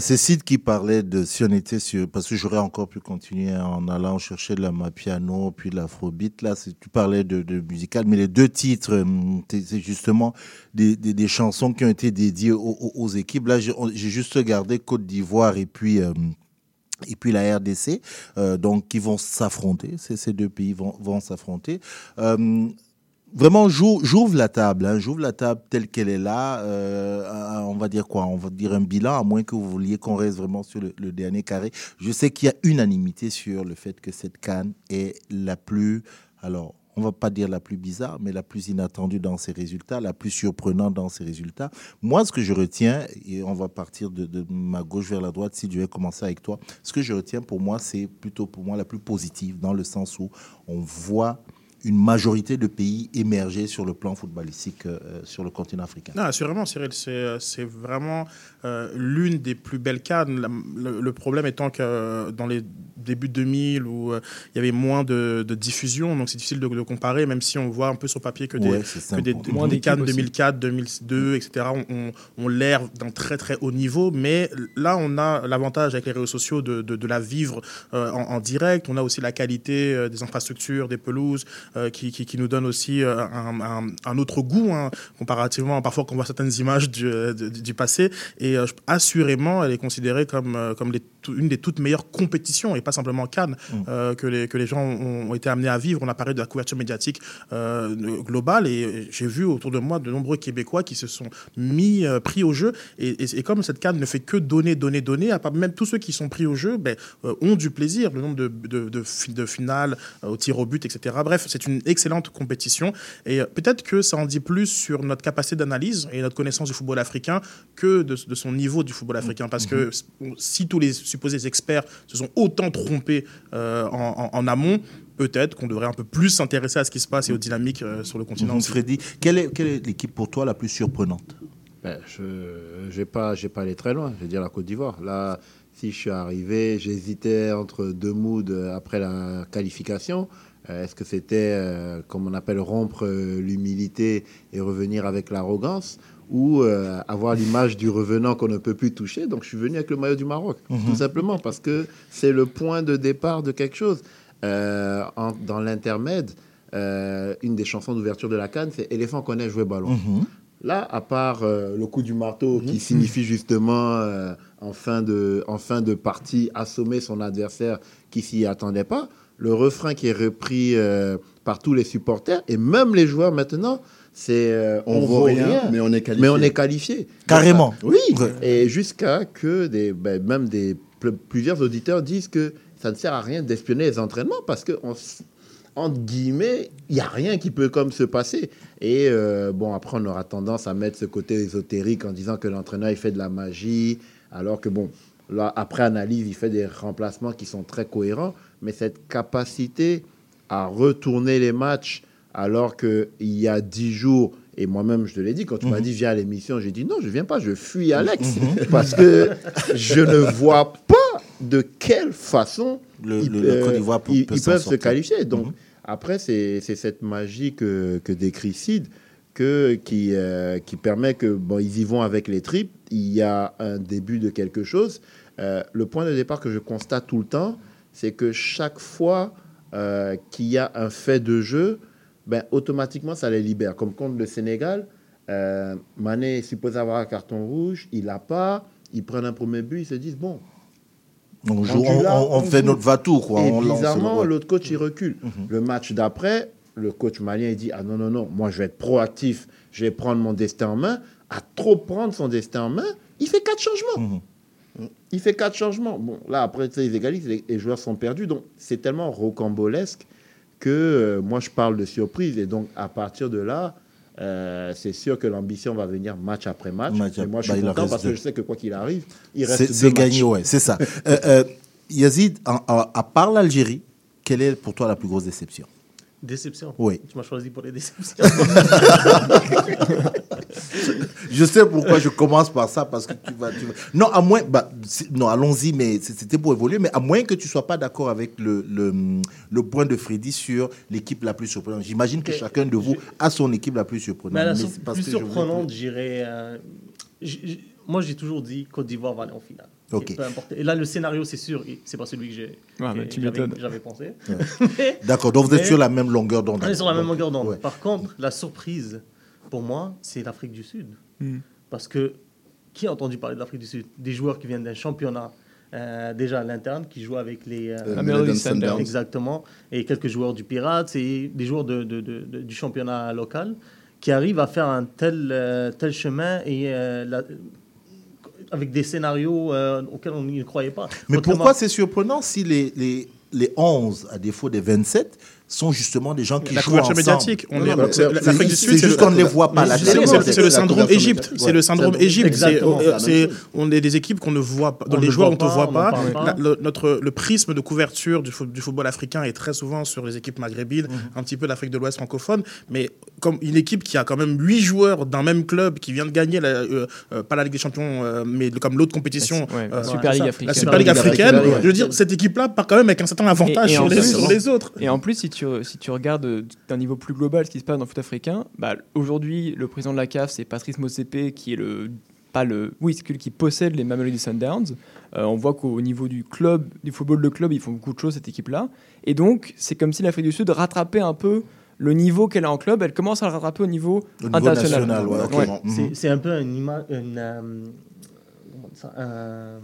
C'est Sid qui parlait de si on était sur. Parce que j'aurais encore pu continuer en allant chercher de la piano, puis de l'afrobeat. Là, tu parlais de, de musical, mais les deux titres, hum, c'est justement des, chansons qui ont été dédiées aux, équipes. Là, j'ai juste regardé Côte d'Ivoire et puis. hum, puis la RDC, euh, donc qui vont s'affronter, ces, deux pays vont, s'affronter. Euh, Vraiment, j'ouvre la table, hein, j'ouvre la table telle qu'elle est là. euh, on va dire quoi? On va dire un bilan, à moins que vous vouliez qu'on reste vraiment sur le, le dernier carré. Je sais qu'il y a unanimité sur le fait que cette canne est la plus, alors, on va pas dire la plus bizarre, mais la plus inattendue dans ses résultats, la plus surprenante dans ses résultats. Moi, ce que je retiens, et on va partir de, de ma gauche vers la droite, si je vais commencer avec toi, ce que je retiens pour moi, c'est plutôt pour moi la plus positive, dans le sens où on voit une majorité de pays émerger sur le plan footballistique euh, sur le continent africain. Non, assurément, Cyril, c'est euh, vraiment euh, l'une des plus belles cannes. La- Le, le problème étant que euh, dans les débuts 2000, où euh, il y avait moins de, de diffusion, donc c'est difficile de, de comparer, même si on voit un peu sur papier que des, Ouais, c'est que des, simple. des- Moins des cannes aussi. 2004, 2002, etc. ont l'air d'un très très haut niveau, mais là, on a l'avantage avec les réseaux sociaux de, de- de la vivre euh, en, en direct. On a aussi la qualité euh, des infrastructures, des pelouses, qui, qui- qui nous donne aussi euh, un, un- un autre goût, hein, comparativement à parfois qu'on voit certaines images du, euh, du- du passé. Et euh, assurément, elle est considérée comme, euh, comme les une des toutes meilleures compétitions, et pas simplement Cannes, euh, que, les, que les gens ont, ont été amenés à vivre. On a parlé de la couverture médiatique euh, globale, et j'ai vu autour de moi de nombreux Québécois qui se sont mis, euh, pris au jeu. Et, et- et comme cette Cannes ne fait que donner, donner, donner, à part même tous ceux qui sont pris au jeu ben, euh, ont du plaisir. Le nombre de, de, de, de finales euh, au tir au but, etc. Bref, c'est une excellente compétition. Et euh, peut-être que ça en dit plus sur notre capacité d'analyse et notre connaissance du football africain que de, de son niveau du football africain. Parce que si tous les supposés experts se sont autant trompés euh, en, en- en amont, peut-être qu'on devrait un peu plus s'intéresser à ce qui se passe et aux dynamiques euh, sur le continent. Mhm. aussi. Freddy, quelle est, quelle est l'équipe pour toi la plus surprenante? Ben, je j'ai pas pas allé très loin. Je vais dire la Côte d'Ivoire. Là, si je suis arrivé, j'hésitais entre deux moods après la qualification. Euh, Est-ce que c'était, euh, comme on appelle, rompre euh, l'humilité et revenir avec l'arrogance ou euh, avoir l'image du revenant qu'on ne peut plus toucher? Donc, je suis venu avec le maillot du Maroc, Mhm. tout simplement, parce que c'est le point de départ de quelque chose. En- dans l'intermède, une des chansons d'ouverture de la Cannes, c'est Éléphant connaît jouer ballon. Mhm. Là, à part euh, le coup du marteau qui signifie justement euh, en, fin de, en fin de partie assommer son adversaire qui s'y attendait pas, le refrain qui est repris euh, par tous les supporters et même les joueurs maintenant, c'est euh, On vaut rien, mais on est qualifié. Mais on est qualifié. Carrément. Oui. Et jusqu'à que des, ben, même des plusieurs auditeurs disent que ça ne sert à rien d'espionner les entraînements parce que on entre guillemets, il n'y a rien qui peut comme se passer. Et euh, bon, après, on aura tendance à mettre ce côté ésotérique en disant que l'entraîneur, il fait de la magie, alors que bon, là, après analyse, il fait des remplacements qui sont très cohérents. Mais cette capacité à retourner les matchs alors qu'il y a dix jours, et moi-même, je te l'ai dit, quand tu m'as Mhm. dit viens à l'émission, j'ai dit non, je viens pas, je fuis Alex. Parce que je ne vois pas de quelle façon Le- ils, le- la Côte euh, d'Ivoire peut- ils- peut ils s'en peuvent se qualifier. Donc, Mhm. après, c'est c'est cette magie que, que décrit Sid que, qui, euh, qui permet que, bon, ils y vont avec les tripes. Il y a un début de quelque chose. Euh, le point de départ que je constate tout le temps, c'est que chaque fois euh, qu'il y a un fait de jeu, ben, automatiquement, ça les libère. Comme contre le Sénégal, euh, Mané est supposé avoir un carton rouge, il n'a pas, ils prennent un premier but, ils se disent, bon, On, joue, rendu on, là, on- on fait joue. notre va-tout. Quoi. Et on bizarrement, l'autre coach, il recule. Le match d'après, le coach malien, il dit Ah non, non, non, moi, je vais être proactif, je vais prendre mon destin en main. à trop prendre son destin en main, il fait quatre changements. Il fait quatre changements. Bon, là, après, ils égalisent, les, les joueurs sont perdus. Donc, c'est tellement rocambolesque que euh, moi, je parle de surprise. Et donc, à partir de là, euh, c'est sûr que l'ambition va venir match après match. Match Et moi, je bah, suis en content parce que je sais que quoi qu'il arrive, il reste C'est gagné, ouais, c'est ça. Euh, euh, Yazid, en- en- à part l'Algérie, quelle est pour toi la plus grosse déception? Déception? Oui. Tu m'as choisi pour les déceptions. Je sais pourquoi je commence par ça, parce que tu vas... tu vas- Non, à moins... bah, non, allons-y, mais c'était pour évoluer, mais à moins que tu sois pas d'accord avec le, le, le point de Freddy sur l'équipe la plus surprenante. J'imagine que chacun de vous a son équipe la plus surprenante. Mais la mais sur- c'est parce plus que surprenante, j'irais. euh, moi, j'ai toujours dit Côte d'Ivoire va aller en finale. Ok. Et, peu importe. Et là, le scénario, c'est sûr, c'est pas celui que. Ouais, j'avais- m'étonnes. J'avais pensé. Ouais. D'accord, donc vous êtes mais- sur la même longueur d'onde. On est sur la même longueur d'onde. ouais. Par contre, la surprise, pour moi, c'est l'Afrique du Sud. Hmm. Parce que qui a entendu parler de l'Afrique du Sud? Des joueurs qui viennent d'un championnat euh, déjà à l'interne, qui jouent avec les. euh, Euh. Exactement. Et quelques joueurs du Pirates et des joueurs de, de- de- de- du championnat local qui arrivent à faire un tel, euh, tel chemin et euh, la- avec des scénarios euh, auxquels on ne croyait pas. Mais Autrement- pourquoi c'est surprenant si les, les, les 11, à défaut des 27, sont justement des gens qui La jouent couverture ensemble médiatique, on Non, est- c'est- c'est- l'Afrique du c'est Sud, c'est juste qu'on ne les voit pas. C'est- le syndrome Égypte. C'est le syndrome Égypte. C'est on est des équipes qu'on ne voit pas. Dans On les joueurs, on ne voit pas. le, notre, le prisme de couverture du, fo- du football africain est très souvent sur les équipes maghrébines, un petit peu l'Afrique de l'Ouest francophone. Mais comme une équipe qui a quand même huit joueurs d'un même club qui vient de gagner, la, euh, euh, pas la Ligue des Champions, euh, mais comme l'autre compétition, Ouais, Super League ça, africaine. la Super League africaine. Je veux dire, cette équipe-là part quand même avec un certain avantage sur les autres. Et en plus, si tu, si tu regardes euh, d'un niveau plus global ce qui se passe dans le foot africain, bah, aujourd'hui, le président de la CAF, c'est Patrice Motsepe, qui est le. Pas le, oui, c'est celui qui possède les Mamelodi Sundowns. Euh, on voit qu'au niveau du club, du football de club, ils font beaucoup de choses, cette équipe-là. Et donc, c'est comme si l'Afrique du Sud rattrapait un peu le niveau qu'elle a en club. Elle commence à le rattraper au niveau, Au niveau international. national, ouais, ok. Ouais. C'est- C'est un peu une euh,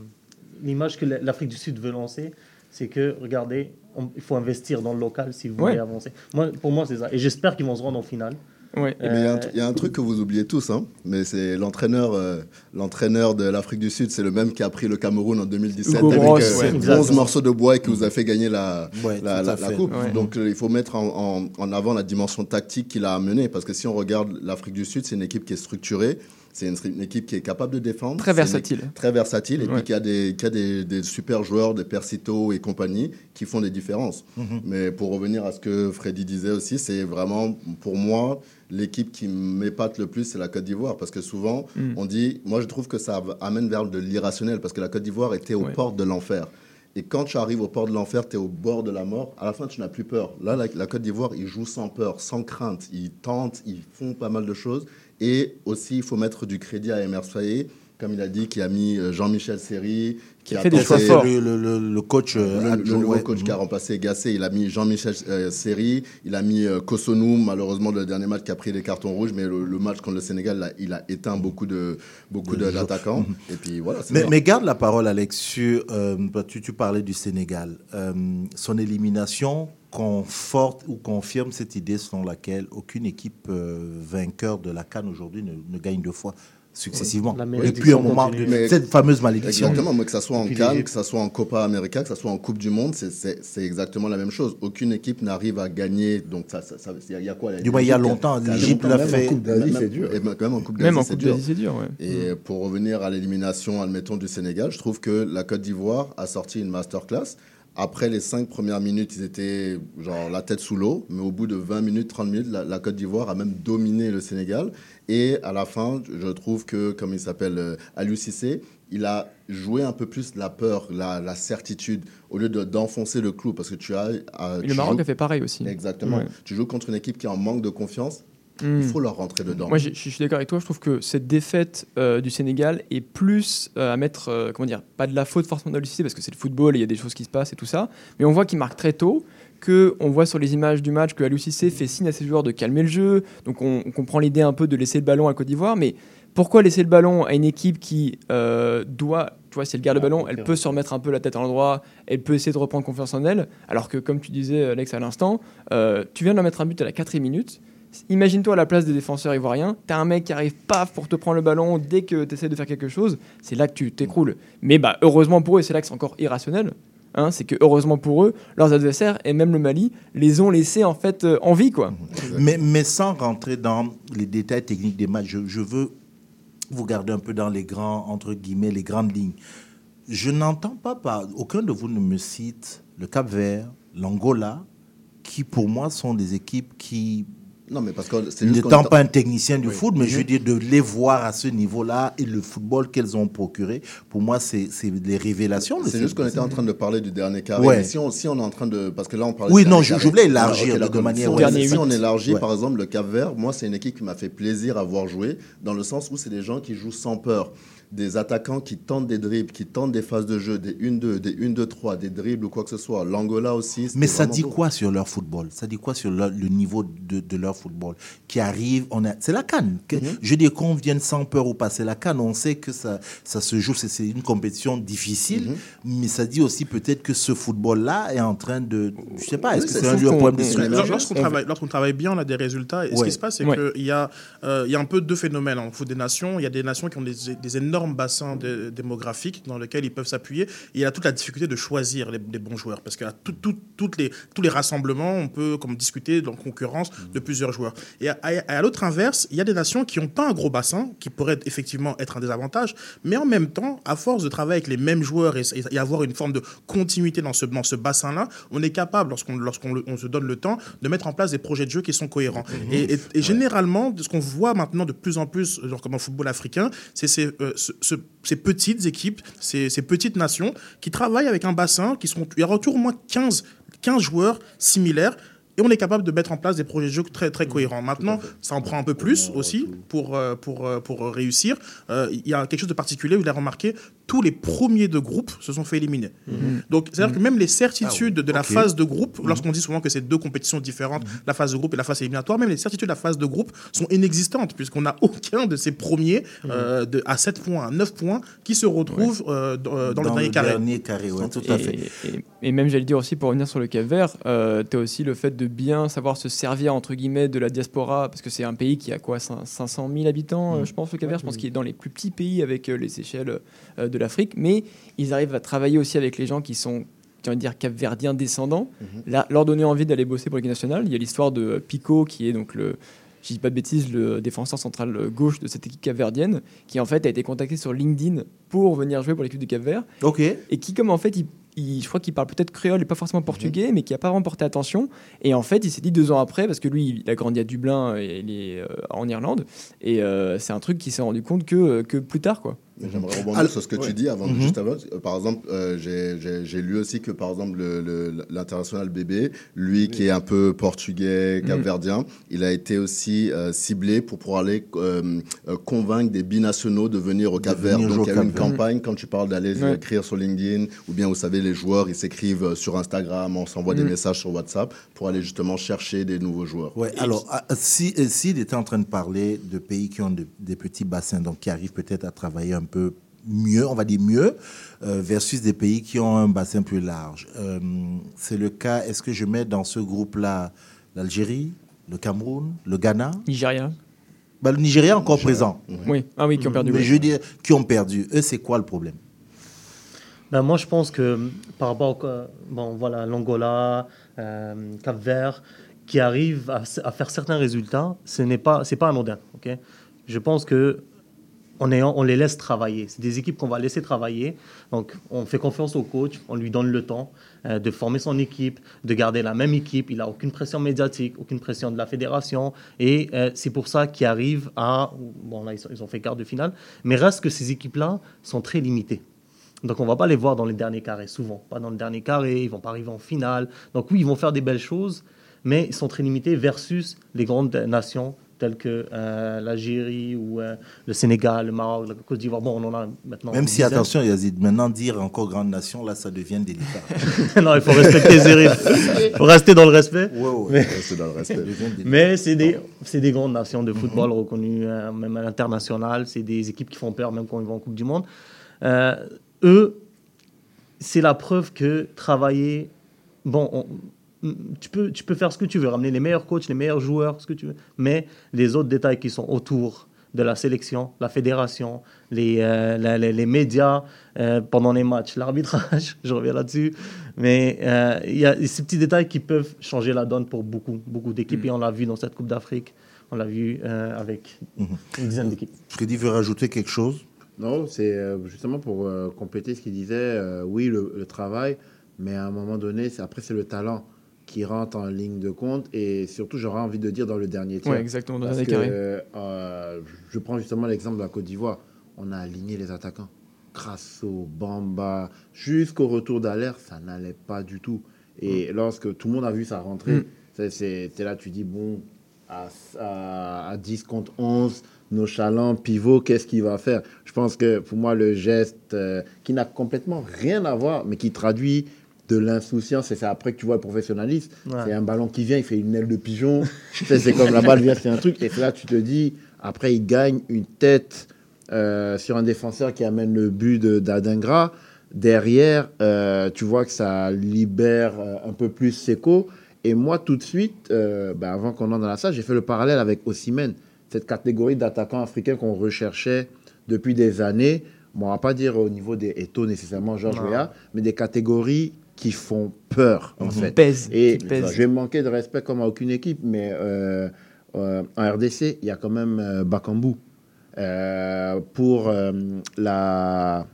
l'image que l'Afrique du Sud veut lancer. C'est que, regardez, on- il faut investir dans le local si vous voulez Ouais. avancer. Moi, pour moi, c'est ça. Et j'espère qu'ils vont se rendre en finale. Ouais. Mais il y a un tr- il y, a un truc que vous oubliez tous, hein, mais c'est l'entraîneur, euh, l'entraîneur de l'Afrique du Sud, c'est le même qui a pris le Cameroun en 2017 Hugo avec Bross, euh, ouais. 11 Exactement. morceaux de bois et qui vous a fait gagner la, Ouais, la, coupe. Ouais. Donc euh, il faut mettre en, en- en avant la dimension tactique qu'il a amenée, parce que si on regarde l'Afrique du Sud, c'est une équipe qui est structurée, c'est une, une équipe qui est capable de défendre, Très une versatile. très versatile, et Ouais. puis qui a des, qui a des, des super joueurs, des Persito et compagnie, qui font des différences. Mhm. Mais pour revenir à ce que Freddy disait aussi, c'est vraiment, pour moi, l'équipe qui m'épate le plus, c'est la Côte d'Ivoire. Parce que souvent, Mm. on dit, moi je trouve que ça amène vers de l'irrationnel, parce que la Côte d'Ivoire était aux Ouais. portes de l'enfer. Et quand tu arrives au port de l'enfer, tu es au bord de la mort, à la fin tu n'as plus peur. Là, la, la Côte d'Ivoire, ils jouent sans peur, sans crainte. Ils tentent, ils font pas mal de choses. Et aussi, il faut mettre du crédit à Emer Faye, comme il a dit, qui a mis euh, Jean-Michel Seri, qui Il a fait des choix forts. Le, le- le- le coach. euh, le, le adjoint, nouveau ouais. coach qui a remplacé Gassé, il a mis Jean-Michel euh, Seri, il a mis euh, Kosonou, malheureusement le dernier match qui a pris les cartons rouges, mais le, le match contre le Sénégal, là, il a éteint beaucoup de beaucoup De de- joueurs. d'attaquants. Mhm. Et puis voilà. Mais, garde la parole, Alex, sur. euh, bah, tu, tu parlais du Sénégal. Euh, son élimination conforte ou confirme cette idée selon laquelle aucune équipe euh, vainqueur de la Cannes aujourd'hui ne, ne gagne deux fois successivement. La Depuis un moment, cette fameuse malédiction. Exactement, mais que ça soit en Cannes, que ça soit en Copa América, que ça soit en Coupe du Monde, c'est- exactement la même chose. Aucune équipe n'arrive à gagner. Donc, ça, ça, ça- il y a- il y a quoi Du moins, il y a longtemps, l'Égypte l'a même fait. en Coupe d'Asie, Même- c'est dur. Et même même en Coupe Même d'Asie, c'est dur. Ouais. Et pour revenir à l'élimination, admettons, du Sénégal, je trouve que la Côte d'Ivoire a sorti une masterclass. Après les cinq premières minutes, ils étaient genre la tête sous l'eau, mais au bout de 20 minutes, 30 minutes, la, la Côte d'Ivoire a même dominé le Sénégal. Et à la fin, je trouve que, comme il s'appelle euh, Aliou Cissé, il a joué un peu plus la peur, la, la certitude, au lieu de- d'enfoncer le clou, parce que tu as... euh, tu le Maroc joues- a fait pareil aussi. Exactement. Ouais. Tu joues contre une équipe qui est en manque de confiance, Hmm. il faut leur rentrer dedans. Moi, je suis d'accord avec toi. Je trouve que cette défaite euh, du Sénégal est plus euh, à mettre, euh, comment dire, pas de la faute forcément l'UCC parce que c'est le football et il y a des choses qui se passent et tout ça. Mais on voit qu'il marque très tôt, que on voit sur les images du match que l'UCC fait signe à ses joueurs de calmer le jeu. Donc on, on comprend l'idée un peu de laisser le ballon à Côte d'Ivoire, mais pourquoi laisser le ballon à une équipe qui euh, doit, tu vois, si elle garde le ballon, elle peut se remettre un peu la tête à l'endroit, elle peut essayer de reprendre confiance en elle, alors que comme tu disais Alex à l'instant, euh, tu viens de leur mettre un but à la quatrième minute Imagine-toi à la place des défenseurs ivoiriens, t'as un mec qui arrive paf pour te prendre le ballon dès que tu essaies de faire quelque chose, c'est là que tu t'écroules. Mais bah, heureusement pour eux, c'est là que c'est encore irrationnel, hein, c'est que heureusement pour eux, leurs adversaires, et même le Mali, les ont laissés en fait euh, en vie. Quoi. Mais, sans rentrer dans les détails techniques des matchs, je, veux vous garder un peu dans les grands, entre guillemets, les grandes lignes. Je n'entends pas, aucun de vous ne me cite le Cap Vert, l'Angola, qui pour moi sont des équipes qui Non, mais parce que c'est N'étant pas un technicien du Oui. foot, mais je veux dire de les voir à ce niveau-là et le football qu'elles ont procuré, pour moi, c'est les révélations. C'est ce- juste qu'on était en train de parler du dernier carré. Ouais. Mais si on, si on est en train de. Parce que là, on parlait Oui, non, je- voulais élargir Ah, de manière- Si on- Dernier Si on élargit, Ouais. par exemple, le Cap Vert, moi, c'est une équipe qui m'a fait plaisir à voir jouer, dans le sens où c'est des gens qui jouent sans peur. Des attaquants qui tentent des dribbles, qui tentent des phases de jeu, des 1-2, des 1-2-3, des dribbles ou quoi que ce soit. L'Angola aussi. Mais ça dit beau. quoi sur leur football? Ça dit quoi sur leur- le niveau de, de leur football? Qui arrive on a, C'est la canne. Mhm. Je dire qu'on vienne sans peur ou pas, c'est la canne. On sait que ça, ça se joue, c'est- c'est une compétition difficile, Mhm. mais ça dit aussi peut-être que ce football-là est en train de. Je sais pas, est-ce Oui, que c'est- c'est un trouve problème de Lorsqu'on travaille, lorsqu'on travaille bien, on a des résultats. Et ce qui se passe, c'est Ouais. qu'il y, a, euh, il y a un peu deux phénomènes en foot des nations. Il y a des nations qui ont des, des énormes bassins de- démographiques dans lesquels ils peuvent s'appuyer. Il y a toute la difficulté de choisir les, les bons joueurs. Parce qu'à tout- tout- toutes les, tous les rassemblements, on peut comme, discuter en concurrence de plusieurs joueurs. Et à, à- à l'autre inverse, il y a des nations qui n'ont pas un gros bassin, qui pourrait effectivement être un désavantage. Mais en même temps, à force de travailler avec les mêmes joueurs et, et avoir une forme de continuité dans ce, dans ce bassin-là, on est capable, lorsqu'on lorsqu'on se donne le temps, de mettre en place des projets de jeu qui sont cohérents. Et, et- et généralement, ce qu'on voit maintenant de plus en plus, genre comme dans le football africain, c'est ces, euh, ce- ce- ces petites équipes, ces, petites nations qui travaillent avec un bassin, qui sont, il y a autour au moins 15, 15 joueurs similaires. Et on est capable de mettre en place des projets de jeu très, très cohérents. Maintenant, ça en prend un peu plus aussi pour, euh, pour, euh, pour réussir. Euh, Il y a quelque chose de particulier, vous l'avez remarqué, tous les premiers de groupe se sont fait éliminer. Mhm. Donc, c'est-à-dire que même les certitudes de la phase de groupe, lorsqu'on dit souvent que c'est deux compétitions différentes, la phase de groupe et la phase éliminatoire, même les certitudes de la phase de groupe sont inexistantes, puisqu'on n'a aucun de ces premiers euh, de, à 7 points, à 9 points, qui se retrouvent euh, dans, euh, dans le dernier carré. dernier carré, ouais, tout à Et- fait. Et, et même, j'allais dire aussi, pour revenir sur le Cap Vert, euh, tu as aussi le fait de bien savoir se servir, entre guillemets, de la diaspora, parce que c'est un pays qui a quoi, cin- 500 000 habitants, euh, je pense, le Cap Vert? Je pense qu'il est dans les plus petits pays avec euh, les Seychelles euh, de l'Afrique. Mais ils arrivent à travailler aussi avec les gens qui sont envie de dire capverdiens descendants, là, leur donner envie d'aller bosser pour l'équipe nationale. Il y a l'histoire de euh, Pico, qui est donc le, je dis pas de bêtises, le défenseur central euh, gauche de cette équipe capverdienne, qui en fait a été contacté sur LinkedIn pour venir jouer pour l'équipe du Cap Vert. Ok. Et qui, comme en fait, il, il- je crois qu'il parle peut-être créole et pas forcément portugais, mais qui a pas vraiment porté attention. Et en fait, il s'est dit deux ans après, parce que lui, il a grandi à Dublin et il est euh, en Irlande, et euh, c'est un truc qu'il s'est rendu compte que, que plus tard, quoi. J'aimerais rebondir Alors- sur ce que ouais. tu dis avant, Mhm. juste avant. Euh, Par exemple, euh, j'ai- lu aussi que, par exemple, le- le- l'international bébé, lui qui est un peu portugais, Mhm. capverdien, il a été aussi euh, ciblé pour pouvoir aller euh, convaincre des binationaux de venir au Cap Vert. venir Donc il y a eu une Cap-Vert. campagne quand tu parles d'aller Ouais. écrire sur LinkedIn, ou bien vous savez, les joueurs, ils s'écrivent sur Instagram, on s'envoie des Mhm. messages sur WhatsApp pour aller justement chercher des nouveaux joueurs. Ouais, alors, ah, si, euh, s'il était en train de parler de pays qui ont de- des petits bassins, donc qui arrivent peut-être à travailler un peu mieux, on va dire mieux, euh, versus des pays qui ont un bassin plus large. Euh, c'est le cas, est-ce que je mets dans ce groupe-là l'Algérie, le Cameroun, le Ghana? Nigeria bah, Le Nigeria encore présent. Oui, ah oui, qui ont perdu. Mais oui. je veux dire, qui ont perdu. Eux, c'est quoi le problème? Ben, moi, je pense que par rapport au, bon, voilà, l'Angola, euh, Cap Vert, qui arrivent à, à faire certains résultats, ce n'est pas, c'est pas anodin. ok? Je pense que on, les laisse travailler. C'est des équipes qu'on va laisser travailler. Donc, on fait confiance au coach, on lui donne le temps euh, de former son équipe, de garder la même équipe. Il n'a aucune pression médiatique, aucune pression de la fédération. Et euh, c'est pour ça qu'ils arrivent à. Bon, là, ils ont fait quart de finale. Mais reste que ces équipes-là sont très limitées. Donc on va pas les voir dans les derniers carrés, souvent. Pas dans le dernier carré, ils vont pas arriver en finale. Donc oui, ils vont faire des belles choses, mais ils sont très limités versus les grandes nations telles que euh, l'Algérie ou euh, le Sénégal, le Maroc, la Côte d'Ivoire. Bon, on en a maintenant. Même si, attention, Yazid, maintenant dire encore grande nation, là, ça devient délicat. non, il faut respecter Zérif. Il faut rester dans le respect. Ouais, ouais, mais rester dans le respect. Mais c'est des, des grandes nations de football reconnues, euh, même à l'international. C'est des équipes qui font peur, même quand ils vont en Coupe du Monde. Eux, c'est la preuve que travailler. Bon, on- tu peux, tu peux faire ce que tu veux, ramener les meilleurs coachs, les meilleurs joueurs, ce que tu veux. Mais les autres détails qui sont autour de la sélection, la fédération, les, euh, la- les, les médias euh, pendant les matchs, l'arbitrage, je reviens là-dessus. Mais euh, il y a ces petits détails qui peuvent changer la donne pour beaucoup, beaucoup d'équipes. Et on l'a vu dans cette Coupe d'Afrique. On l'a vu euh, avec une dizaine d'équipes. Freddy veut rajouter quelque chose? Non, c'est justement pour compléter ce qu'il disait. euh, oui, le, le travail, mais à un moment donné, c'est- après, c'est le talent qui rentre en ligne de compte. Et surtout, j'aurais envie de dire dans le dernier tiers. Ouais, exactement, dans le carré. euh, je prends justement l'exemple de la Côte d'Ivoire. On a aligné les attaquants. Crasso, Bamba, jusqu'au retour d'alerte, ça n'allait pas du tout. Et lorsque tout le monde a vu ça rentrer, Mm. c'est- là tu dis, bon, à, à- à 10 contre 11, nonchalant, pivot, qu'est-ce qu'il va faire? Je pense que pour moi, le geste euh, qui n'a complètement rien à voir, mais qui traduit de l'insouciance, et c'est après que tu vois le professionnalisme, Ouais. c'est un ballon qui vient, il fait une aile de pigeon, c'est comme la balle vient, c'est un truc, et là tu te dis, après il gagne une tête euh, sur un défenseur qui amène le but de- d'Adingra. Derrière, euh, tu vois que ça libère euh, un peu plus Seco. Et moi, tout de suite, ben, avant qu'on entre dans la salle, j'ai fait le parallèle avec Osimhen, cette catégorie d'attaquants africains qu'on recherchait depuis des années. Bon, on va pas dire au niveau des Eto nécessairement Georges. Weah, mais des catégories qui font peur, en Mhm. fait. Pèsent, Et je vais manquer de respect comme à aucune équipe, mais euh, euh, en RDC, il y a quand même euh, Bakambu. Euh, pour euh, la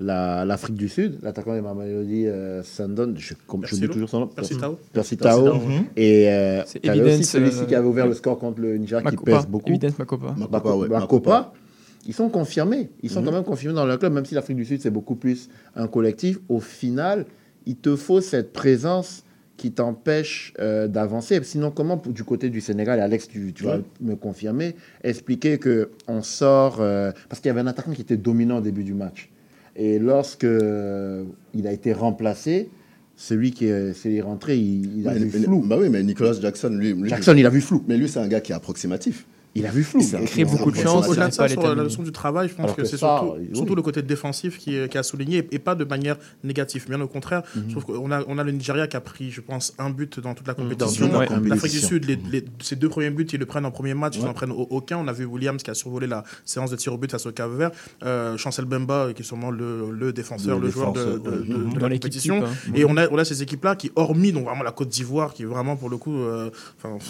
la- l'Afrique du Sud, l'attaquant de Mamelodi euh, Sandon, je Lo toujours son nom. Percy Tao Percy Percy Tao. Tao, mhm. Et euh, C'est t'avais aussi Evidence, celui-ci euh, qui avait ouvert le score contre le Nigeria qui pèse beaucoup. Evidence Makopa. Makopa, ouais, Makopa, ils sont confirmés. Ils sont Mhm. quand même confirmés dans leur club, même si l'Afrique du Sud, c'est beaucoup plus un collectif. Au final, il te faut cette présence qui t'empêche euh, d'avancer. Sinon, comment, du côté du Sénégal, et Alex, tu, tu vas me confirmer, expliquer qu'on sort... euh, parce qu'il y avait un attaquant qui était dominant au début du match. Et lorsque euh, il a été remplacé, celui qui est, s'est rentré, il, il a Ouais, vu mais- flou. Bah oui, mais Nicolas Jackson, lui. lui Jackson, il a vu flou. Mais lui, c'est un gars qui est approximatif. Il a vu flou. Un- crée beaucoup de c'est un- chance. c'est un- Au-delà de ça, sur la leçon du travail, je pense Alors que, que c'est ça, surtout, oui. surtout le côté défensif qui a souligné, et pas de manière négative. Bien au contraire, Mhm. je trouve qu'on a, on a le Nigeria qui a pris, je pense, un but dans toute la compétition. L'Afrique du. Sud, les, les- ces deux premiers buts, ils le prennent en premier match, ils n'en prennent au- aucun. On a vu Williams qui a survolé la séance de tir au but face au Cap Vert. Euh, Chancel Bemba, qui est sûrement le, le défenseur, Le le, joueur de, Mhm. de la compétition. type, hein. Et on a, on a ces équipes-là qui, hormis donc vraiment la Côte d'Ivoire, qui est vraiment pour le coup, euh,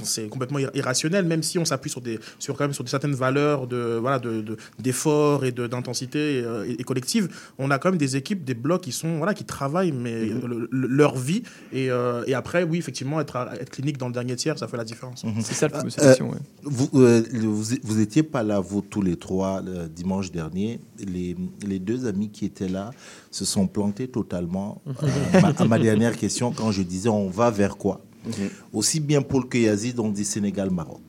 c'est complètement ir- irrationnel, même si on s'appuie sur des, sur quand même sur des certaines valeurs de voilà de de- d'effort et de- d'intensité euh, et, et collective. On a quand même des équipes, des blocs qui sont voilà qui travaillent mais le- le- leur vie et, euh, et après oui effectivement être à- être clinique dans le dernier tiers, ça fait la différence. C'est ça le football Euh, sélection, ouais. Vous, euh, vous, vous étiez pas là, vous tous les trois, le dimanche dernier. Les, les deux amis qui étaient là se sont plantés totalement euh, ma- à ma dernière question quand je disais on va vers quoi? Aussi bien Paul que Yazid ont dit Sénégal-Maroc.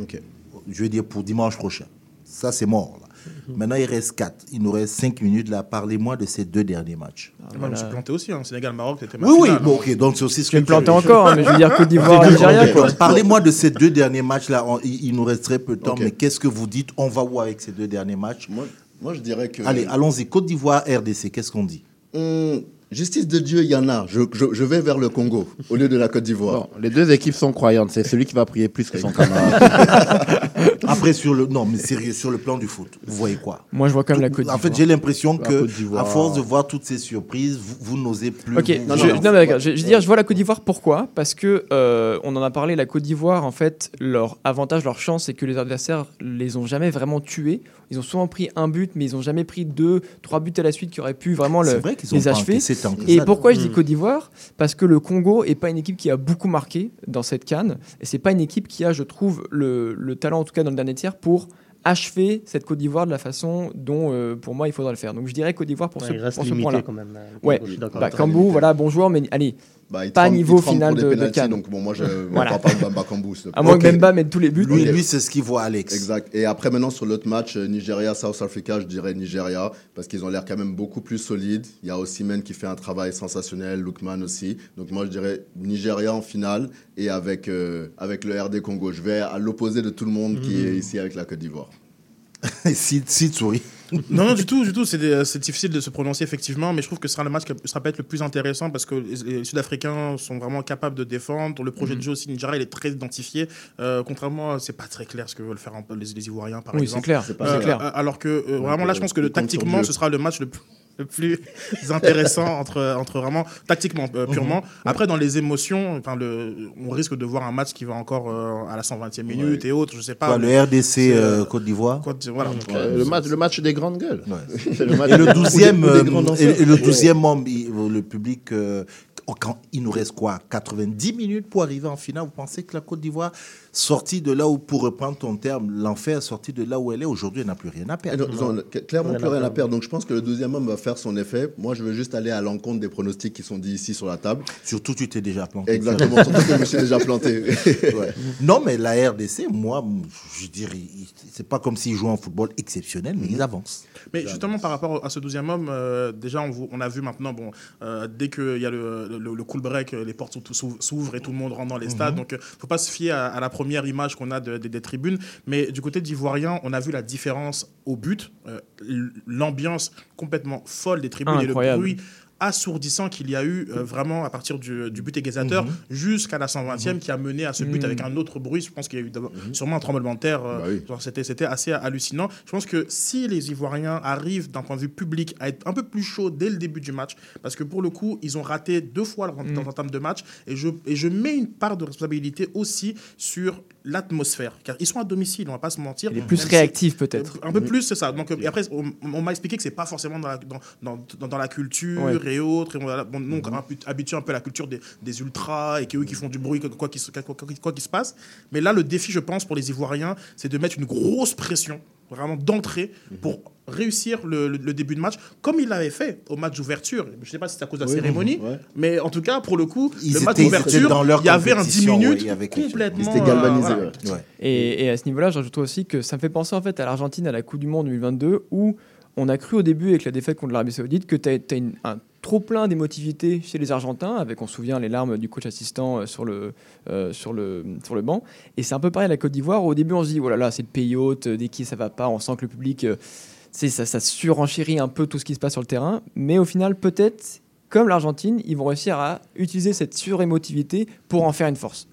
Ok. Je veux dire pour dimanche prochain. Ça, c'est mort. Là. Maintenant, il reste 4. Il nous reste 5 minutes. là. Parlez-moi de ces deux derniers matchs. Moi, je me suis planté aussi. Hein. Sénégal-Maroc, c'était ma Oui, oui, bon, ok, donc c'est aussi ce vas que me planter tu- encore, hein, mais je veux dire Côte d'Ivoire, Ok, Nigeria, ok. quoi. Parlez-moi de ces deux derniers matchs-là. On- Il, nous reste très peu de temps, mais qu'est-ce que vous dites? On va où avec ces deux derniers matchs? Moi, moi, je dirais que. Allez, allons-y. Côte d'Ivoire, RDC, qu'est-ce qu'on dit? Hum, justice de Dieu, il y en a. Je, je, je vais vers le Congo au lieu de la Côte d'Ivoire. Bon, les deux équipes sont croyantes. C'est celui qui va prier plus que son camarade. Après, sur le, non, mais sérieux, sur le plan du foot, vous voyez quoi? Moi, je vois quand même la Côte En fait, d'Ivoire. j'ai l'impression que, d'Ivoire. à force de voir toutes ces surprises, vous, vous n'osez plus. Ok, vous- je, non, mais je, je veux dire, je vois la Côte d'Ivoire pourquoi? Parce que euh, on en a parlé, la Côte d'Ivoire, en fait, leur avantage, leur chance, c'est que les adversaires les ont jamais vraiment tués. Ils ont souvent pris un but, mais ils ont jamais pris deux, trois buts à la suite qui auraient pu vraiment C'est le- vrai qu'ils ont les achever. Encaissé tant que Et ça. pourquoi je dis. Côte d'Ivoire? Parce que le Congo est pas une équipe qui a beaucoup marqué dans cette canne, et c'est pas une équipe qui a, je trouve, le, le talent, en tout cas dans le dernier tiers, pour achever cette Côte d'Ivoire de la façon dont, euh, pour moi, il faudra le faire. Donc je dirais Côte d'Ivoire pour Ouais, ce, pour ce point-là. quand même, euh, le Ouais, bah, voilà, bon joueur, mais allez, Bah, il pas niveau il final de, de Cannes. Donc, bon, moi, je ne Voilà. parle pas de Bamba Kambou. À moins que Bemba mette tous les buts. Lui, lui c'est ce qu'il voit, Alex. Exact. Et après, maintenant, sur l'autre match, euh, Nigeria-South Africa, je dirais Nigeria, parce qu'ils ont l'air quand même beaucoup plus solides. Il y a Osimhen qui fait un travail sensationnel, Lookman aussi. Donc, moi, je dirais Nigeria en finale et avec, euh, avec le RD Congo. Je vais à l'opposé de tout le monde qui Mhm. est ici avec la Côte d'Ivoire. si, si, souris. Non, non, du tout, du tout. C'est des- c'est difficile de se prononcer effectivement, mais je trouve que ce sera le match qui sera peut-être le plus intéressant parce que les, les Sud-Africains sont vraiment capables de défendre. Le projet Mhm. de jeu aussi, Ninjara, il est très identifié. Euh, contrairement, c'est pas très clair ce que veulent faire les, les Ivoiriens, par Oui, exemple. c'est clair, c'est c'est clair. euh, Alors que euh, vraiment là, euh, je pense que le, tactiquement, ce sera le match le plus le plus intéressant entre, entre vraiment tactiquement euh, purement. Mhm. Après dans les émotions, enfin le, on risque de voir un match qui va encore euh, à la 120e minute et autres, je sais pas. Le RDC euh, Côte d'Ivoire voilà. Le, match, le match des grandes gueules. Le match Et le des- 12e, ou des- ou des grands euh, danseurs. et, et le Ouais. 12e membre, il- le public, euh, quand il nous reste quoi 90 minutes pour arriver en finale. Vous pensez que la Côte d'Ivoire, sortie de là où, pour reprendre ton terme, l'enfer, sortie de là où elle est, aujourd'hui, elle n'a plus rien à perdre. clairement plus rien à perdre. Donc je pense que le deuxième homme va faire son effet. Moi, je veux juste aller à l'encontre des pronostics qui sont dits ici sur la table. Surtout, tu t'es déjà planté. Exactement. Surtout que je me suis déjà planté. Ouais. Non, mais la RDC, moi, je dirais, c'est pas comme s'ils jouaient un football exceptionnel, mais ils avancent. Mais justement, par rapport à ce douzième homme, euh, déjà, on, vous- on a vu maintenant, bon, euh, dès qu'il y a le, le, le cool break, euh, les portes s'ouvrent et tout le monde rentre dans les Mhm. stades. Donc, il ne faut pas se fier à, à la première image qu'on a de- de- des tribunes. Mais du côté d'Ivoirien, on a vu la différence au but, euh, l'ambiance complètement folle des tribunes et le bruit assourdissant qu'il y a eu euh, vraiment à partir du, du but égalisateur Mhm. jusqu'à la 120e qui a mené à ce but Mhm. avec un autre bruit. Je pense qu'il y a eu d'abord- sûrement un tremblement de terre. euh, genre, C'était c'était assez hallucinant. Je pense que si les Ivoiriens arrivent d'un point de vue public à être un peu plus chauds dès le début du match, parce que pour le coup, ils ont raté deux fois leur Mhm. leur entame de match, et je, et je mets une part de responsabilité aussi sur l'atmosphère. Car ils sont à domicile, on va pas se mentir. Il est plus Même si- réactif, peut-être. Un peu plus, c'est ça. Donc, et après, on, on m'a expliqué que c'est pas forcément dans la, dans, dans, dans- la culture Ouais. et autres. Et on on est habi- habitués un peu à la culture des, des ultras et qu'eux qui font du bruit, qu'il quoi qu'il se passe. Mais là, le défi, je pense, pour les Ivoiriens, c'est de mettre une grosse pression, vraiment d'entrée, pour réussir le, le- le début de match, comme il l'avait fait au match d'ouverture. Je sais pas si c'est à cause de la Oui, cérémonie, ouais. mais en tout cas, pour le coup, Ils le match d'ouverture, il y avait un 10 compétition, ouais, minutes chose. complètement. Ils étaient galvanisés, euh, voilà. ouais. Et, et à ce niveau-là, j'ajoute aussi que ça me fait penser en fait à l'Argentine à la Coupe du Monde 2022 où on a cru au début avec la défaite contre l'Arabie Saoudite que tu as, un trop plein d'émotivité chez les Argentins, avec on se souvient les larmes du coach assistant euh, sur le, euh, sur le, sur le banc. Et c'est un peu pareil à la Côte d'Ivoire. Au début, on se dit, oh là c'est le pays hôte, euh, dès qui ça va pas, on sent que le public, euh, ça, ça surenchérit un peu tout ce qui se passe sur le terrain. Mais au final, peut-être, comme l'Argentine, ils vont réussir à utiliser cette surémotivité pour en faire une force.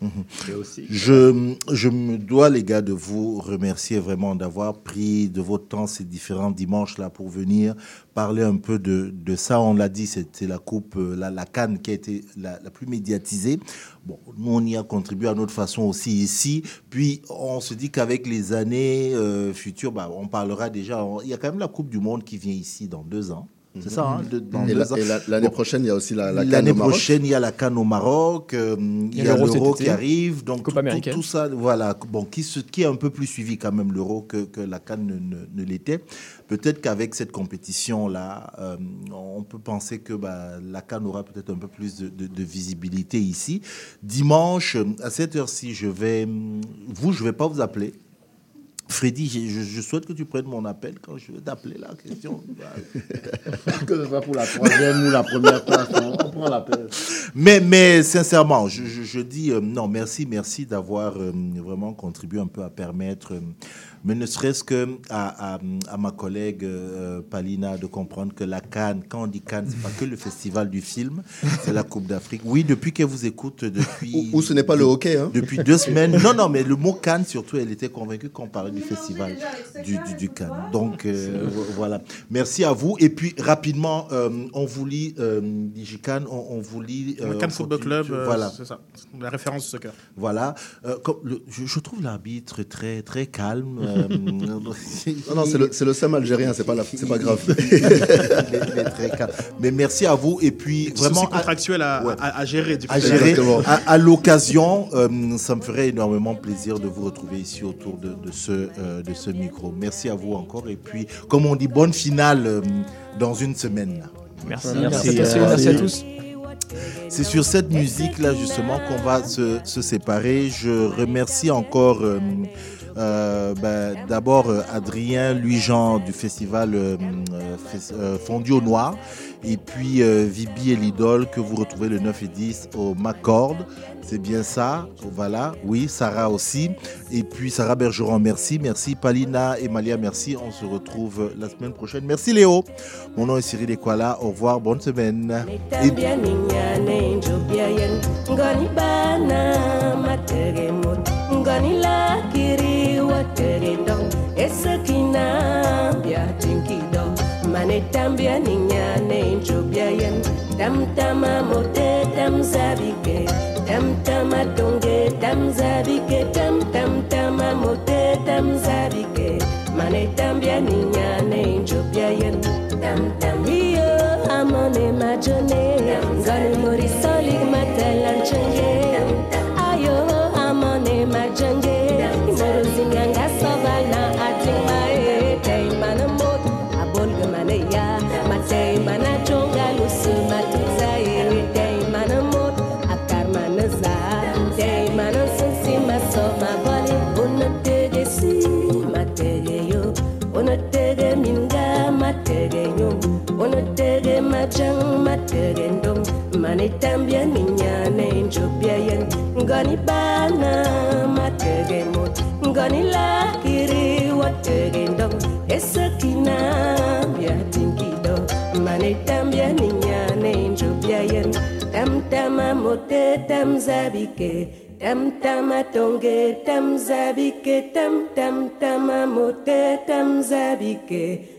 Aussi. Je, je me dois, les gars, de vous remercier vraiment d'avoir pris de votre temps ces différents dimanches-là pour venir parler un peu de, de ça. On l'a dit, c'était la coupe, euh, la, la Cannes qui a été la, la plus médiatisée. Bon, nous, on y a contribué à notre façon aussi ici. Puis, on se dit qu'avec les années euh, futures, bah, on parlera déjà. on- il y a quand même la Coupe du Monde qui vient ici dans deux ans. C'est ça, hein, de- dans Et la- l'année Bon. prochaine, il y a aussi la, la Cannes L'année au Maroc. prochaine, il y a la Cannes au Maroc, euh, il y a l'Euro qui arrive, donc Coupe tout, américaine. tout ça, voilà, bon, qui, se- qui est un peu plus suivi quand même l'Euro que, que la Cannes ne, ne- ne l'était. Peut-être qu'avec cette compétition-là, euh, on peut penser que bah, la Cannes aura peut-être un peu plus de, de- de visibilité ici. Dimanche, à cette heure-ci, je vais, vous, je vais pas vous appeler. Freddy, je, je souhaite que tu prennes mon appel quand je vais t'appeler la question. que ce soit pour la troisième ou la première place, on, on prend l'appel. Mais, mais sincèrement, je, je- je dis euh, non, merci, merci d'avoir euh, vraiment contribué un peu à permettre, euh, mais ne serait-ce que à, à- à ma collègue euh, Palina de comprendre que la Cannes, quand on dit Cannes, c'est pas que le festival du film, c'est la Coupe d'Afrique. Oui, depuis qu'elle vous écoute, depuis. Ou- ou ce n'est pas le hockey, hein. Depuis deux semaines. Non, non, mais le mot Cannes, surtout, elle était convaincue qu'on parlait du festival du, du, du Cannes. Donc, euh, vo- voilà. Merci à vous. Et puis, rapidement, euh, on vous lit, euh, DigiCan, on, on vous lit. Le Cannes Football Club, euh, voilà. c'est ça, la référence du soccer. Voilà. Euh, comme le- je, je trouve l'arbitre très, très calme. Euh, Non, non, c'est le, c'est le algérien, c'est pas, la- c'est pas grave. il est- il est très calme. Mais merci à vous. Et puis, C'est vraiment. aussi contractuel à, à- à gérer. Du coup, à c'est- gérer. Exactement. À, à l'occasion, euh, ça me ferait énormément plaisir de vous retrouver ici autour de, de ce, euh, de ce micro. Merci à vous encore. Et puis, comme on dit, bonne finale euh, dans une semaine. Merci, Merci, merci, à tous, euh, merci à merci. tous. C'est sur cette musique-là, justement, qu'on va se, se séparer. Je remercie encore euh, Euh, ben, D'abord, euh, Adrien Louis-Jean du festival euh, euh, au Noir. Et puis Vibi et l'idole que vous retrouvez le 9 et 10 au Macord. C'est bien ça? Voilà. Oui, Sarah aussi. Et puis Sarah Bergeron, merci. Merci Palina et Malia, merci. On se retrouve la semaine prochaine. Merci Léo. Mon nom est Cyril Ekwala. Au revoir. Bonne semaine. Dong esakina bia tinkido. Mane tambia ninyane njobiayen tam tama mote tam zabike. Tam tama donge tam zabike. Tam tam tama mote tam zabike. Mane tambia ninyane njobiayen tam tam iyo amone majone. Ngani mori chang materendong manitambia ninyana enjopia yen ngoni bana mategemot ngoni lakiri wategendong esakina biatinkido manitambia ninyana enjopia yen tamtama mote tamzabike tamtama tonge tamzabike tamtamtama mote tamzabike tam, tam, tam, tam, tam, tam, tam, tam,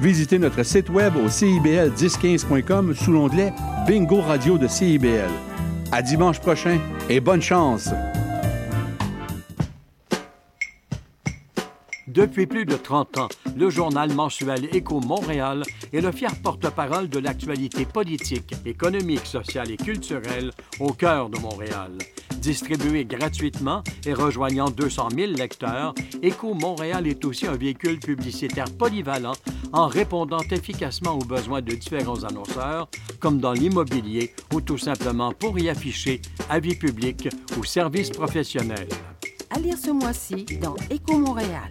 visitez notre site web au cibl1015.com sous l'onglet Bingo Radio de CIBL. À dimanche prochain et bonne chance! Depuis plus de 30 ans, le journal mensuel Écho Montréal est le fier porte-parole de l'actualité politique, économique, sociale et culturelle au cœur de Montréal. Distribué gratuitement et rejoignant 200 000 lecteurs, Écho Montréal est aussi un véhicule publicitaire polyvalent en répondant efficacement aux besoins de différents annonceurs, comme dans l'immobilier ou tout simplement pour y afficher avis publics ou services professionnels. À lire ce mois-ci dans Éco Montréal.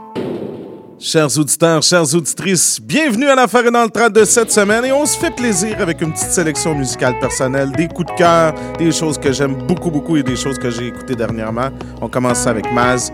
Chers auditeurs, chères auditrices, bienvenue à l'affaire et dans le train de cette semaine et on se fait plaisir avec une petite sélection musicale personnelle, des coups de cœur, des choses que j'aime beaucoup beaucoup et des choses que j'ai écoutées dernièrement. On commence avec Maz,